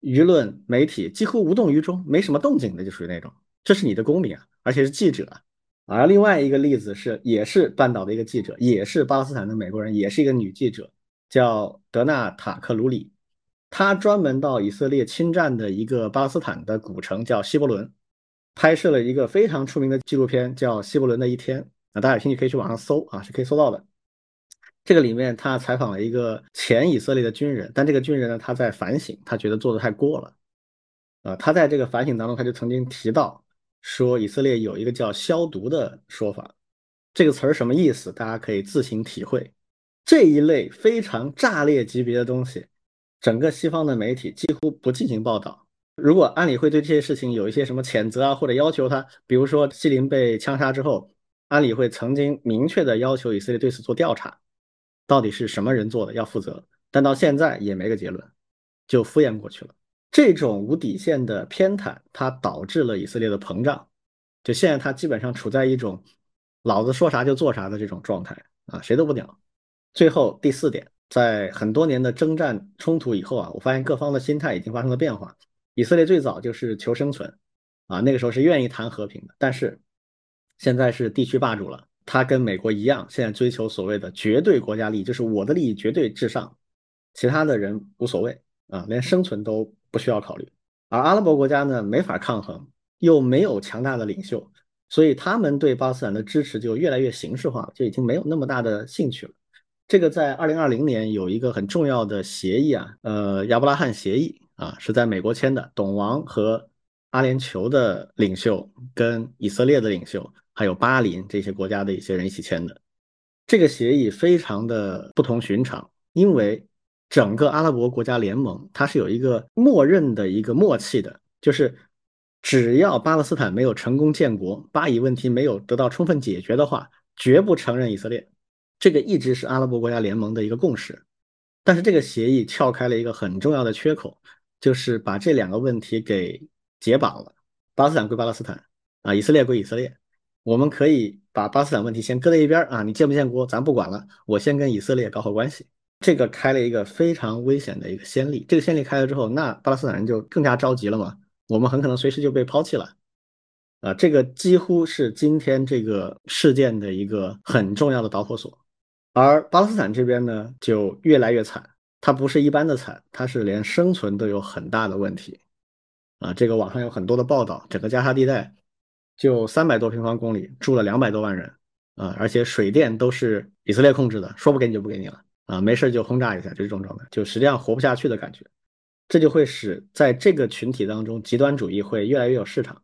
A: 舆论媒体几乎无动于衷，没什么动静的，就属于那种，这是你的公民啊，而且是记者啊。而另外一个例子是，也是半岛的一个记者，也是巴勒斯坦的美国人，也是一个女记者，叫德纳塔克鲁里。她专门到以色列侵占的一个巴勒斯坦的古城叫希伯伦，拍摄了一个非常出名的纪录片，叫《希伯伦的一天》。那大家有兴趣可以去网上搜啊，是可以搜到的。这个里面，他采访了一个前以色列的军人，但这个军人呢，他在反省，他觉得做的太过了。啊，他在这个反省当中，他就曾经提到说，以色列有一个叫“消毒”的说法，这个词儿什么意思？大家可以自行体会。这一类非常炸裂级别的东西，整个西方的媒体几乎不进行报道。如果安理会对这些事情有一些什么谴责啊，或者要求他，比如说西林被枪杀之后，安理会曾经明确的要求以色列对此做调查。到底是什么人做的，要负责，但到现在也没个结论，就敷衍过去了。这种无底线的偏袒，它导致了以色列的膨胀。就现在，它基本上处在一种老子说啥就做啥的这种状态啊，谁都不鸟。最后第四点，在很多年的征战冲突以后啊，我发现各方的心态已经发生了变化。以色列最早就是求生存啊，那个时候是愿意谈和平的，但是现在是地区霸主了。他跟美国一样，现在追求所谓的绝对国家利益，就是我的利益绝对至上，其他的人无所谓啊，连生存都不需要考虑。而阿拉伯国家呢，没法抗衡，又没有强大的领袖，所以他们对巴勒斯坦的支持就越来越形式化，就已经没有那么大的兴趣了。这个在二零二零年有一个很重要的协议啊，呃，亚伯拉罕协议啊，是在美国签的，董王和阿联酋的领袖跟以色列的领袖。还有巴林这些国家的一些人一起签的这个协议非常的不同寻常，因为整个阿拉伯国家联盟它是有一个默认的一个默契的，就是只要巴勒斯坦没有成功建国，巴以问题没有得到充分解决的话，绝不承认以色列。这个一直是阿拉伯国家联盟的一个共识。但是这个协议撬开了一个很重要的缺口，就是把这两个问题给解绑了：巴勒斯坦归巴勒斯坦啊，以色列归以色列。我们可以把巴斯坦问题先搁在一边啊，你建不建国咱不管了，我先跟以色列搞好关系。这个开了一个非常危险的一个先例，这个先例开了之后，那巴勒斯坦人就更加着急了嘛，我们很可能随时就被抛弃了。啊，这个几乎是今天这个事件的一个很重要的导火索。而巴勒斯坦这边呢，就越来越惨，它不是一般的惨，它是连生存都有很大的问题。啊，这个网上有很多的报道，整个加沙地带。就三百多平方公里住了两百多万人啊，而且水电都是以色列控制的，说不给你就不给你了啊，没事就轰炸一下，就这种状态，就实际上活不下去的感觉。这就会使在这个群体当中，极端主义会越来越有市场。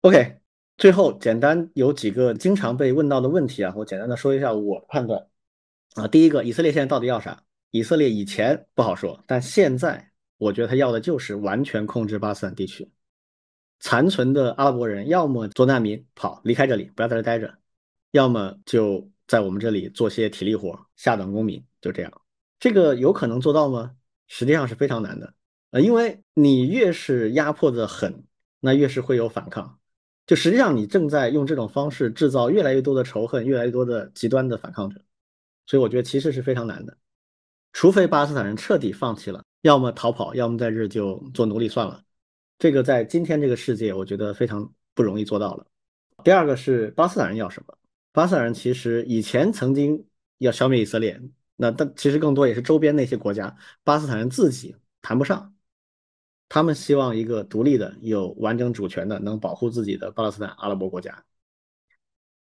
A: OK，最后简单有几个经常被问到的问题啊，我简单的说一下我的判断啊。第一个，以色列现在到底要啥？以色列以前不好说，但现在我觉得他要的就是完全控制巴斯坦地区。残存的阿拉伯人要么做难民跑离开这里，不要在这待着；要么就在我们这里做些体力活，下等公民。就这样，这个有可能做到吗？实际上是非常难的。呃，因为你越是压迫的狠，那越是会有反抗。就实际上你正在用这种方式制造越来越多的仇恨，越来越多的极端的反抗者。所以我觉得其实是非常难的，除非巴勒斯坦人彻底放弃了，要么逃跑，要么在这就做奴隶算了。这个在今天这个世界，我觉得非常不容易做到了。第二个是巴斯坦人要什么？巴斯坦人其实以前曾经要消灭以色列，那但其实更多也是周边那些国家。巴斯坦人自己谈不上，他们希望一个独立的、有完整主权的、能保护自己的巴勒斯坦阿拉伯国家。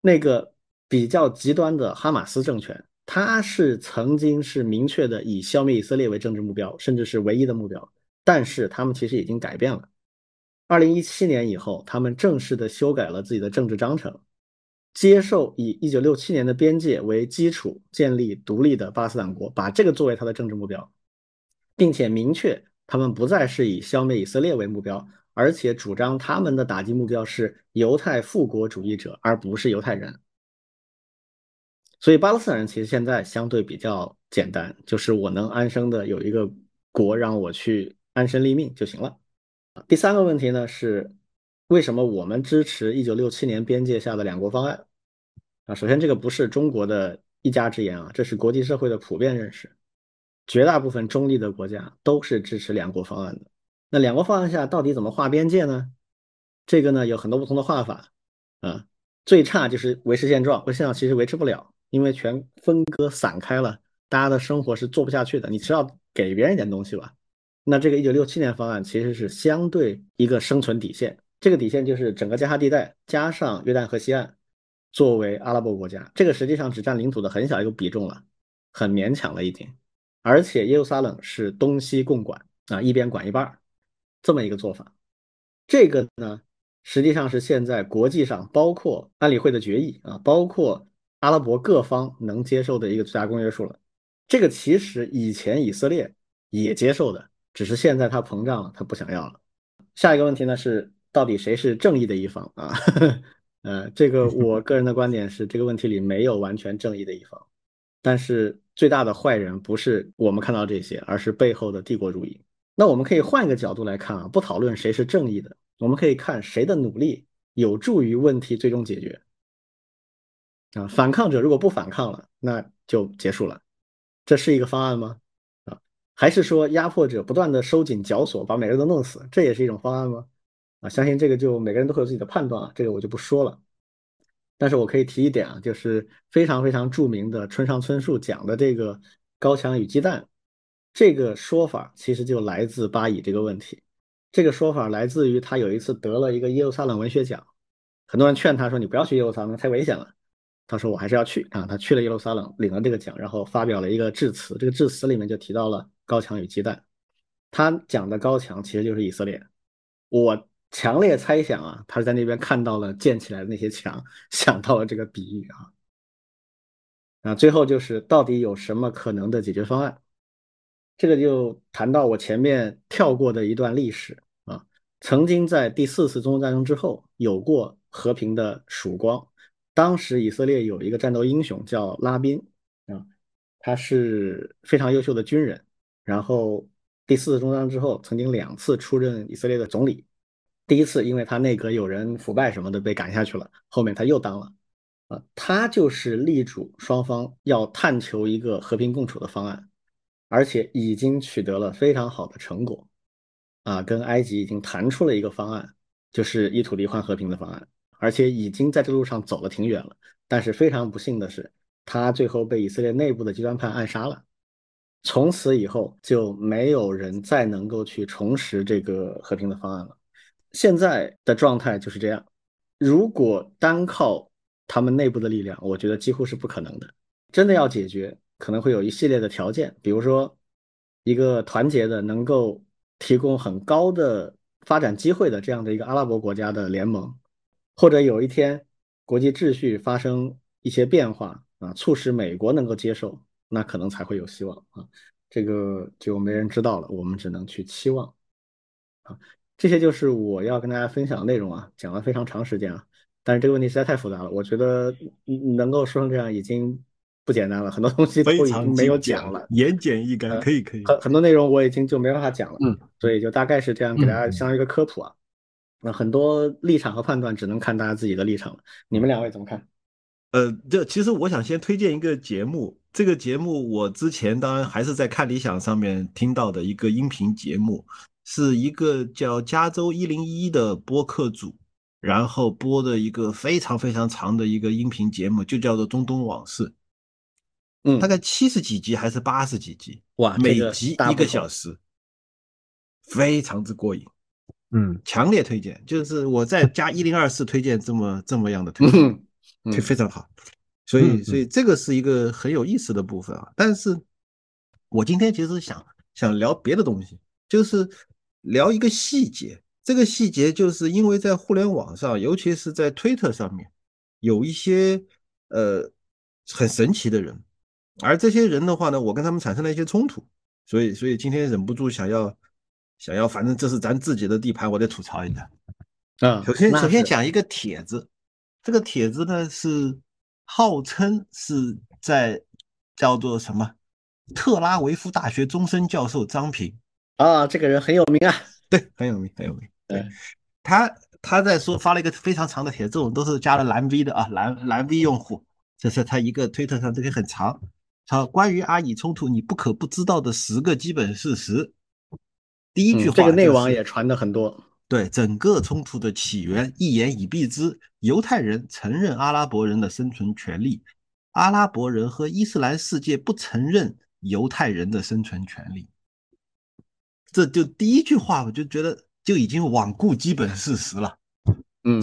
A: 那个比较极端的哈马斯政权，他是曾经是明确的以消灭以色列为政治目标，甚至是唯一的目标，但是他们其实已经改变了。二零一七年以后，他们正式的修改了自己的政治章程，接受以一九六七年的边界为基础建立独立的巴斯坦国，把这个作为他的政治目标，并且明确他们不再是以消灭以色列为目标，而且主张他们的打击目标是犹太复国主义者，而不是犹太人。所以巴勒斯坦人其实现在相对比较简单，就是我能安生的有一个国让我去安身立命就行了。第三个问题呢是，为什么我们支持一九六七年边界下的两国方案？啊，首先这个不是中国的一家之言啊，这是国际社会的普遍认识，绝大部分中立的国家都是支持两国方案的。那两国方案下到底怎么划边界呢？这个呢有很多不同的画法啊，最差就是维持现状，维持现状其实维持不了，因为全分割散开了。大家的生活是做不下去的，你是要给别人一点东西吧？那这个一九六七年方案其实是相对一个生存底线，这个底线就是整个加沙地带加上约旦河西岸作为阿拉伯国家，这个实际上只占领土的很小一个比重了，很勉强了已经。而且耶路撒冷是东西共管啊，一边管一半这么一个做法。这个呢，实际上是现在国际上包括安理会的决议啊，包括阿拉伯各方能接受的一个最大公约数了。这个其实以前以色列也接受的，只是现在它膨胀了，它不想要了。下一个问题呢是，到底谁是正义的一方啊？[LAUGHS] 呃，这个 [LAUGHS] 我个人的观点是，这个问题里没有完全正义的一方，但是最大的坏人不是我们看到这些，而是背后的帝国主义。那我们可以换一个角度来看啊，不讨论谁是正义的，我们可以看谁的努力有助于问题最终解决。啊，反抗者如果不反抗了，那就结束了。这是一个方案吗？还是说压迫者不断的收紧绞索，把每个人都弄死，这也是一种方案吗？啊，相信这个就每个人都会有自己的判断啊，这个我就不说了。但是我可以提一点啊，就是非常非常著名的村上春树讲的这个高墙与鸡蛋这个说法，其实就来自巴以这个问题。这个说法来自于他有一次得了一个耶路撒冷文学奖，很多人劝他说：“你不要去耶路撒冷，太危险了。”他说：“我还是要去啊！”他去了耶路撒冷，领了这个奖，然后发表了一个致辞。这个致辞里面就提到了高墙与鸡蛋。他讲的高墙其实就是以色列。我强烈猜想啊，他是在那边看到了建起来的那些墙，[LAUGHS] 想到了这个比喻啊。啊，最后就是到底有什么可能的解决方案？这个就谈到我前面跳过的一段历史啊。曾经在第四次中东战争之后，有过和平的曙光。当时以色列有一个战斗英雄叫拉宾啊，他是非常优秀的军人。然后第四次中东之后，曾经两次出任以色列的总理。第一次因为他内阁有人腐败什么的被赶下去了，后面他又当了啊。他就是力主双方要探求一个和平共处的方案，而且已经取得了非常好的成果啊，跟埃及已经谈出了一个方案，就是一土地换和平的方案。而且已经在这路上走了挺远了，但是非常不幸的是，他最后被以色列内部的极端派暗杀了。从此以后就没有人再能够去重拾这个和平的方案了。现在的状态就是这样。如果单靠他们内部的力量，我觉得几乎是不可能的。真的要解决，可能会有一系列的条件，比如说一个团结的、能够提供很高的发展机会的这样的一个阿拉伯国家的联盟。或者有一天，国际秩序发生一些变化啊，促使美国能够接受，那可能才会有希望啊。这个就没人知道了，我们只能去期望啊。这些就是我要跟大家分享的内容啊，讲了非常长时间啊，但是这个问题实在太复杂了，我觉得能够说成这样已经不简单了，很多东西都已经没有讲了，
B: 言简意赅，可以可以，
A: 很很多内容我已经就没办法讲了，嗯，所以就大概是这样给大家相当于一个科普啊。那很多立场和判断只能看大家自己的立场了。你们两位怎么看？
B: 呃，这其实我想先推荐一个节目，这个节目我之前当然还是在看理想上面听到的一个音频节目，是一个叫加州一零一的播客组，然后播的一个非常非常长的一个音频节目，就叫做《中东往事》。
A: 嗯，
B: 大概七十几集还是八十几集？
A: 哇，
B: 每集一个小时，非常之过瘾。
C: 嗯，
B: 强烈推荐，就是我在加一零二四推荐这么这么样的推荐，推非常好，所以所以这个是一个很有意思的部分啊。但是，我今天其实想想聊别的东西，就是聊一个细节。这个细节就是因为在互联网上，尤其是在推特上面，有一些呃很神奇的人，而这些人的话呢，我跟他们产生了一些冲突，所以所以今天忍不住想要。想要，反正这是咱自己的地盘，我得吐槽一下。
A: 啊，
B: 首先首先讲一个帖子，这个帖子呢是号称是在叫做什么特拉维夫大学终身教授张平
A: 啊，这个人很有名啊，
B: 对，很有名，很有名。对，他他在说发了一个非常长的帖，这种都是加了蓝 V 的啊，蓝蓝 V 用户，这是他一个推特上这个很长，好，关于阿以冲突，你不可不知道的十个基本事实。第一句话，
A: 这个内网也传的很多。
B: 对整个冲突的起源，一言以蔽之：犹太人承认阿拉伯人的生存权利，阿拉伯人和伊斯兰世界不承认犹太人的生存权利。这就第一句话，我就觉得就已经罔顾基本事实了。
A: 嗯，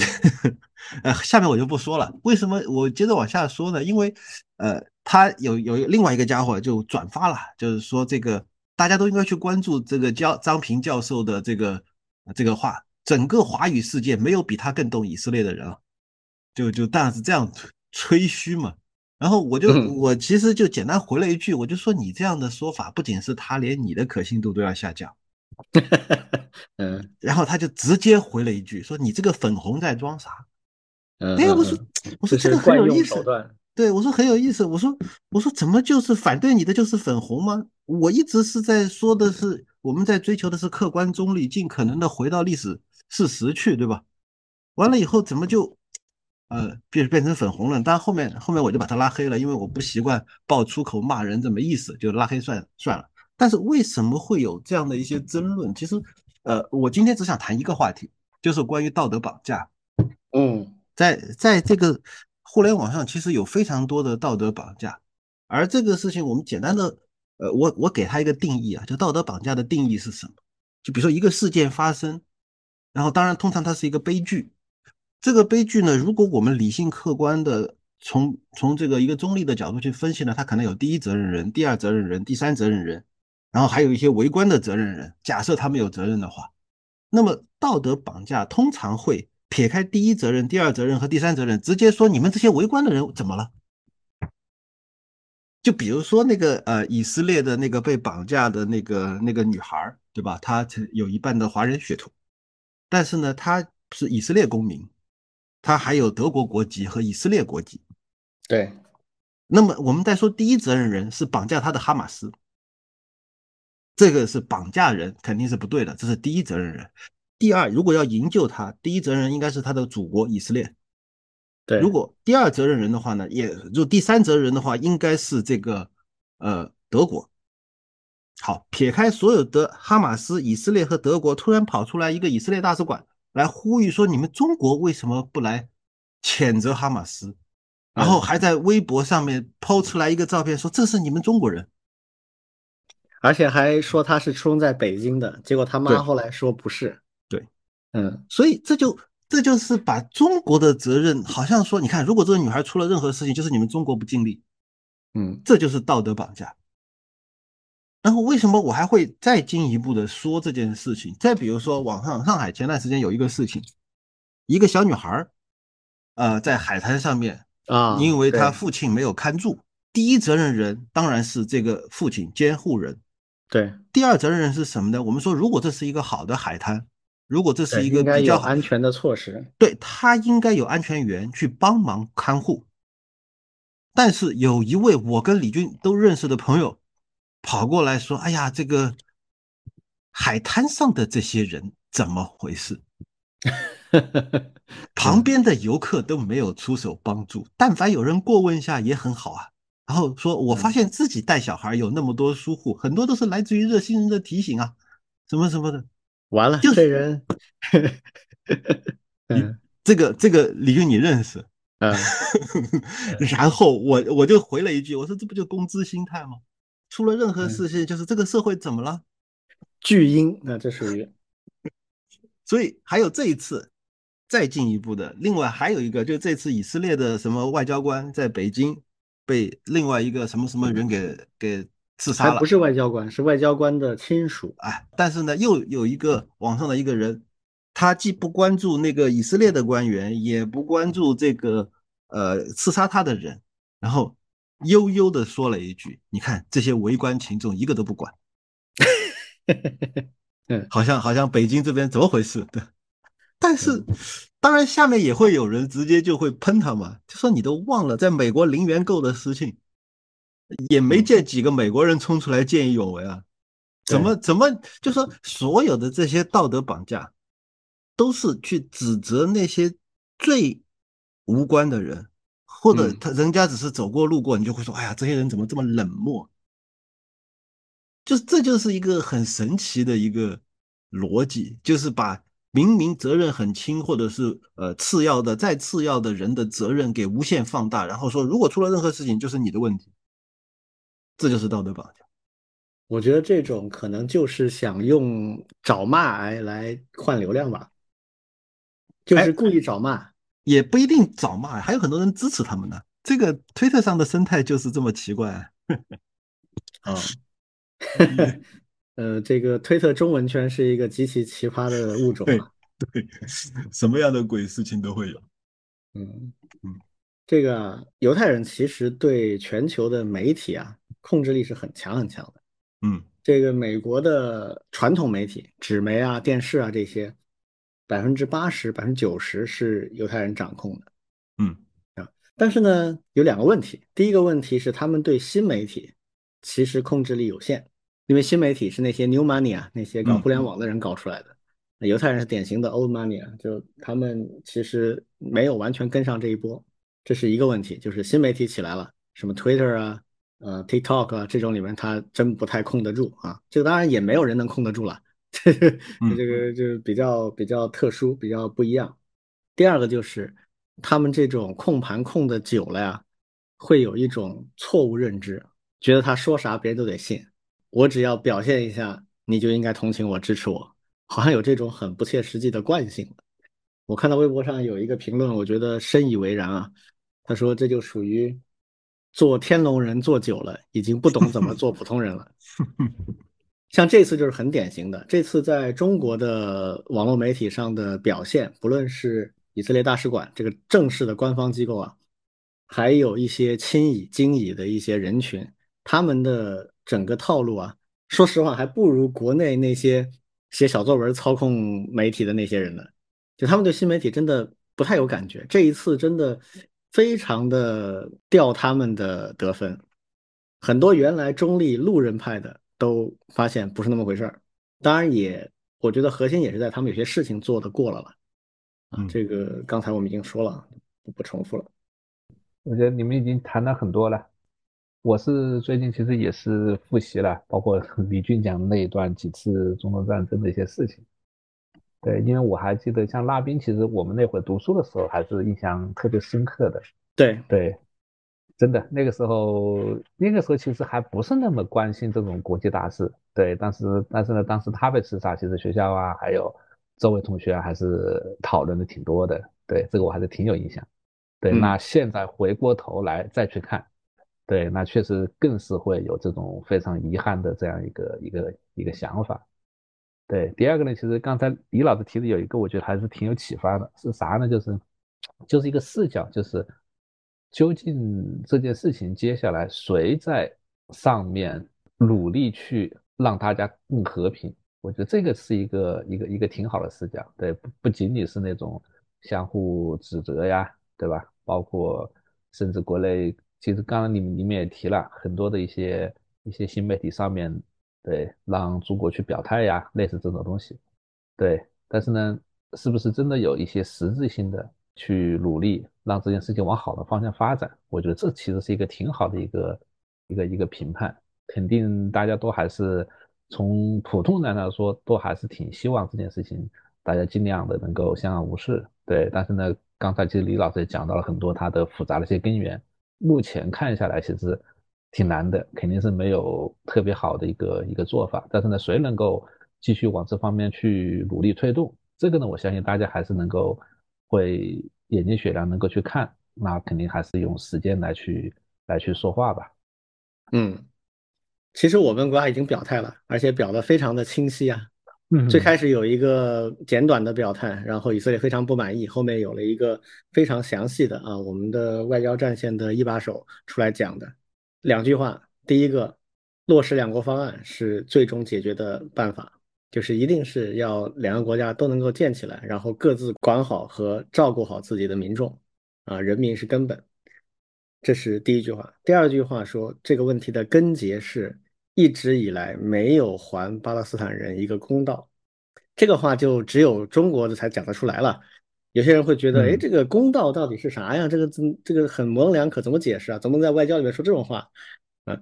A: [LAUGHS]
B: 呃，下面我就不说了。为什么我接着往下说呢？因为，呃，他有有另外一个家伙就转发了，就是说这个大家都应该去关注这个教张平教授的这个。这个话，整个华语世界没有比他更懂以色列的人了，就就当然是这样吹嘘嘛。然后我就我其实就简单回了一句，我就说你这样的说法，不仅是他，连你的可信度都要下降。[LAUGHS]
A: 嗯，
B: 然后他就直接回了一句，说你这个粉红在装啥？
A: 哎，
B: 我说我说这个很有意思。对，我说很有意思。我说我说怎么就是反对你的就是粉红吗？我一直是在说的是。我们在追求的是客观中立，尽可能的回到历史事实去，对吧？完了以后怎么就，呃，变变成粉红了？但后面后面我就把他拉黑了，因为我不习惯爆粗口骂人，这么意思就拉黑算算了。但是为什么会有这样的一些争论？其实，呃，我今天只想谈一个话题，就是关于道德绑架。
A: 嗯，
B: 在在这个互联网上，其实有非常多的道德绑架，而这个事情我们简单的。呃，我我给他一个定义啊，就道德绑架的定义是什么？就比如说一个事件发生，然后当然通常它是一个悲剧。这个悲剧呢，如果我们理性客观的从从这个一个中立的角度去分析呢，它可能有第一责任人、第二责任人、第三责任人，然后还有一些围观的责任人。假设他们有责任的话，那么道德绑架通常会撇开第一责任、第二责任和第三责任，直接说你们这些围观的人怎么了？就比如说那个呃，以色列的那个被绑架的那个那个女孩，对吧？她有一半的华人血统，但是呢，她是以色列公民，她还有德国国籍和以色列国籍。
A: 对。
B: 那么我们再说第一责任人是绑架她的哈马斯，这个是绑架人肯定是不对的，这是第一责任人。第二，如果要营救他，第一责任人应该是他的祖国以色列。
A: 对，
B: 如果第二责任人的话呢，也就第三责任人的话，应该是这个呃德国。好，撇开所有的哈马斯、以色列和德国，突然跑出来一个以色列大使馆来呼吁说：“你们中国为什么不来谴责哈马斯？”然后还在微博上面抛出来一个照片，说：“这是你们中国人。”
A: 而且还说他是出生在北京的，结果他妈后来说不是。
B: 对，
A: 嗯，
B: 所以这就。这就是把中国的责任，好像说，你看，如果这个女孩出了任何事情，就是你们中国不尽力，
A: 嗯，
B: 这就是道德绑架。然后为什么我还会再进一步的说这件事情？再比如说，网上上海前段时间有一个事情，一个小女孩，呃，在海滩上面
A: 啊，
B: 因为她父亲没有看住，第一责任人当然是这个父亲监护人，
A: 对，
B: 第二责任人是什么呢？我们说，如果这是一个好的海滩。如果这是一个比较
A: 安全的措施，
B: 对他应该有安全员去帮忙看护。但是有一位我跟李军都认识的朋友跑过来说：“哎呀，这个海滩上的这些人怎么回事？[LAUGHS] 旁边的游客都没有出手帮助，但凡有人过问一下也很好啊。”然后说：“我发现自己带小孩有那么多疏忽，很多都是来自于热心人的提醒啊，什么什么的。”
A: 完了，就这人，[LAUGHS]
B: 嗯，这个这个李俊你认识，[LAUGHS]
A: 嗯，
B: 然后我我就回了一句，我说这不就工资心态吗？出了任何事情，就是这个社会怎么了？
A: 巨婴，那这属于，[LAUGHS]
B: 所以还有这一次再进一步的，另外还有一个，就这次以色列的什么外交官在北京被另外一个什么什么人给给。刺杀了，
A: 不是外交官，是外交官的亲属。
B: 哎，但是呢，又有一个网上的一个人，他既不关注那个以色列的官员，也不关注这个呃刺杀他的人，然后悠悠的说了一句：“你看这些围观群众一个都不管。[LAUGHS] ”
A: 嗯，
B: 好像好像北京这边怎么回事？[LAUGHS] 对，但是当然下面也会有人直接就会喷他嘛，就说你都忘了在美国零元购的事情。也没见几个美国人冲出来见义勇为啊。怎么怎么就说所有的这些道德绑架，都是去指责那些最无关的人，或者他人家只是走过路过，你就会说，哎呀，这些人怎么这么冷漠？就这就是一个很神奇的一个逻辑，就是把明明责任很轻，或者是呃次要的再次要的人的责任给无限放大，然后说如果出了任何事情就是你的问题，这就是道德绑架。
A: 我觉得这种可能就是想用找骂来来换流量吧，就是故意找骂，
B: 也不一定找骂，还有很多人支持他们呢。这个推特上的生态就是这么奇怪。[LAUGHS]
A: 啊，[LAUGHS] 呃，这个推特中文圈是一个极其奇葩的物种
B: 啊，对，什么样的鬼事情都会有。
A: 嗯嗯，这个犹太人其实对全球的媒体啊控制力是很强很强的。
B: 嗯，
A: 这个美国的传统媒体，纸媒啊、电视啊这些，百分之八十、百分之九十是犹太人掌控的。
B: 嗯
A: 啊，但是呢，有两个问题。第一个问题是，他们对新媒体其实控制力有限，因为新媒体是那些 new money 啊，那些搞互联网的人搞出来的。犹太人是典型的 old money 啊，就他们其实没有完全跟上这一波，这是一个问题。就是新媒体起来了，什么 Twitter 啊。呃，TikTok 啊，这种里面他真不太控得住啊。这个当然也没有人能控得住了，[LAUGHS] 这个这个就比较比较特殊，比较不一样。第二个就是他们这种控盘控的久了呀，会有一种错误认知，觉得他说啥别人都得信。我只要表现一下，你就应该同情我、支持我，好像有这种很不切实际的惯性。我看到微博上有一个评论，我觉得深以为然啊。他说这就属于。做天龙人做久了，已经不懂怎么做普通人了。像这次就是很典型的，这次在中国的网络媒体上的表现，不论是以色列大使馆这个正式的官方机构啊，还有一些亲以经以的一些人群，他们的整个套路啊，说实话还不如国内那些写小作文操控媒体的那些人呢。就他们对新媒体真的不太有感觉，这一次真的。非常的掉他们的得分，很多原来中立路人派的都发现不是那么回事儿。当然也，我觉得核心也是在他们有些事情做的过了了。啊，这个刚才我们已经说了，不重复了。
C: 我觉得你们已经谈了很多了。我是最近其实也是复习了，包括李俊讲的那一段几次中东战争的一些事情。对，因为我还记得，像拉宾，其实我们那会读书的时候还是印象特别深刻的。
A: 对
C: 对，真的，那个时候，那个时候其实还不是那么关心这种国际大事。对，但是但是呢，当时他被刺杀，其实学校啊，还有周围同学啊还是讨论的挺多的。对，这个我还是挺有印象。对，那现在回过头来再去看，对，那确实更是会有这种非常遗憾的这样一个一个一个想法。对，第二个呢，其实刚才李老师提的有一个，我觉得还是挺有启发的，是啥呢？就是，就是一个视角，就是究竟这件事情接下来谁在上面努力去让大家更和平？我觉得这个是一个一个一个挺好的视角。对，不不仅仅是那种相互指责呀，对吧？包括甚至国内，其实刚刚你们你们也提了很多的一些一些新媒体上面。对，让中国去表态呀，类似这种东西。对，但是呢，是不是真的有一些实质性的去努力，让这件事情往好的方向发展？我觉得这其实是一个挺好的一个一个一个评判。肯定大家都还是从普通人来说，都还是挺希望这件事情大家尽量的能够相安无事。对，但是呢，刚才其实李老师也讲到了很多它的复杂的一些根源。目前看下来，其实。挺难的，肯定是没有特别好的一个一个做法。但是呢，谁能够继续往这方面去努力推动，这个呢，我相信大家还是能够会眼睛雪亮，能够去看。那肯定还是用时间来去来去说话吧。
A: 嗯，其实我们国家已经表态了，而且表的非常的清晰啊。嗯，最开始有一个简短的表态，然后以色列非常不满意，后面有了一个非常详细的啊，我们的外交战线的一把手出来讲的。两句话，第一个，落实两国方案是最终解决的办法，就是一定是要两个国家都能够建起来，然后各自管好和照顾好自己的民众，啊，人民是根本。这是第一句话。第二句话说，这个问题的根结是一直以来没有还巴勒斯坦人一个公道。这个话就只有中国的才讲得出来了。有些人会觉得，哎，这个公道到底是啥呀？这个字这个很模棱两可，怎么解释啊？怎么在外交里面说这种话？啊，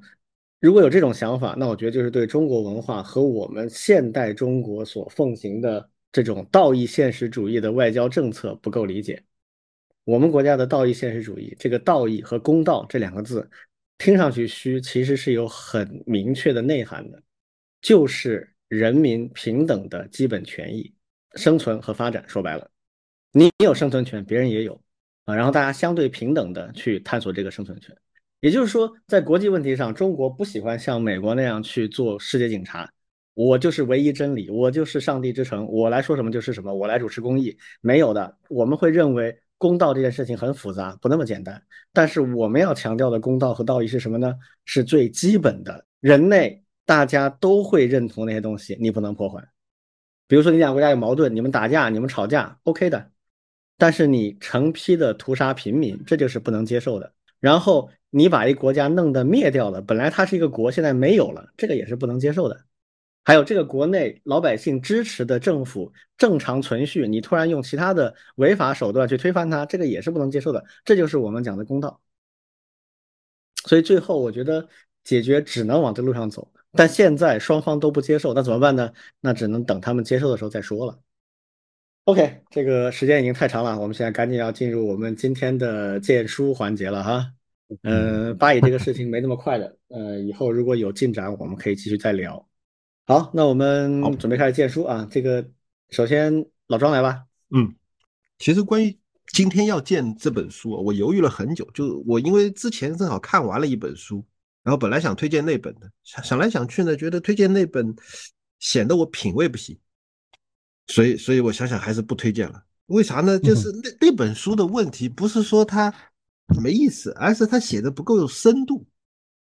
A: 如果有这种想法，那我觉得就是对中国文化和我们现代中国所奉行的这种道义现实主义的外交政策不够理解。我们国家的道义现实主义，这个道义和公道这两个字，听上去虚，其实是有很明确的内涵的，就是人民平等的基本权益、生存和发展。说白了。你有生存权，别人也有啊，然后大家相对平等的去探索这个生存权。也就是说，在国际问题上，中国不喜欢像美国那样去做世界警察，我就是唯一真理，我就是上帝之城，我来说什么就是什么，我来主持公义，没有的。我们会认为公道这件事情很复杂，不那么简单。但是我们要强调的公道和道义是什么呢？是最基本的，人类大家都会认同那些东西，你不能破坏。比如说，你两个国家有矛盾，你们打架，你们吵架，OK 的。但是你成批的屠杀平民，这就是不能接受的。然后你把一国家弄得灭掉了，本来它是一个国，现在没有了，这个也是不能接受的。还有这个国内老百姓支持的政府正常存续，你突然用其他的违法手段去推翻它，这个也是不能接受的。这就是我们讲的公道。所以最后我觉得解决只能往这路上走，但现在双方都不接受，那怎么办呢？那只能等他们接受的时候再说了。OK，这个时间已经太长了，我们现在赶紧要进入我们今天的荐书环节了哈。嗯，巴以这个事情没那么快的，呃，以后如果有进展，我们可以继续再聊。好，那我们准备开始荐书啊。这个首先老庄来吧。
B: 嗯，其实关于今天要荐这本书，我犹豫了很久。就我因为之前正好看完了一本书，然后本来想推荐那本的，想想来想去呢，觉得推荐那本显得我品味不行。所以，所以我想想还是不推荐了。为啥呢？就是那那本书的问题，不是说它没意思，而是它写的不够有深度。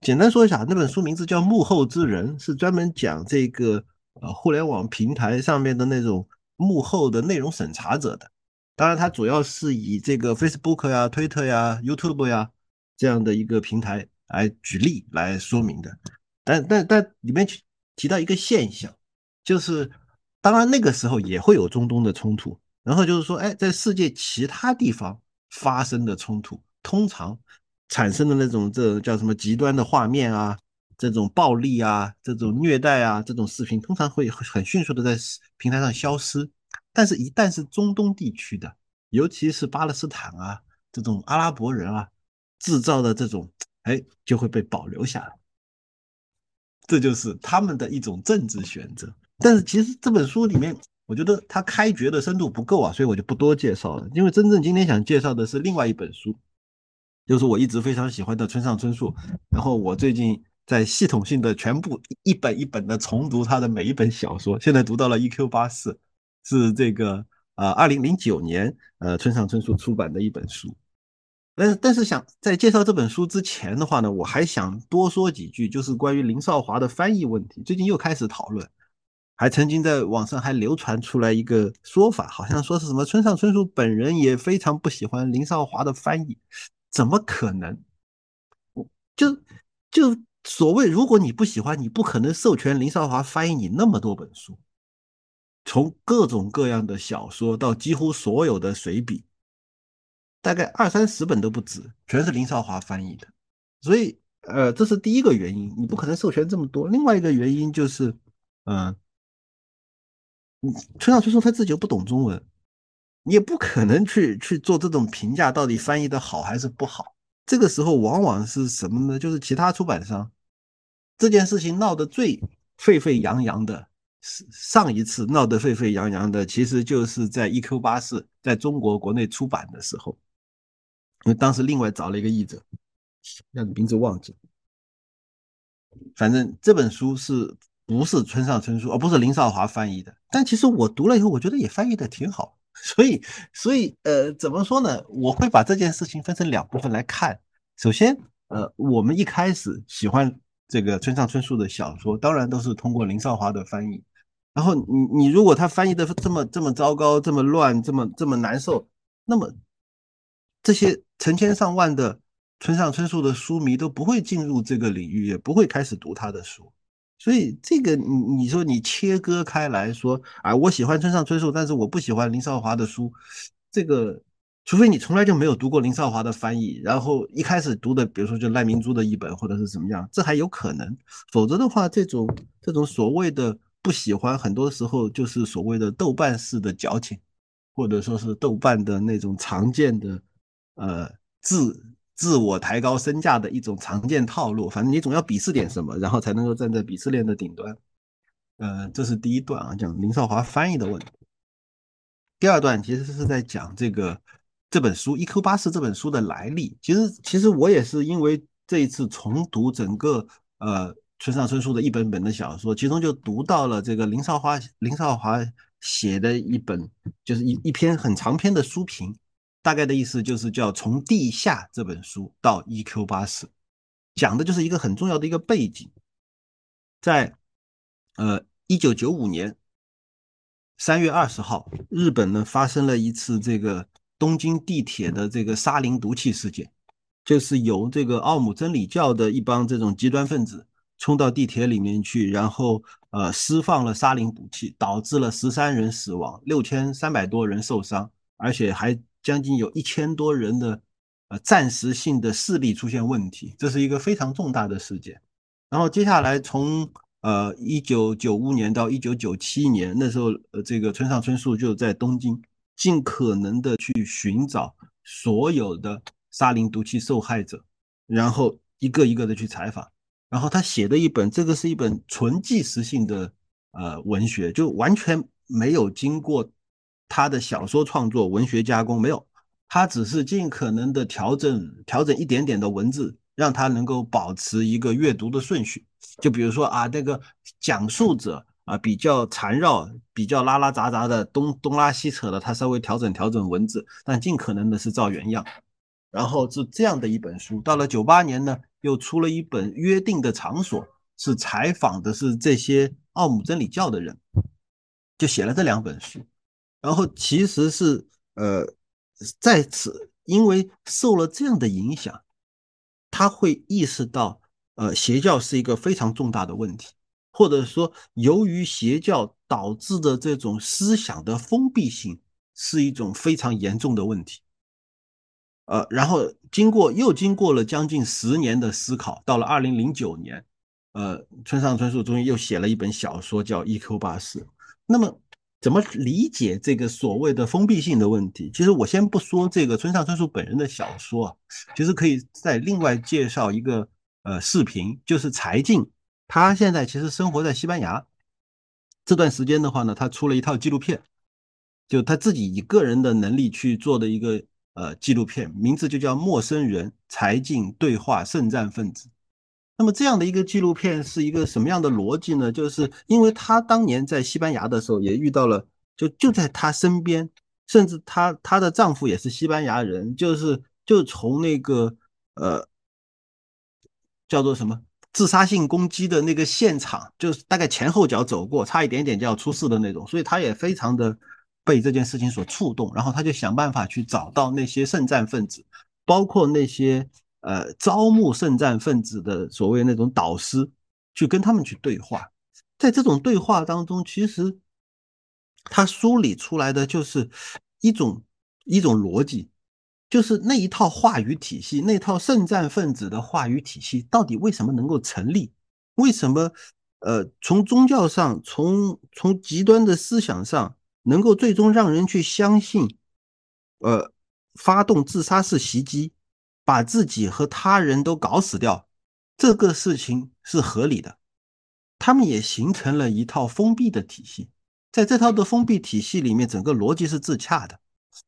B: 简单说一下，那本书名字叫《幕后之人》，是专门讲这个呃互联网平台上面的那种幕后的内容审查者的。当然，它主要是以这个 Facebook 呀、Twitter 呀、YouTube 呀这样的一个平台来举例来说明的。但但但里面提提到一个现象，就是。当然，那个时候也会有中东的冲突。然后就是说，哎，在世界其他地方发生的冲突，通常产生的那种这叫什么极端的画面啊，这种暴力啊，这种虐待啊，这种视频，通常会很迅速的在平台上消失。但是，一旦是中东地区的，尤其是巴勒斯坦啊，这种阿拉伯人啊制造的这种，哎，就会被保留下来。这就是他们的一种政治选择。但是其实这本书里面，我觉得它开掘的深度不够啊，所以我就不多介绍了。因为真正今天想介绍的是另外一本书，就是我一直非常喜欢的村上春树。然后我最近在系统性的全部一本一本的重读他的每一本小说，现在读到了《E.Q. 八四》，是这个呃二零零九年呃村上春树出版的一本书。但是但是想在介绍这本书之前的话呢，我还想多说几句，就是关于林少华的翻译问题，最近又开始讨论。还曾经在网上还流传出来一个说法，好像说是什么村上春树本人也非常不喜欢林少华的翻译，怎么可能？就就所谓，如果你不喜欢，你不可能授权林少华翻译你那么多本书，从各种各样的小说到几乎所有的随笔，大概二三十本都不止，全是林少华翻译的。所以，呃，这是第一个原因，你不可能授权这么多。另外一个原因就是，嗯。你村上春树他自己又不懂中文，你也不可能去去做这种评价，到底翻译的好还是不好。这个时候往往是什么呢？就是其他出版商这件事情闹得最沸沸扬扬的，上一次闹得沸沸扬扬的，其实就是在 E.Q. 八四在中国国内出版的时候，因为当时另外找了一个译者，让名字忘记了，反正这本书是。不是村上春树，而不是林少华翻译的。但其实我读了以后，我觉得也翻译的挺好。[LAUGHS] 所以，所以，呃，怎么说呢？我会把这件事情分成两部分来看。首先，呃，我们一开始喜欢这个村上春树的小说，当然都是通过林少华的翻译。然后，你你如果他翻译的这么这么糟糕、这么乱、这么这么难受，那么这些成千上万的村上春树的书迷都不会进入这个领域，也不会开始读他的书。所以这个你你说你切割开来说啊，我喜欢村上春树，但是我不喜欢林少华的书，这个除非你从来就没有读过林少华的翻译，然后一开始读的，比如说就赖明珠的一本或者是怎么样，这还有可能。否则的话，这种这种所谓的不喜欢，很多时候就是所谓的豆瓣式的矫情，或者说是豆瓣的那种常见的呃字。自我抬高身价的一种常见套路，反正你总要鄙视点什么，然后才能够站在鄙视链的顶端。呃，这是第一段啊，讲林少华翻译的问题。第二段其实是在讲这个这本书《一 Q 八四》这本书的来历。其实，其实我也是因为这一次重读整个呃村上春树的一本本的小说，其中就读到了这个林少华林少华写的一本，就是一一篇很长篇的书评。大概的意思就是叫从地下这本书到 E.Q. 八四，讲的就是一个很重要的一个背景，在呃一九九五年三月二十号，日本呢发生了一次这个东京地铁的这个沙林毒气事件，就是由这个奥姆真理教的一帮这种极端分子冲到地铁里面去，然后呃释放了沙林毒气，导致了十三人死亡，六千三百多人受伤，而且还。将近有一千多人的呃暂时性的视力出现问题，这是一个非常重大的事件。然后接下来从呃一九九五年到一九九七年，那时候呃这个村上春树就在东京尽可能的去寻找所有的沙林毒气受害者，然后一个一个的去采访。然后他写的一本，这个是一本纯纪实性的呃文学，就完全没有经过。他的小说创作、文学加工没有，他只是尽可能的调整、调整一点点的文字，让他能够保持一个阅读的顺序。就比如说啊，那个讲述者啊比较缠绕、比较拉拉杂杂的东东拉西扯的，他稍微调整调整文字，但尽可能的是照原样。然后是这样的一本书。到了九八年呢，又出了一本《约定的场所》，是采访的是这些奥姆真理教的人，就写了这两本书。然后其实是呃，在此因为受了这样的影响，他会意识到呃邪教是一个非常重大的问题，或者说由于邪教导致的这种思想的封闭性是一种非常严重的问题。呃，然后经过又经过了将近十年的思考，到了二零零九年，呃，村上春树终于又写了一本小说叫《E.Q. 八四》，那么。怎么理解这个所谓的封闭性的问题？其实我先不说这个村上春树本人的小说啊，其实可以再另外介绍一个呃视频，就是柴静，他现在其实生活在西班牙，这段时间的话呢，他出了一套纪录片，就他自己以个人的能力去做的一个呃纪录片，名字就叫《陌生人柴静对话圣战分子》。那么这样的一个纪录片是一个什么样的逻辑呢？就是因为她当年在西班牙的时候也遇到了，就就在她身边，甚至她她的丈夫也是西班牙人，就是就从那个呃叫做什么自杀性攻击的那个现场，就是大概前后脚走过，差一点点就要出事的那种，所以她也非常的被这件事情所触动，然后她就想办法去找到那些圣战分子，包括那些。呃，招募圣战分子的所谓那种导师，去跟他们去对话，在这种对话当中，其实他梳理出来的就是一种一种逻辑，就是那一套话语体系，那套圣战分子的话语体系到底为什么能够成立？为什么呃，从宗教上，从从极端的思想上，能够最终让人去相信，呃，发动自杀式袭击？把自己和他人都搞死掉，这个事情是合理的。他们也形成了一套封闭的体系，在这套的封闭体系里面，整个逻辑是自洽的，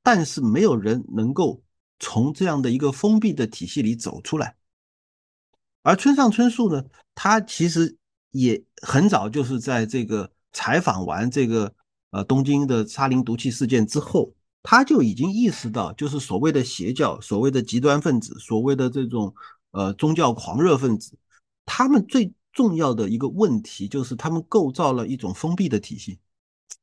B: 但是没有人能够从这样的一个封闭的体系里走出来。而村上春树呢，他其实也很早就是在这个采访完这个呃东京的沙林毒气事件之后。他就已经意识到，就是所谓的邪教、所谓的极端分子、所谓的这种呃宗教狂热分子，他们最重要的一个问题就是他们构造了一种封闭的体系，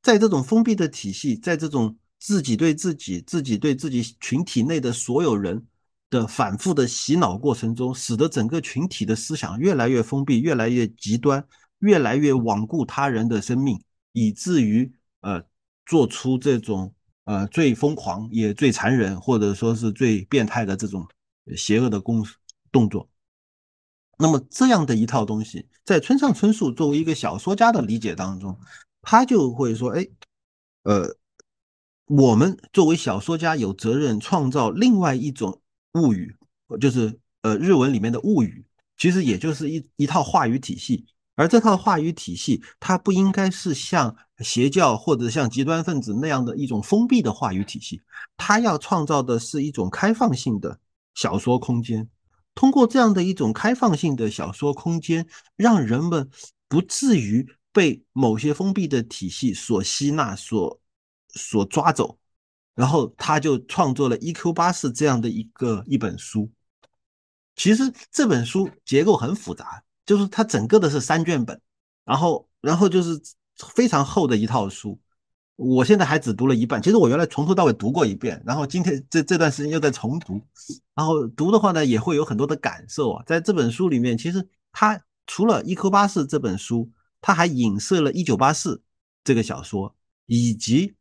B: 在这种封闭的体系，在这种自己对自己、自己对自己群体内的所有人的反复的洗脑过程中，使得整个群体的思想越来越封闭，越来越极端，越来越罔顾他人的生命，以至于呃做出这种呃最疯狂也最残忍，或者说是最变态的这种邪恶的工动作。那么这样的一套东西，在村上春树作为一个小说家的理解当中，他就会说：哎，呃，我们作为小说家有责任创造另外一种物语，就是呃日文里面的物语，其实也就是一一套话语体系。而这套话语体系，它不应该是像邪教或者像极端分子那样的一种封闭的话语体系，它要创造的是一种开放性的小说空间。通过这样的一种开放性的小说空间，让人们不至于被某些封闭的体系所吸纳、所所抓走，然后他就创作了《E.Q. 八四》这样的一个一本书。其实这本书结构很复杂，就是它整个的是三卷本，然后然后就是非常厚的一套书。我现在还只读了一半，其实我原来从头到尾读过一遍，然后今天这这段时间又在重读，然后读的话呢，也会有很多的感受啊。在这本书里面，其实它除了《一颗八四》这本书，它还影射了《一九八四》这个小说，以及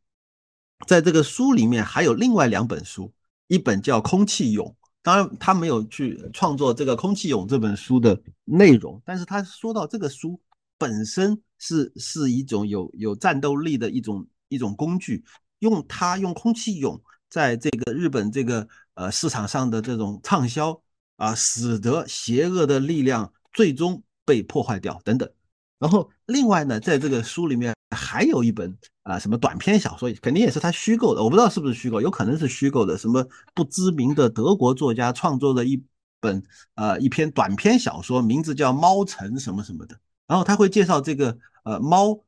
B: 在这个书里面还有另外两本书，一本叫《空气蛹》，当然他没有去创作这个《空气蛹》这本书的内容，但是他说到这个书本身是是一种有有战斗力的一种。一种工具，用它用空气蛹在这个日本这个呃市场上的这种畅销啊，使得邪恶的力量最终被破坏掉等等。然后另外呢，在这个书里面还有一本啊什么短篇小说，肯定也是他虚构的，我不知道是不是虚构，有可能是虚构的。什么不知名的德国作家创作的一本呃一篇短篇小说，名字叫《猫城》什么什么的。然后他会介绍这个呃猫。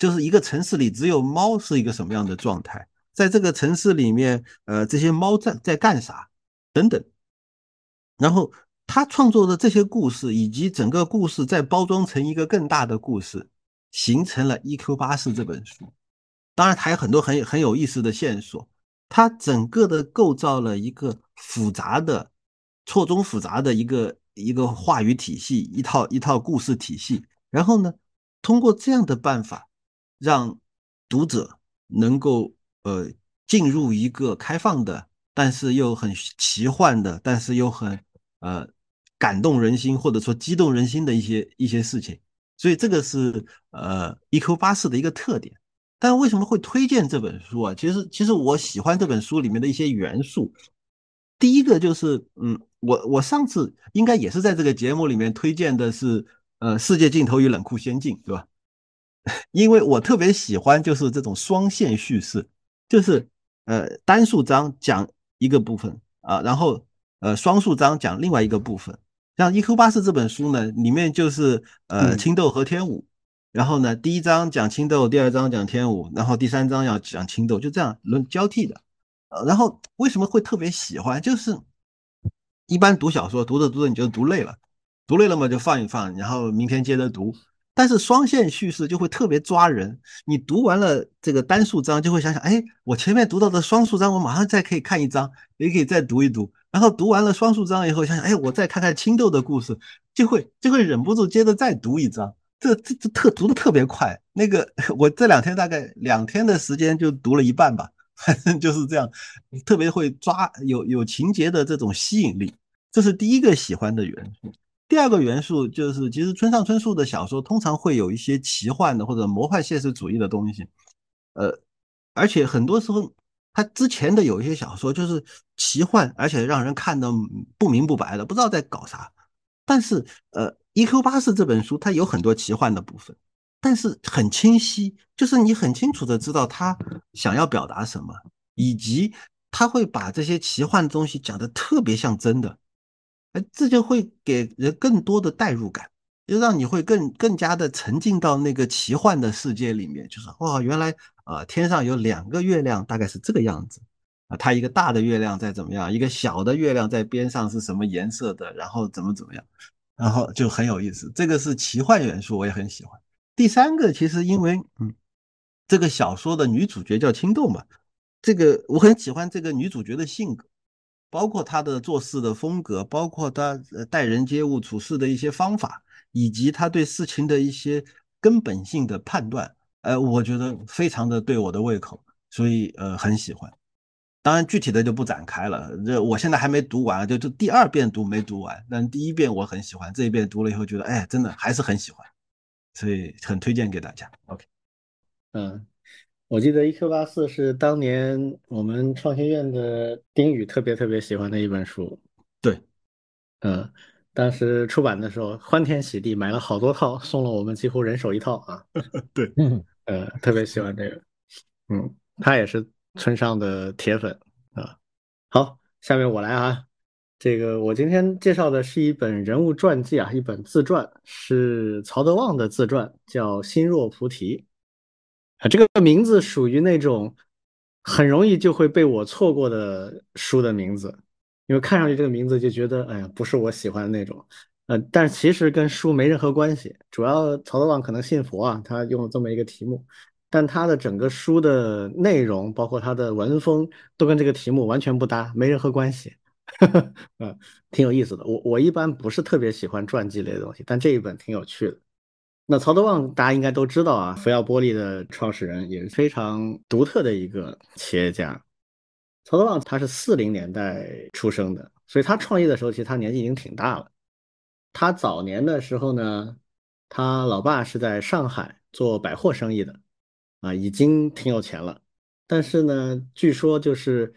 B: 就是一个城市里只有猫是一个什么样的状态，在这个城市里面，呃，这些猫在在干啥等等。然后他创作的这些故事，以及整个故事再包装成一个更大的故事，形成了《E.Q. 八四》这本书。当然，还有很多很很有意思的线索。它整个的构造了一个复杂的、错综复杂的一个一个话语体系，一套一套故事体系。然后呢，通过这样的办法。让读者能够呃进入一个开放的，但是又很奇幻的，但是又很呃感动人心或者说激动人心的一些一些事情，所以这个是呃 E.Q. 八四的一个特点。但为什么会推荐这本书啊？其实其实我喜欢这本书里面的一些元素。第一个就是嗯，我我上次应该也是在这个节目里面推荐的是呃《世界尽头与冷酷仙境》，对吧？[LAUGHS] 因为我特别喜欢就是这种双线叙事，就是呃单数章讲一个部分啊，然后呃双数章讲另外一个部分。像《一 Q 八四》这本书呢，里面就是呃青豆和天武，然后呢第一章讲青豆，第二章讲天武，然后第三章要讲青豆，就这样轮交替的。呃，然后为什么会特别喜欢？就是一般读小说读着读着你就读累了，读累了嘛就放一放，然后明天接着读。但是双线叙事就会特别抓人，你读完了这个单数章，就会想想，哎，我前面读到的双数章，我马上再可以看一章，也可以再读一读。然后读完了双数章以后，想想，哎，我再看看青豆的故事，就会就会忍不住接着再读一章。这这这特读的特别快。那个 [LAUGHS] 我这两天大概两天的时间就读了一半吧，[LAUGHS] 反正就是这样，特别会抓有有情节的这种吸引力，这是第一个喜欢的元素。第二个元素就是，其实村上春树的小说通常会有一些奇幻的或者魔幻现实主义的东西，呃，而且很多时候他之前的有一些小说就是奇幻，而且让人看得不明不白的，不知道在搞啥。但是，呃，《E.Q. 八四》这本书它有很多奇幻的部分，但是很清晰，就是你很清楚的知道他想要表达什么，以及他会把这些奇幻的东西讲的特别像真的。这就会给人更多的代入感，就让你会更更加的沉浸到那个奇幻的世界里面。就是哇，原来啊，天上有两个月亮，大概是这个样子啊。它一个大的月亮在怎么样，一个小的月亮在边上是什么颜色的，然后怎么怎么样，然后就很有意思。这个是奇幻元素，我也很喜欢。第三个，其实因为嗯，这个小说的女主角叫青豆嘛，这个我很喜欢这个女主角的性格。包括她的做事的风格，包括他待人接物处事的一些方法，以及她对事情的一些根本性的判断，呃，我觉得非常的对我的胃口，所以呃很喜欢。当然具体的就不展开了，这我现在还没读完，就就第二遍读没读完，但第一遍我很喜欢，这一遍读了以后觉得，哎，真的还是很喜欢，所以很推荐给大家。OK，
A: 嗯。我记得 E.Q. 八四是当年我们创新院的丁宇特别特别喜欢的一本书。
B: 对，
A: 嗯，当时出版的时候欢天喜地买了好多套，送了我们几乎人手一套啊。[LAUGHS]
B: 对，
A: 嗯，呃，特别喜欢这个。嗯，他也是村上的铁粉啊。好，下面我来啊。这个我今天介绍的是一本人物传记啊，一本自传，是曹德旺的自传，叫《心若菩提》。啊，这个名字属于那种很容易就会被我错过的书的名字，因为看上去这个名字就觉得，哎呀，不是我喜欢的那种。呃，但其实跟书没任何关系，主要曹德旺可能信佛啊，他用了这么一个题目，但他的整个书的内容，包括他的文风，都跟这个题目完全不搭，没任何关系。[LAUGHS] 嗯，挺有意思的。我我一般不是特别喜欢传记类的东西，但这一本挺有趣的。那曹德旺大家应该都知道啊，福耀玻璃的创始人也是非常独特的一个企业家。曹德旺他是四零年代出生的，所以他创业的时候其实他年纪已经挺大了。他早年的时候呢，他老爸是在上海做百货生意的，啊，已经挺有钱了。但是呢，据说就是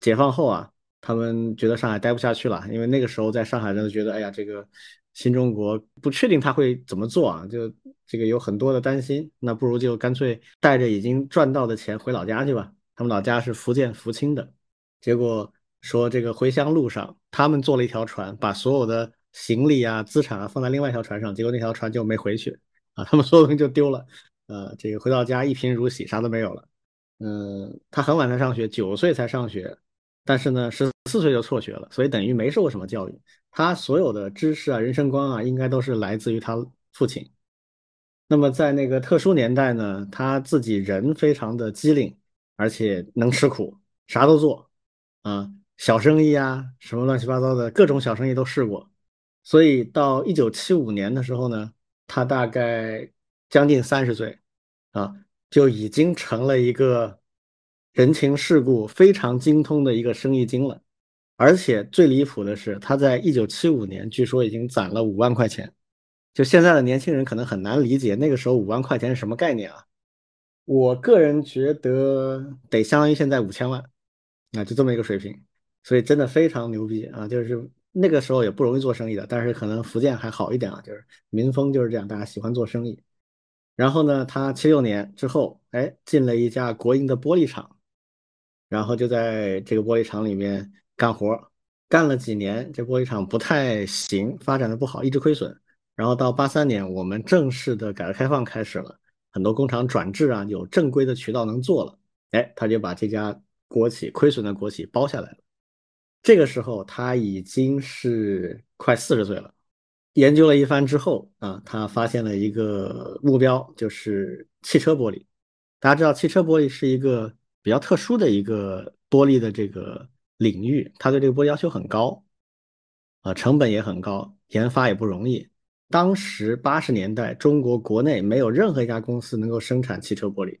A: 解放后啊，他们觉得上海待不下去了，因为那个时候在上海真的觉得，哎呀，这个。新中国不确定他会怎么做啊，就这个有很多的担心，那不如就干脆带着已经赚到的钱回老家去吧。他们老家是福建福清的，结果说这个回乡路上，他们坐了一条船，把所有的行李啊、资产啊放在另外一条船上，结果那条船就没回去啊，他们所有东西就丢了。呃，这个回到家一贫如洗，啥都没有了。嗯，他很晚才上学，九岁才上学，但是呢，十四岁就辍学了，所以等于没受过什么教育。他所有的知识啊、人生观啊，应该都是来自于他父亲。那么在那个特殊年代呢，他自己人非常的机灵，而且能吃苦，啥都做啊，小生意啊，什么乱七八糟的各种小生意都试过。所以到一九七五年的时候呢，他大概将近三十岁啊，就已经成了一个人情世故非常精通的一个生意经了。而且最离谱的是，他在一九七五年，据说已经攒了五万块钱。就现在的年轻人可能很难理解那个时候五万块钱是什么概念啊？我个人觉得得相当于现在五千万，啊，就这么一个水平。所以真的非常牛逼啊！就是那个时候也不容易做生意的，但是可能福建还好一点啊，就是民风就是这样，大家喜欢做生意。然后呢，他七六年之后，哎，进了一家国营的玻璃厂，然后就在这个玻璃厂里面。干活干了几年，这玻璃厂不太行，发展的不好，一直亏损。然后到八三年，我们正式的改革开放开始了，很多工厂转制啊，有正规的渠道能做了。哎，他就把这家国企亏损的国企包下来了。这个时候他已经是快四十岁了。研究了一番之后啊，他发现了一个目标，就是汽车玻璃。大家知道，汽车玻璃是一个比较特殊的一个玻璃的这个。领域，他对这个玻璃要求很高，啊，成本也很高，研发也不容易。当时八十年代，中国国内没有任何一家公司能够生产汽车玻璃，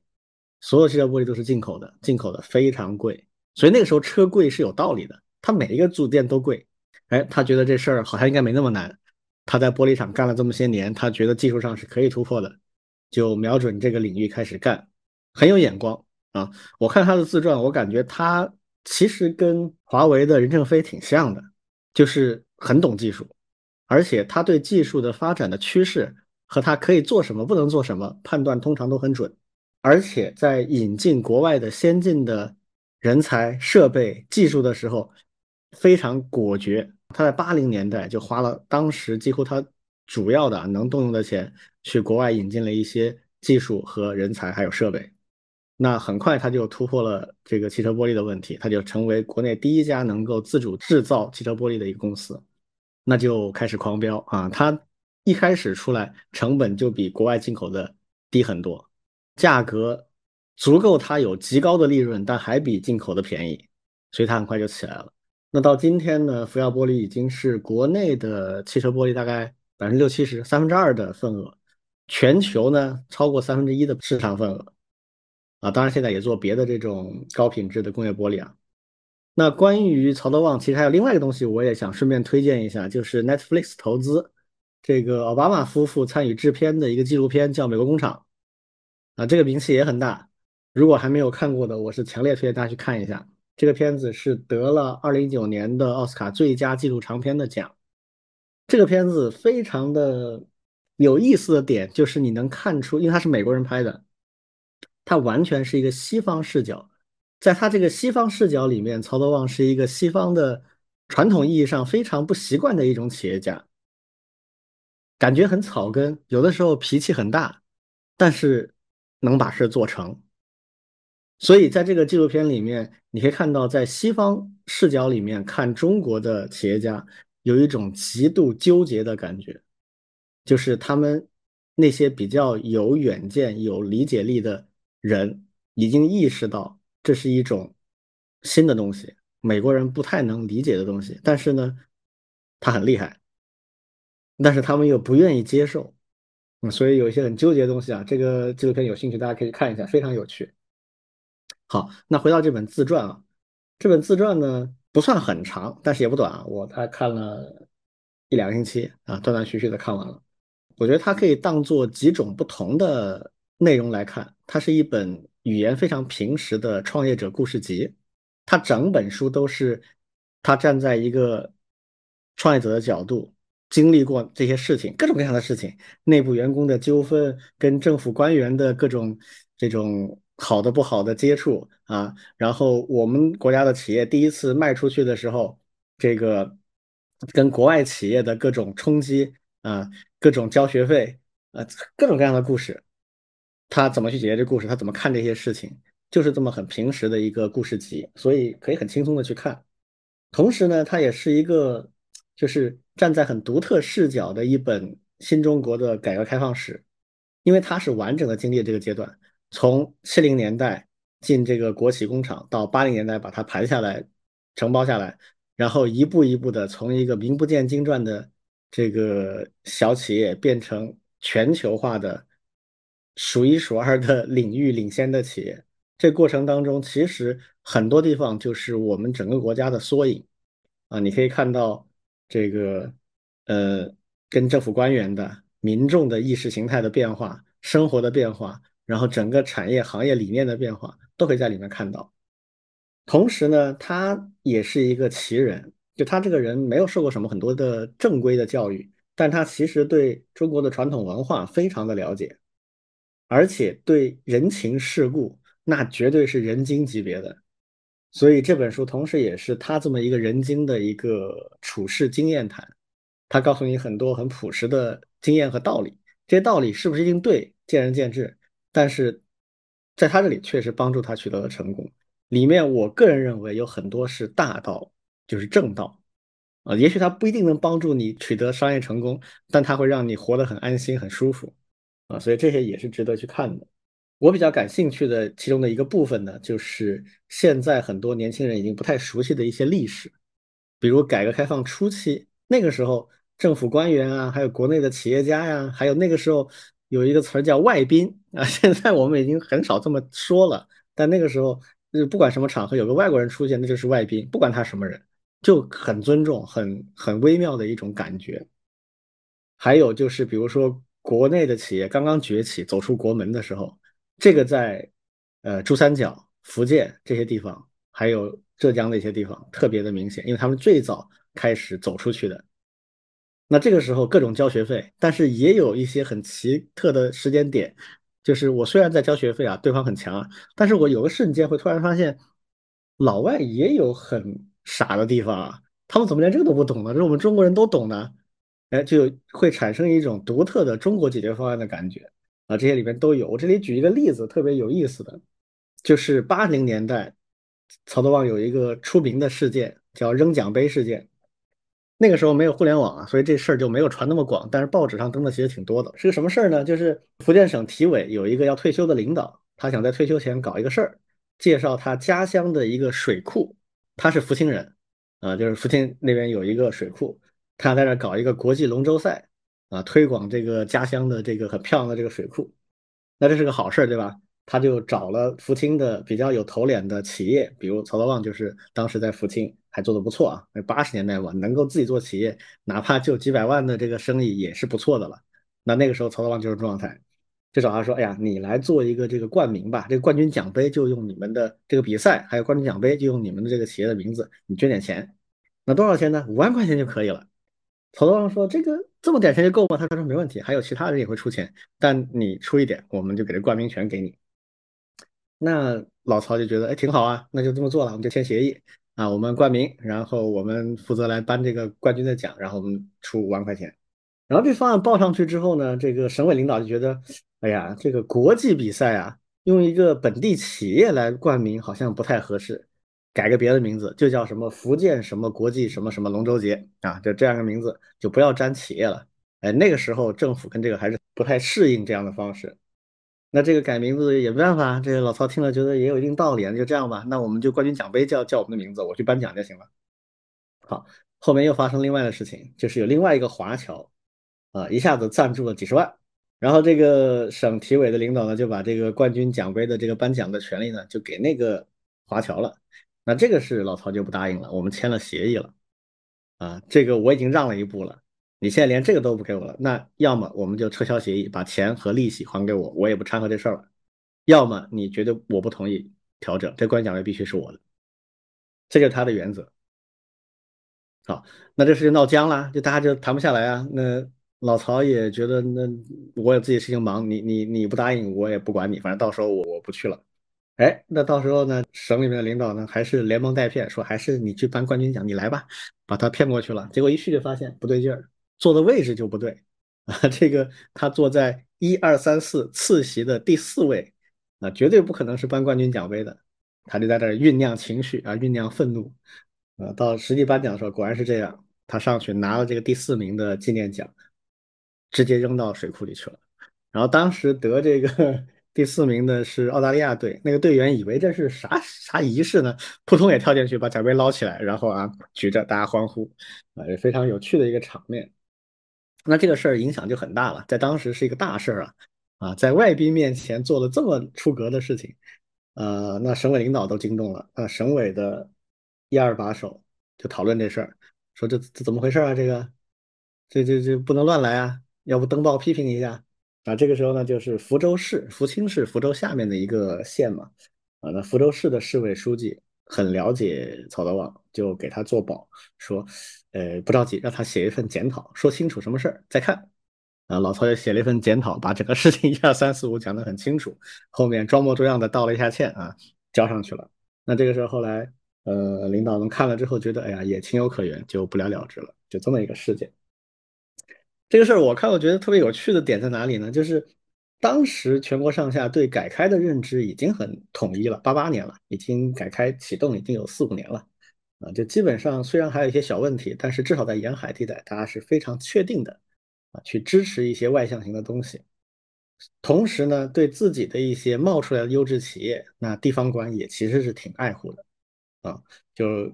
A: 所有汽车玻璃都是进口的，进口的非常贵。所以那个时候车贵是有道理的，他每一个组件都贵。哎，他觉得这事儿好像应该没那么难。他在玻璃厂干了这么些年，他觉得技术上是可以突破的，就瞄准这个领域开始干，很有眼光啊。我看他的自传，我感觉他。其实跟华为的任正非挺像的，就是很懂技术，而且他对技术的发展的趋势和他可以做什么、不能做什么判断通常都很准，而且在引进国外的先进的人才、设备、技术的时候非常果决。他在八零年代就花了当时几乎他主要的能动用的钱去国外引进了一些技术和人才，还有设备。那很快他就突破了这个汽车玻璃的问题，他就成为国内第一家能够自主制造汽车玻璃的一个公司，那就开始狂飙啊！他一开始出来成本就比国外进口的低很多，价格足够他有极高的利润，但还比进口的便宜，所以他很快就起来了。那到今天呢，福耀玻璃已经是国内的汽车玻璃大概百分之六七十，三分之二的份额，全球呢超过三分之一的市场份额。啊，当然现在也做别的这种高品质的工业玻璃啊。那关于曹德旺，其实还有另外一个东西，我也想顺便推荐一下，就是 Netflix 投资这个奥巴马夫妇参与制片的一个纪录片，叫《美国工厂》啊，这个名气也很大。如果还没有看过的，我是强烈推荐大家去看一下。这个片子是得了二零一九年的奥斯卡最佳纪录长片的奖。这个片子非常的有意思的点就是你能看出，因为它是美国人拍的。它完全是一个西方视角，在他这个西方视角里面，曹德旺是一个西方的传统意义上非常不习惯的一种企业家，感觉很草根，有的时候脾气很大，但是能把事做成。所以在这个纪录片里面，你可以看到，在西方视角里面看中国的企业家，有一种极度纠结的感觉，就是他们那些比较有远见、有理解力的。人已经意识到这是一种新的东西，美国人不太能理解的东西，但是呢，他很厉害，但是他们又不愿意接受，所以有一些很纠结的东西啊。这个纪录片有兴趣大家可以看一下，非常有趣。好，那回到这本自传啊，这本自传呢不算很长，但是也不短啊，我大概看了一两个星期啊，断断续续的看完了。我觉得它可以当做几种不同的。内容来看，它是一本语言非常平实的创业者故事集。它整本书都是他站在一个创业者的角度，经历过这些事情，各种各样的事情，内部员工的纠纷，跟政府官员的各种这种好的不好的接触啊。然后我们国家的企业第一次卖出去的时候，这个跟国外企业的各种冲击啊，各种交学费啊，各种各样的故事。他怎么去解决这故事？他怎么看这些事情？就是这么很平实的一个故事集，所以可以很轻松的去看。同时呢，它也是一个就是站在很独特视角的一本新中国的改革开放史，因为它是完整的经历这个阶段，从七零年代进这个国企工厂，到八零年代把它盘下来、承包下来，然后一步一步的从一个名不见经传的这个小企业变成全球化的。数一数二的领域领先的企业，这过程当中其实很多地方就是我们整个国家的缩影啊！你可以看到这个呃，跟政府官员的、民众的意识形态的变化、生活的变化，然后整个产业行业理念的变化，都可以在里面看到。同时呢，他也是一个奇人，就他这个人没有受过什么很多的正规的教育，但他其实对中国的传统文化非常的了解。而且对人情世故，那绝对是人精级别的。所以这本书同时也是他这么一个人精的一个处世经验谈。他告诉你很多很朴实的经验和道理，这些道理是不是一定对，见仁见智。但是在他这里确实帮助他取得了成功。里面我个人认为有很多是大道，就是正道啊。也许他不一定能帮助你取得商业成功，但他会让你活得很安心、很舒服。啊，所以这些也是值得去看的。我比较感兴趣的其中的一个部分呢，就是现在很多年轻人已经不太熟悉的一些历史，比如改革开放初期那个时候，政府官员啊，还有国内的企业家呀，还有那个时候有一个词儿叫外宾啊，现在我们已经很少这么说了。但那个时候，不管什么场合，有个外国人出现，那就是外宾，不管他什么人，就很尊重，很很微妙的一种感觉。还有就是，比如说。国内的企业刚刚崛起、走出国门的时候，这个在呃珠三角、福建这些地方，还有浙江的一些地方特别的明显，因为他们最早开始走出去的。那这个时候各种交学费，但是也有一些很奇特的时间点，就是我虽然在交学费啊，对方很强啊，但是我有个瞬间会突然发现，老外也有很傻的地方啊，他们怎么连这个都不懂呢？这是我们中国人都懂呢。哎，就会产生一种独特的中国解决方案的感觉啊！这些里面都有。我这里举一个例子，特别有意思的，就是八零年代，曹德旺有一个出名的事件，叫扔奖杯事件。那个时候没有互联网啊，所以这事儿就没有传那么广，但是报纸上登的其实挺多的。是个什么事儿呢？就是福建省体委有一个要退休的领导，他想在退休前搞一个事儿，介绍他家乡的一个水库。他是福清人，啊，就是福清那边有一个水库，他在那搞一个国际龙舟赛啊，推广这个家乡的这个很漂亮的这个水库，那这是个好事儿，对吧？他就找了福清的比较有头脸的企业，比如曹德旺，就是当时在福清还做的不错啊。那八十年代嘛，能够自己做企业，哪怕就几百万的这个生意也是不错的了。那那个时候曹德旺就是状态，就找他说：“哎呀，你来做一个这个冠名吧，这个冠军奖杯就用你们的这个比赛，还有冠军奖杯就用你们的这个企业的名字，你捐点钱。那多少钱呢？五万块钱就可以了。”曹德旺说：“这个这么点钱就够吗？”他说：“没问题，还有其他人也会出钱，但你出一点，我们就给这冠名权给你。”那老曹就觉得哎挺好啊，那就这么做了，我们就签协议啊，我们冠名，然后我们负责来颁这个冠军的奖，然后我们出五万块钱。然后这方案报上去之后呢，这个省委领导就觉得，哎呀，这个国际比赛啊，用一个本地企业来冠名好像不太合适，改个别的名字，就叫什么福建什么国际什么什么龙舟节啊，就这样个名字，就不要沾企业了。哎，那个时候政府跟这个还是不太适应这样的方式。那这个改名字也没办法，这个老曹听了觉得也有一定道理，那就这样吧，那我们就冠军奖杯叫叫我们的名字，我去颁奖就行了。好，后面又发生另外的事情，就是有另外一个华侨，啊，一下子赞助了几十万，然后这个省体委的领导呢，就把这个冠军奖杯的这个颁奖的权利呢，就给那个华侨了。那这个是老曹就不答应了，我们签了协议了，啊，这个我已经让了一步了。你现在连这个都不给我了，那要么我们就撤销协议，把钱和利息还给我，我也不掺和这事儿了；要么你觉得我不同意调整，这冠军奖杯必须是我的，这就是他的原则。好，那这事就闹僵了，就大家就谈不下来啊。那老曹也觉得，那我有自己事情忙，你你你不答应，我也不管你，反正到时候我我不去了。哎，那到时候呢，省里面的领导呢，还是连蒙带骗，说还是你去颁冠军奖，你来吧，把他骗过去了。结果一去就发现不对劲儿。坐的位置就不对啊，这个他坐在一二三四次席的第四位啊，绝对不可能是颁冠军奖杯的。他就在这酝酿情绪啊，酝酿愤怒啊。到实际颁奖的时候，果然是这样，他上去拿了这个第四名的纪念奖，直接扔到水库里去了。然后当时得这个 [LAUGHS] 第四名的是澳大利亚队，那个队员以为这是啥啥仪式呢，扑通也跳进去把奖杯捞起来，然后啊举着，大家欢呼啊，也非常有趣的一个场面。那这个事儿影响就很大了，在当时是一个大事儿啊，啊，在外宾面前做了这么出格的事情，呃，那省委领导都惊动了，啊，省委的一二把手就讨论这事儿，说这这怎么回事啊？这个，这这这不能乱来啊，要不登报批评一下啊？这个时候呢，就是福州市福清市福州下面的一个县嘛，啊，那福州市的市委书记。很了解曹德旺，就给他做保，说，呃，不着急，让他写一份检讨，说清楚什么事儿再看。啊，老曹也写了一份检讨，把整个事情一二三四五讲得很清楚，后面装模作样的道了一下歉啊，交上去了。那这个事儿后来，呃，领导们看了之后觉得，哎呀，也情有可原，就不了了之了，就这么一个事件。这个事儿我看，我觉得特别有趣的点在哪里呢？就是。当时全国上下对改开的认知已经很统一了，八八年了，已经改开启动已经有四五年了，啊，就基本上虽然还有一些小问题，但是至少在沿海地带，大家是非常确定的，啊，去支持一些外向型的东西。同时呢，对自己的一些冒出来的优质企业，那地方官也其实是挺爱护的，啊，就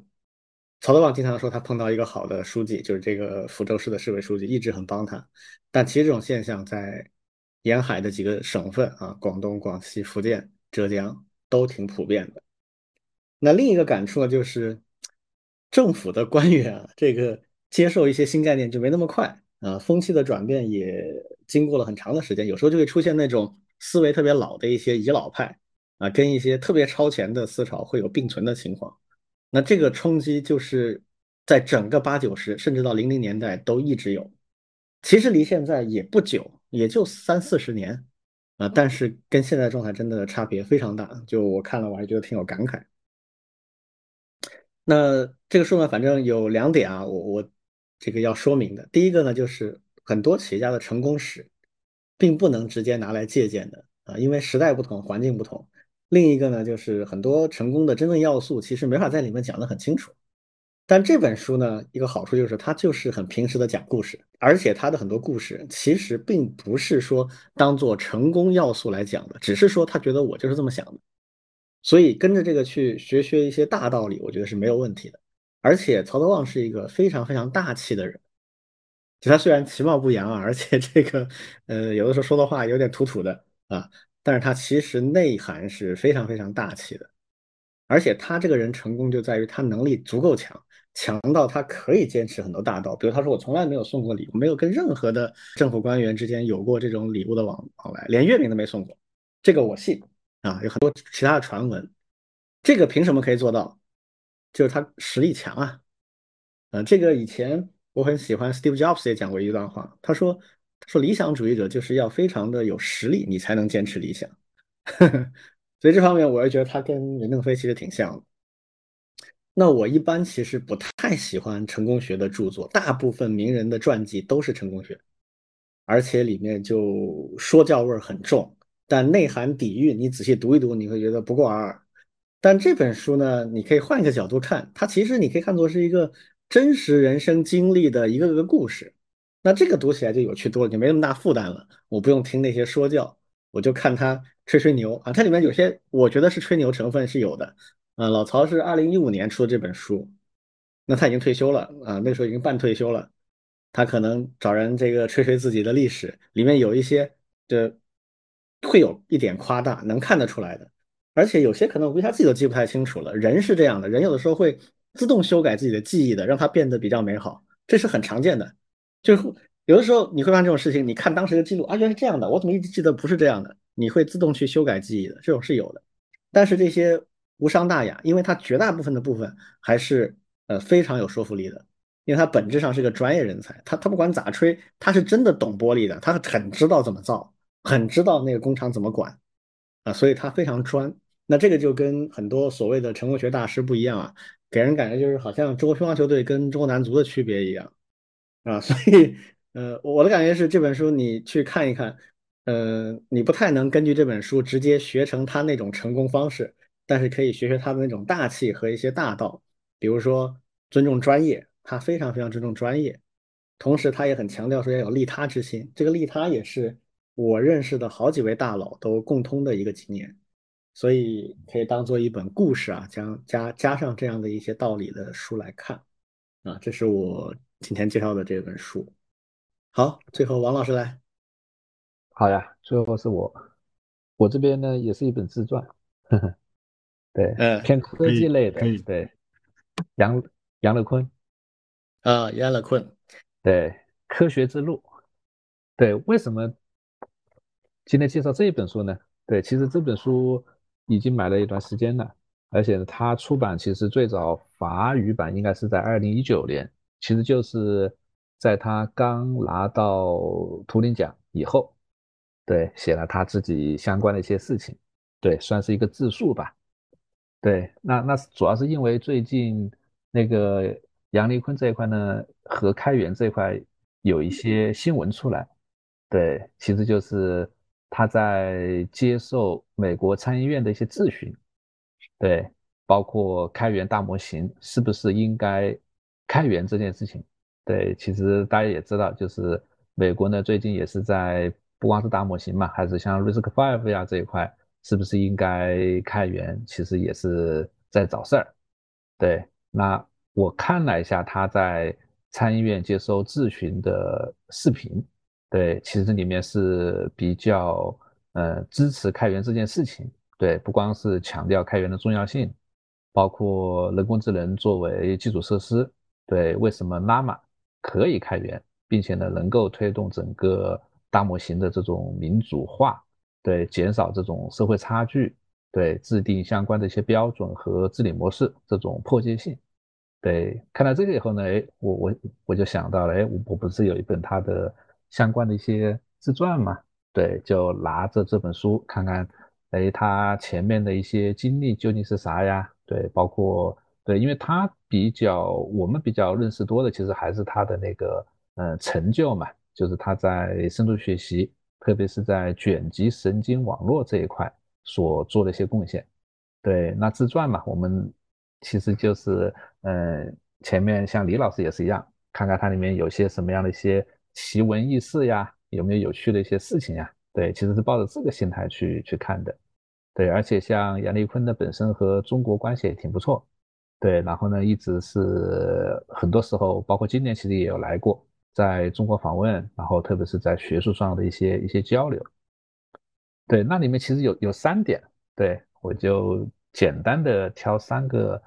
A: 曹德旺经常说他碰到一个好的书记，就是这个福州市的市委书记，一直很帮他，但其实这种现象在。沿海的几个省份啊，广东、广西、福建、浙江都挺普遍的。那另一个感触呢，就是政府的官员啊，这个接受一些新概念就没那么快啊，风气的转变也经过了很长的时间，有时候就会出现那种思维特别老的一些遗老派啊，跟一些特别超前的思潮会有并存的情况。那这个冲击就是在整个八九十甚至到零零年代都一直有，其实离现在也不久。也就三四十年啊，但是跟现在状态真的差别非常大。就我看了，我还觉得挺有感慨。那这个数呢，反正有两点啊，我我这个要说明的。第一个呢，就是很多企业家的成功史，并不能直接拿来借鉴的啊，因为时代不同，环境不同。另一个呢，就是很多成功的真正要素，其实没法在里面讲得很清楚。但这本书呢，一个好处就是它就是很平时的讲故事，而且它的很多故事其实并不是说当做成功要素来讲的，只是说他觉得我就是这么想的，所以跟着这个去学学一些大道理，我觉得是没有问题的。而且曹德旺是一个非常非常大气的人，就他虽然其貌不扬啊，而且这个呃有的时候说的话有点土土的啊，但是他其实内涵是非常非常大气的。而且他这个人成功就在于他能力足够强，强到他可以坚持很多大道。比如他说我从来没有送过礼物，没有跟任何的政府官员之间有过这种礼物的往往来，连月饼都没送过。这个我信啊，有很多其他的传闻。这个凭什么可以做到？就是他实力强啊。呃，这个以前我很喜欢 Steve Jobs 也讲过一段话，他说他说理想主义者就是要非常的有实力，你才能坚持理想。[LAUGHS] 所以这方面，我也觉得他跟任正非其实挺像的。那我一般其实不太喜欢成功学的著作，大部分名人的传记都是成功学，而且里面就说教味儿很重，但内涵底蕴，你仔细读一读，你会觉得不过尔尔。但这本书呢，你可以换一个角度看，它其实你可以看作是一个真实人生经历的一个个故事。那这个读起来就有趣多了，就没那么大负担了。我不用听那些说教，我就看他。吹吹牛啊，它里面有些我觉得是吹牛成分是有的啊。老曹是二零一五年出的这本书，那他已经退休了啊，那时候已经半退休了，他可能找人这个吹吹自己的历史，里面有一些的会有一点夸大，能看得出来的，而且有些可能估计他自己都记不太清楚了。人是这样的，人有的时候会自动修改自己的记忆的，让它变得比较美好，这是很常见的。就是有的时候你会发现这种事情，你看当时的记录啊，原来是这样的，我怎么一直记得不是这样的？你会自动去修改记忆的，这种是有的，但是这些无伤大雅，因为他绝大部分的部分还是呃非常有说服力的，因为他本质上是个专业人才，他他不管咋吹，他是真的懂玻璃的，他很知道怎么造，很知道那个工厂怎么管啊，所以他非常专。那这个就跟很多所谓的成功学大师不一样啊，给人感觉就是好像中国乒乓球队跟中国男足的区别一样啊，[LAUGHS] 所以呃我的感觉是这本书你去看一看。呃，你不太能根据这本书直接学成他那种成功方式，但是可以学学他的那种大气和一些大道，比如说尊重专业，他非常非常尊重专业，同时他也很强调说要有利他之心，这个利他也是我认识的好几位大佬都共通的一个经验，所以可以当做一本故事啊，将加加上这样的一些道理的书来看啊，这是我今天介绍的这本书。好，最后王老师来。
C: 好呀，最后是我，我这边呢也是一本自传，呵呵，对，
A: 嗯，
C: 偏科技类的，对，杨杨乐坤，
A: 啊，杨乐坤，
C: 对，科学之路，对，为什么今天介绍这一本书呢？对，其实这本书已经买了一段时间了，而且它出版其实最早法语版应该是在二零一九年，其实就是在他刚拿到图灵奖以后。对，写了他自己相关的一些事情，对，算是一个自述吧。对，那那主要是因为最近那个杨丽坤这一块呢，和开源这一块有一些新闻出来。对，其实就是他在接受美国参议院的一些质询，对，包括开源大模型是不是应该开源这件事情。对，其实大家也知道，就是美国呢最近也是在。不光是大模型嘛，还是像 RISC-V 呀这一块，是不是应该开源？其实也是在找事儿。对，那我看了一下他在参议院接收质询的视频，对，其实里面是比较呃支持开源这件事情。对，不光是强调开源的重要性，包括人工智能作为基础设施，对，为什么 Llama 可以开源，并且呢能够推动整个。大模型的这种民主化，对减少这种社会差距，对制定相关的一些标准和治理模式这种迫切性，对看到这个以后呢，哎，我我我就想到了，哎，我我不是有一本他的相关的一些自传嘛，对，就拿着这本书看看，哎，他前面的一些经历究竟是啥呀？对，包括对，因为他比较我们比较认识多的，其实还是他的那个呃成就嘛。就是他在深度学习，特别是在卷积神经网络这一块所做的一些贡献。对，那自传嘛，我们其实就是，嗯，前面像李老师也是一样，看看它里面有些什么样的一些奇闻异事呀，有没有有趣的一些事情呀？对，其实是抱着这个心态去去看的。对，而且像杨丽坤的本身和中国关系也挺不错。对，然后呢，一直是很多时候，包括今年其实也有来过，在中国访问，然后特别是在学术上的一些一些交流。对，那里面其实有有三点，对我就简单的挑三个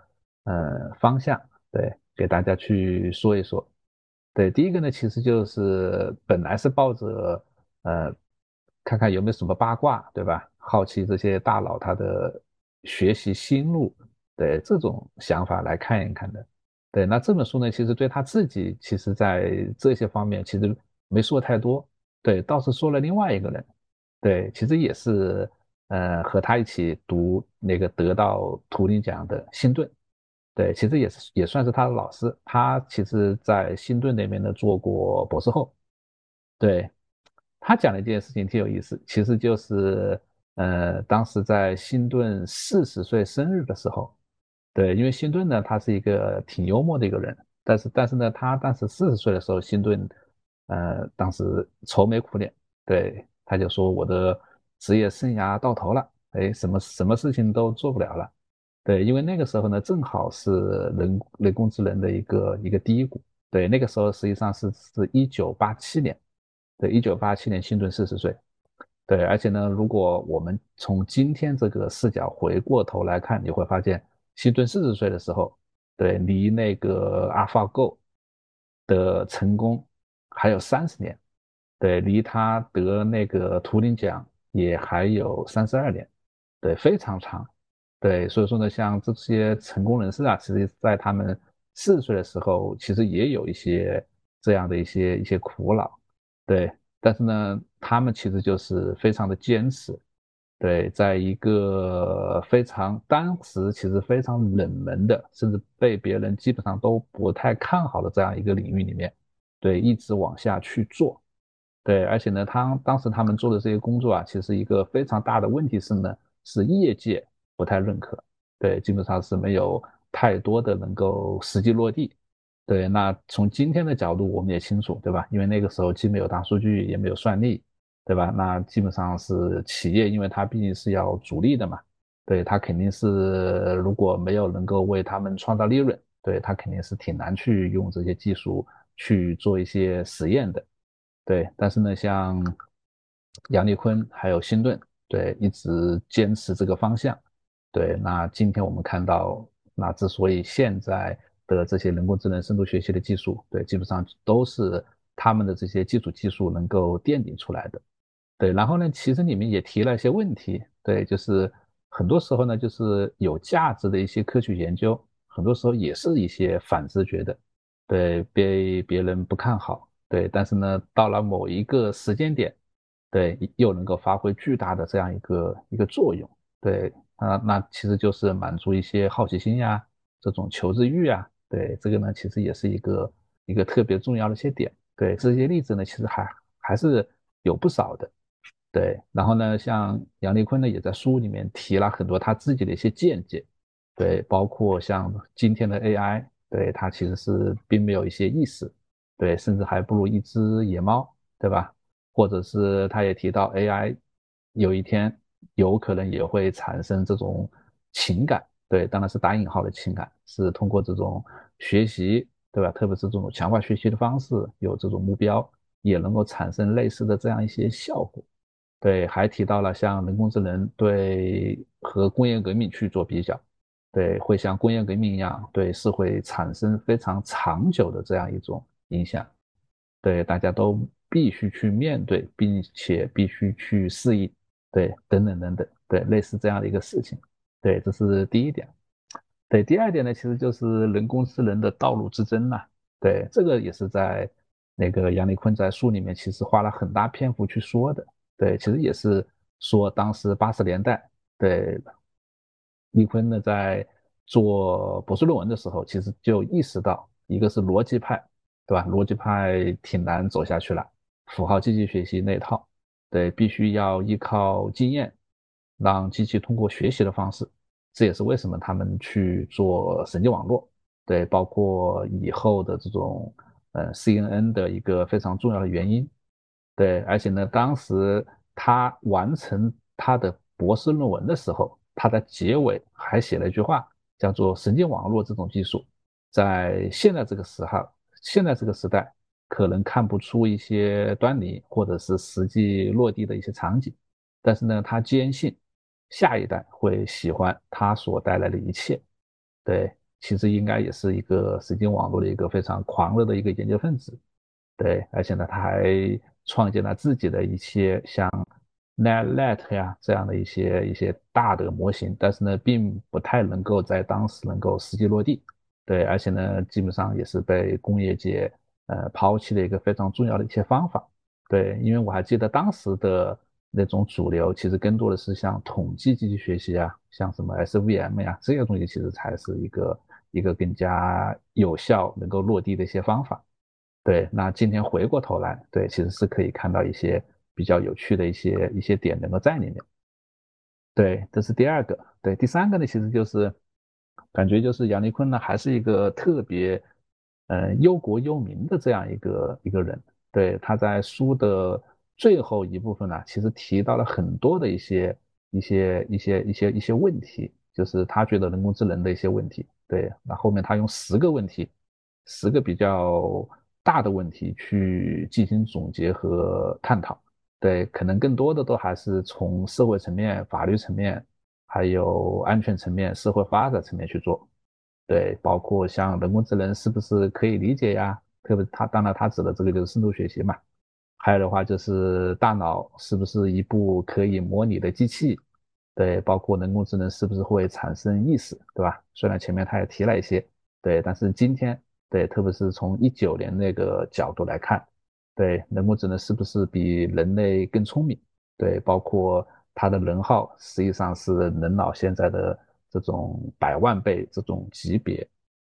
C: 呃方向，对，给大家去说一说。对，第一个呢，其实就是本来是抱着呃看看有没有什么八卦，对吧？好奇这些大佬他的学习心路。对这种想法来看一看的，对，那这本书呢，其实对他自己，其实在这些方面其实没说太多，对，倒是说了另外一个人，对，其实也是，呃，和他一起读那个得到图灵奖的辛顿，对，其实也是也算是他的老师，他其实在辛顿那边呢做过博士后，对，他讲了一件事情挺有意思，其实就是，呃，当时在辛顿四十岁生日的时候。对，因为辛顿呢，他是一个挺幽默的一个人，但是但是呢，他当时四十岁的时候，辛顿，呃，当时愁眉苦脸，对，他就说我的职业生涯到头了，哎，什么什么事情都做不了了，对，因为那个时候呢，正好是人人工智能的一个一个低谷，对，那个时候实际上是是一九八七年，对，一九八七年辛顿四十岁，对，而且呢，如果我们从今天这个视角回过头来看，你会发现。辛顿四十岁的时候，对，离那个 AlphaGo 的成功还有三十年，对，离他得那个图灵奖也还有三十二年，对，非常长，对，所以说呢，像这些成功人士啊，其实在他们四十岁的时候，其实也有一些这样的一些一些苦恼，对，但是呢，他们其实就是非常的坚持。对，在一个非常当时其实非常冷门的，甚至被别人基本上都不太看好的这样一个领域里面，对，一直往下去做。对，而且呢，他当时他们做的这些工作啊，其实一个非常大的问题是呢，是业界不太认可。对，基本上是没有太多的能够实际落地。对，那从今天的角度我们也清楚，对吧？因为那个时候既没有大数据，也没有算力。对吧？那基本上是企业，因为它毕竟是要逐利的嘛，对它肯定是如果没有能够为他们创造利润，对它肯定是挺难去用这些技术去做一些实验的，对。但是呢，像杨立坤还有新顿，对，一直坚持这个方向，对。那今天我们看到，那之所以现在的这些人工智能深度学习的技术，对，基本上都是他们的这些基础技术能够奠定出来的。对，然后呢，其实里面也提了一些问题，对，就是很多时候呢，就是有价值的一些科学研究，很多时候也是一些反直觉的，对，被别人不看好，对，但是呢，到了某一个时间点，对，又能够发挥巨大的这样一个一个作用，对，啊，那其实就是满足一些好奇心呀，这种求知欲啊，对，这个呢，其实也是一个一个特别重要的一些点，对，这些例子呢，其实还还是有不少的。对，然后呢，像杨立坤呢，也在书里面提了很多他自己的一些见解，对，包括像今天的 AI，对他其实是并没有一些意识，对，甚至还不如一只野猫，对吧？或者是他也提到 AI 有一天有可能也会产生这种情感，对，当然是打引号的情感，是通过这种学习，对吧？特别是这种强化学习的方式，有这种目标，也能够产生类似的这样一些效果。对，还提到了像人工智能对和工业革命去做比较，对，会像工业革命一样，对，是会产生非常长久的这样一种影响，对，大家都必须去面对，并且必须去适应，对，等等等等，对，类似这样的一个事情，对，这是第一点，对，第二点呢，其实就是人工智能的道路之争嘛，对，这个也是在那个杨立坤在书里面其实花了很大篇幅去说的。对，其实也是说，当时八十年代，对，李坤呢在做博士论文的时候，其实就意识到，一个是逻辑派，对吧？逻辑派挺难走下去了，符号机器学习那套，对，必须要依靠经验，让机器通过学习的方式，这也是为什么他们去做神经网络，对，包括以后的这种呃 CNN 的一个非常重要的原因。对，而且呢，当时他完成他的博士论文的时候，他的结尾还写了一句话，叫做神经网络这种技术，在现在这个时候，现在这个时代，可能看不出一些端倪，或者是实际落地的一些场景，但是呢，他坚信下一代会喜欢他所带来的一切。对，其实应该也是一个神经网络的一个非常狂热的一个研究分子。对，而且呢，他还创建了自己的一些像。NetLet 呀，这样的一些一些大的模型，但是呢，并不太能够在当时能够实际落地，对，而且呢，基本上也是被工业界呃抛弃的一个非常重要的一些方法，对，因为我还记得当时的那种主流，其实更多的是像统计机器学习啊，像什么 SVM 呀这些东西，其实才是一个一个更加有效能够落地的一些方法，对，那今天回过头来，对，其实是可以看到一些。比较有趣的一些一些点能够在里面，对，这是第二个。对，第三个呢，其实就是感觉就是杨丽坤呢，还是一个特别嗯忧国忧民的这样一个一个人。对，他在书的最后一部分呢，其实提到了很多的一些一些一些一些一些问题，就是他觉得人工智能的一些问题。对，那后面他用十个问题，十个比较大的问题去进行总结和探讨。对，可能更多的都还是从社会层面、法律层面，还有安全层面、社会发展层面去做。对，包括像人工智能是不是可以理解呀？特别他当然他指的这个就是深度学习嘛。还有的话就是大脑是不是一部可以模拟的机器？对，包括人工智能是不是会产生意识，对吧？虽然前面他也提了一些，对，但是今天对，特别是从一九年那个角度来看。对，人工智能是不是比人类更聪明？对，包括它的能耗实际上是人脑现在的这种百万倍这种级别。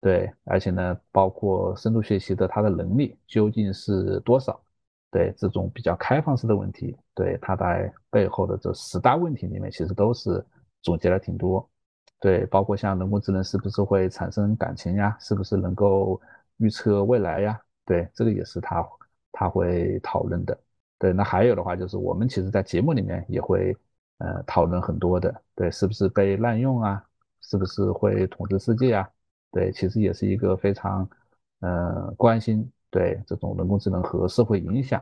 C: 对，而且呢，包括深度学习的它的能力究竟是多少？对，这种比较开放式的问题，对它在背后的这十大问题里面，其实都是总结了挺多。对，包括像人工智能是不是会产生感情呀？是不是能够预测未来呀？对，这个也是它。他会讨论的，对，那还有的话就是我们其实在节目里面也会呃讨论很多的，对，是不是被滥用啊？是不是会统治世界啊？对，其实也是一个非常呃关心对这种人工智能和社会影响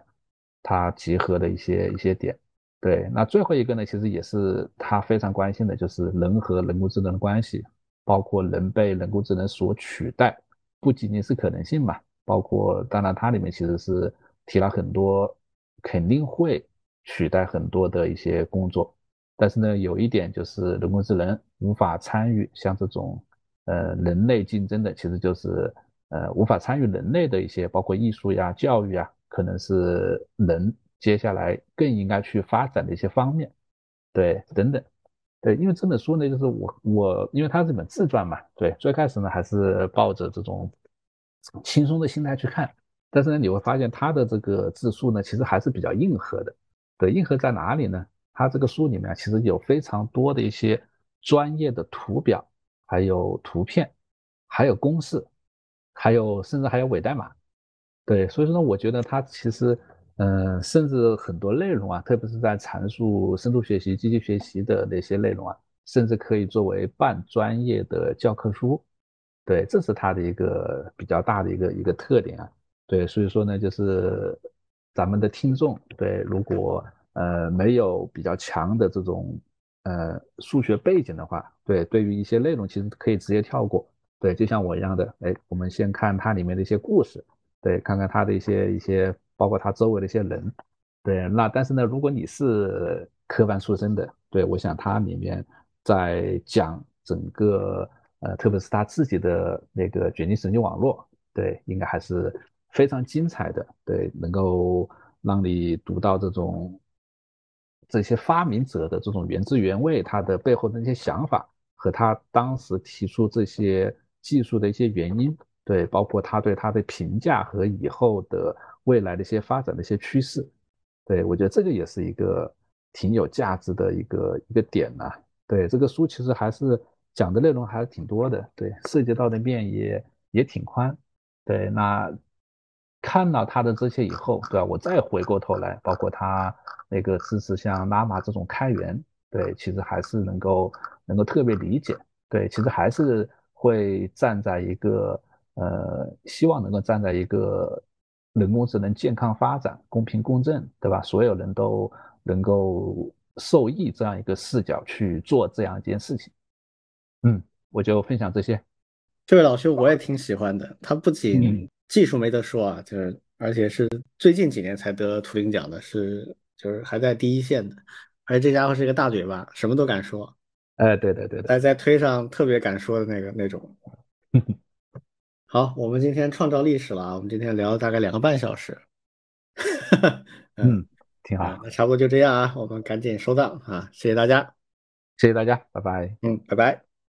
C: 它结合的一些一些点，对，那最后一个呢，其实也是他非常关心的，就是人和人工智能的关系，包括人被人工智能所取代，不仅仅是可能性嘛。包括，当然，它里面其实是提了很多，肯定会取代很多的一些工作，但是呢，有一点就是人工智能无法参与像这种，呃，人类竞争的，其实就是呃，无法参与人类的一些，包括艺术呀、教育啊，可能是人接下来更应该去发展的一些方面，对，等等，对，因为这本书呢，就是我我，因为它是本自传嘛，对，最开始呢还是抱着这种。轻松的心态去看，但是呢，你会发现他的这个字数呢，其实还是比较硬核的。对，硬核在哪里呢？他这个书里面其实有非常多的一些专业的图表，还有图片，还有公式，还有甚至还有伪代码。对，所以说呢，我觉得他其实，嗯，甚至很多内容啊，特别是在阐述深度学习、机器学习的那些内容啊，甚至可以作为半专业的教科书。对，这是它的一个比较大的一个一个特点啊。对，所以说呢，就是咱们的听众，对，如果呃没有比较强的这种呃数学背景的话，对，对于一些内容其实可以直接跳过。对，就像我一样的，哎，我们先看它里面的一些故事，对，看看它的一些一些，包括他周围的一些人，对，那但是呢，如果你是科班出身的，对我想他里面在讲整个。呃，特别是他自己的那个卷积神经网络，对，应该还是非常精彩的，对，能够让你读到这种这些发明者的这种原汁原味，他的背后的一些想法和他当时提出这些技术的一些原因，对，包括他对他的评价和以后的未来的一些发展的一些趋势，对我觉得这个也是一个挺有价值的一个一个点呢。对，这个书其实还是。讲的内容还是挺多的，对，涉及到的面也也挺宽，对，那看到他的这些以后，对吧？我再回过头来，包括他那个支持像拉玛这种开源，对，其实还是能够能够特别理解，对，其实还是会站在一个呃，希望能够站在一个人工智能健康发展、公平公正，对吧？所有人都能够受益这样一个视角去做这样一件事情。嗯，我就分享这些。
A: 这位老师我也挺喜欢的，他不仅技术没得说啊，就是而且是最近几年才得图灵奖的，是就是还在第一线的，而且这家伙是一个大嘴巴，什么都敢说。
C: 哎，对对对，
A: 在在推上特别敢说的那个那种。[LAUGHS] 好，我们今天创造历史了，我们今天聊了大概两个半小时。[LAUGHS]
C: 嗯，挺好，
A: 那差不多就这样啊，我们赶紧收档啊，谢谢大家，
C: 谢谢大家，拜拜。
A: 嗯，拜拜。